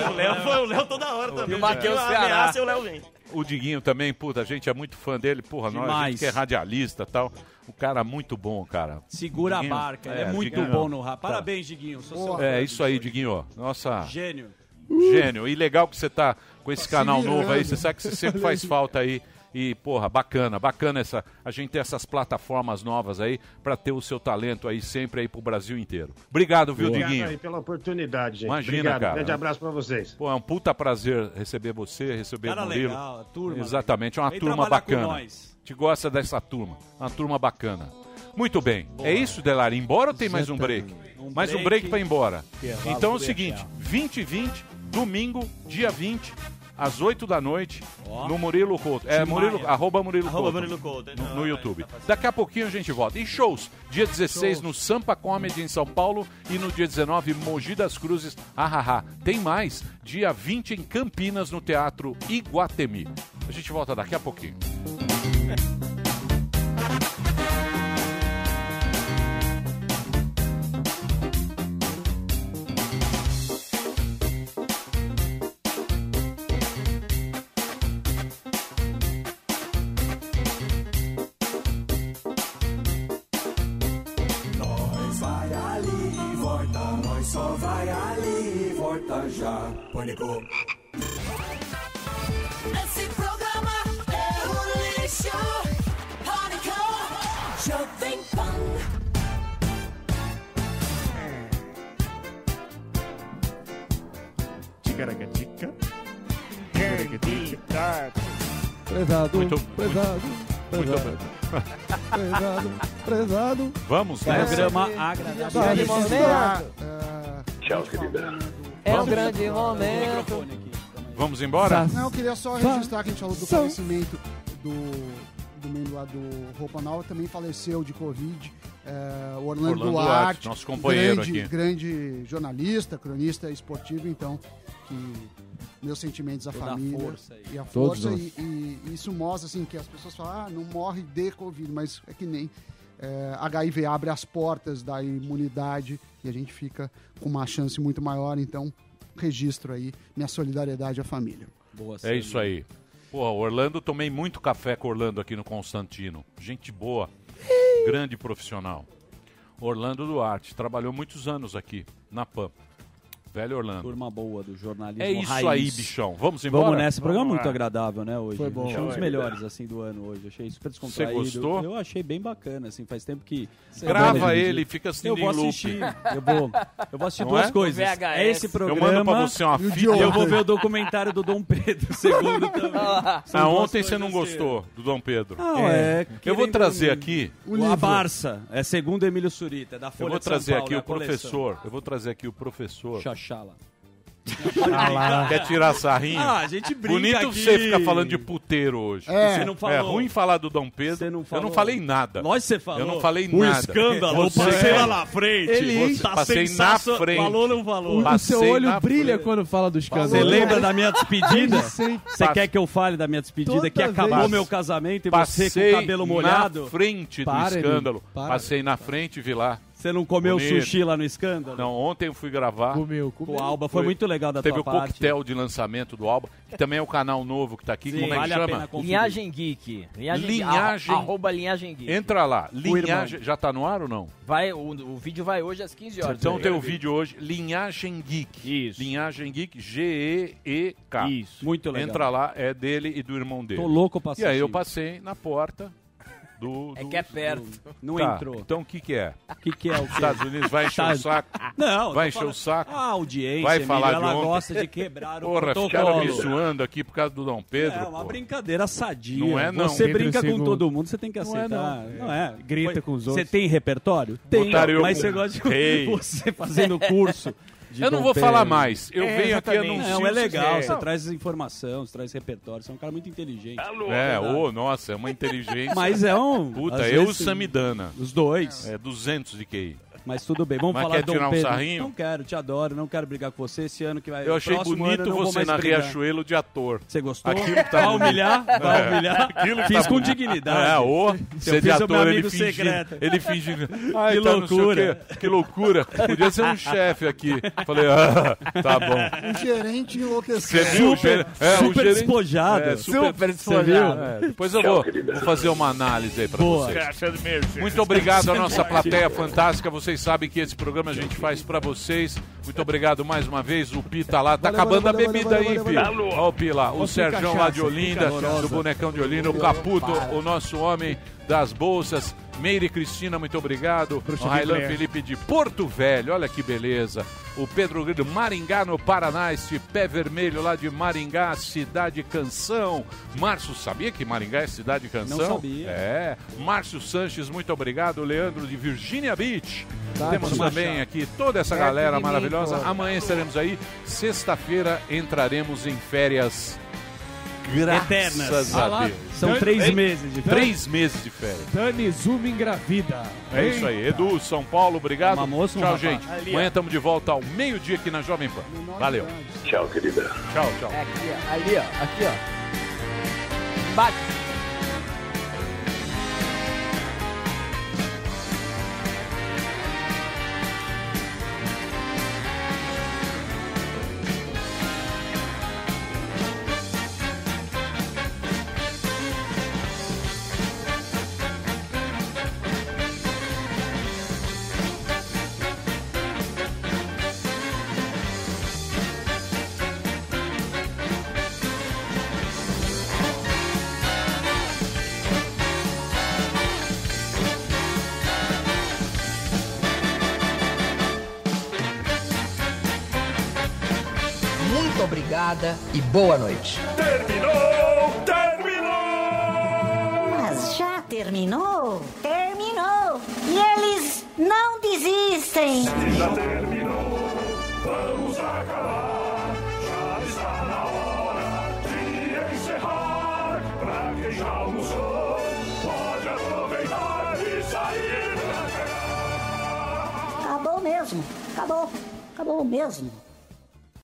O Léo foi o Léo toda hora também. o Matheus Ceará. ameaça e o Léo vem. O Diguinho também, puta, a gente é muito fã dele. Porra, nós, a Demais. gente que é radialista e tal. O cara é muito bom, cara. Segura Diguinho, a barca. Ele é, é, muito Diguinho. bom no rap. Parabéns, Diguinho. Sou seu. É, isso aí, Diguinho. Nossa, Gênio. gênio. E legal que você tá com esse se canal novo aí. Você sabe que você sempre faz falta aí. E, porra, bacana, bacana essa, a gente ter essas plataformas novas aí pra ter o seu talento aí sempre aí pro Brasil inteiro. Obrigado, viu, Obrigado Diguinho? aí pela oportunidade, gente. Imagina, Obrigado. cara. Grande abraço pra vocês. Pô, é um puta prazer receber você, receber Cara o Murilo. legal, a turma. Exatamente, é uma Vem turma trabalhar com bacana. nós. Te gosta dessa turma, uma turma bacana. Muito bem, é isso, Delari? Embora ou tem mais um break? Um mais um break. pra ir embora. Intervalo Então é o seguinte, 20 e 20, domingo, dia 20, às 8 da noite, Ó. no Murilo Couto. É, Murilo, arroba Murilo Arroba Couto. Murilo Couto, No, não, no é, YouTube. tá. Daqui a pouquinho a gente volta. E shows, dia 16 no Sampa Comedy em São Paulo e no dia 19 Mogi das Cruzes, ahaha. Tem mais, dia 20 em Campinas no Teatro Iguatemi. A gente volta daqui a pouquinho. Pânico. Esse programa é um lixo. Pânico, Jovem Pan. Ticaracatica. Prezado, Muito- prezado, Muito prezado. Prezado, prezado. Vamos, né? Programa agradável. Tchau, querida. É um grande momento. Vamos embora? Não, eu queria só registrar que a gente falou do falecimento do, do membro lá do Roupa Nova, também faleceu de Covid. É, o Orlando, Orlando Duarte, Duarte, nosso companheiro grande, aqui. grande jornalista, cronista esportivo, então, que meus sentimentos à Toda a família força aí. e a Todos força e, e isso mostra assim que as pessoas falam, ah, não morre de Covid, mas é que nem é, HIV abre as portas da imunidade e a gente fica com uma chance muito maior, então registro aí minha solidariedade à família. Boa, É isso aí. Pô, Orlando, tomei muito café com Orlando aqui no Constantino. Gente boa, grande profissional. Orlando Duarte, trabalhou muitos anos aqui, na PAN. Velho Orlando. Turma boa do jornalismo É isso raiz. aí, bichão. Vamos embora? Vamos nessa. Programa Vamos muito agradável, né, hoje. Foi bom. Achei um dos Foi. melhores, assim, do ano hoje. Achei super descontraído. gostou? Eu achei bem bacana, assim. Faz tempo que... Grava ele, fica assistindo Eu vou assistir. Eu vou, eu vou assistir Não duas é? coisas. O VHS. É esse Eu programa... mando pra você uma e o fita. ontem. Eu vou ver o documentário do Dom Pedro II também. Ah, ontem você não assim. gostou do Dom Pedro. Não, é. Eu vou trazer um- aqui. a Barça. É segundo Emílio Surita, é da Folha Eu vou trazer Paulo, aqui é o coleção. professor. Eu vou trazer aqui o professor. Xaxala. Quer tirar sarrinho? Ah, a gente brinca Bonito aqui. você ficar falando de puteiro hoje. É. Você não falou. É ruim falar do Dom Pedro. Eu não falou. falei nada. Que você falou. Eu não falei O nada. escândalo, eu passei lá na frente. Ele Você- tá passei na frente. Falou ou não falou? O Passei seu olho brilha frente. quando fala do escândalo. Você lembra da minha despedida? Você quer que eu fale da minha despedida? Toda que acabou vez. meu casamento e Passei você com o cabelo molhado? na frente do Para, escândalo. para. Passei na frente e vi lá. Você não comeu Bonito. sushi lá no escândalo? Não, ontem eu fui gravar. Comeu, comeu. O Alba foi muito legal da Teve tua o parte. coquetel de lançamento do Alba, que também é o canal novo que tá aqui. Sim, Como é que vale a chama? Linhagem Geek. Linhagem, Linhagem- arro- arroba Linhagem Geek. Entra lá. O. Linhagem. Já tá no ar ou não? Vai, o, o vídeo vai hoje às 15 horas. Então tem o vídeo hoje, Linhagem Geek. Isso. Linhagem Geek, G-E-E-K. Isso. Muito legal. Entra lá, é dele e do irmão dele. Tô louco pra E aí eu passei na porta do... É do- que é perto. do- Não Tá, entrou. Então o que que é? O que, que é o quê? Estados Unidos vai encher o saco? Não, Vai encher falando- o saco? A audiência, Vai falar de ela ontem. gosta de quebrar o Porra, protocolo. ficaram me zoando aqui por causa do Dom Pedro. É uma pô. brincadeira sadia. Não é, não. Você Entre brinca o com segundo. todo mundo, você tem que Não é, aceitar. não. Não é? Grita Foi- com os Você outros. tem repertório? Tem. Botaram Mas você gosta de você fazendo curso. de Eu não vou falar mais. Eu venho aqui anuncio Não, é legal. Você traz informação, você traz repertório. Você é um cara muito inteligente. É, ô, nossa, é uma inteligência. Mas é um- Puta, eu e o Samidana. Os dois. É 200 de QI. Mas tudo bem, vamos Mas falar quer do tirar um Pedro. sarrinho? Não quero, te adoro, não quero brigar com você esse ano que vai. Eu achei próximo bonito ano eu não vou você mais na brigar. Riachuelo de ator. Você gostou? Aquilo que tá vai bonito. humilhar? Vai É. humilhar? Aquilo que Fiz tá com bonito. dignidade. É, ô, você de fiz o ator, meu ele amigo fingindo. secreto. Ele fingindo. Ai, Que tá, não sei o loucura. quê. Que loucura. Podia ser um chefe aqui. Falei, ah, tá bom. Um gerente enlouquecido. Você viu? o ger- é, o super gerente- despojado. É, super, Super despojado. É, depois eu vou, vou fazer uma análise aí pra Boa. vocês. Muito obrigado à nossa plateia fantástica. Vocês sabem que esse programa a gente faz pra vocês. Muito obrigado mais uma vez. O Pi tá lá. Tá Valeu, acabando valeu, a bebida valeu, aí, valeu, Pi. valeu. Olha o Pi lá. O Sérgio lá de Olinda, do bonecão de Olinda. O Caputo, o nosso homem das bolsas. Meire Cristina, muito obrigado. O Railan. Felipe de Porto Velho, olha que beleza. O Pedro Grilo, Maringá, no Paraná, este pé vermelho lá de Maringá, cidade canção. Márcio, sabia que Maringá é cidade canção? Não sabia. É. Márcio Sanches, muito obrigado. Leandro de Virginia Beach. Tá, Temos também aqui toda essa Perto galera mim, maravilhosa. pô. Amanhã estaremos aí. Sexta-feira entraremos em férias. Graças Eternas. a Deus. são três meses de férias. Três meses de férias. Dani Zuma engravida. É isso aí. Edu, São Paulo, obrigado. Uma moça, um tchau, rapaz. gente. Ali, ó. Amanhã estamos de volta ao meio-dia aqui na Jovem Pan. Valeu. Tchau, querida. Tchau, tchau. É aqui, ó. Ali, ó. Aqui, ó. Bate. Boa noite. Terminou, terminou! Mas já terminou? Terminou! E eles não desistem! Se já terminou, vamos acabar. Já está na hora de encerrar. Pra quem já almoçou, pode aproveitar e sair pra cá. Acabou mesmo! Acabou! Acabou mesmo!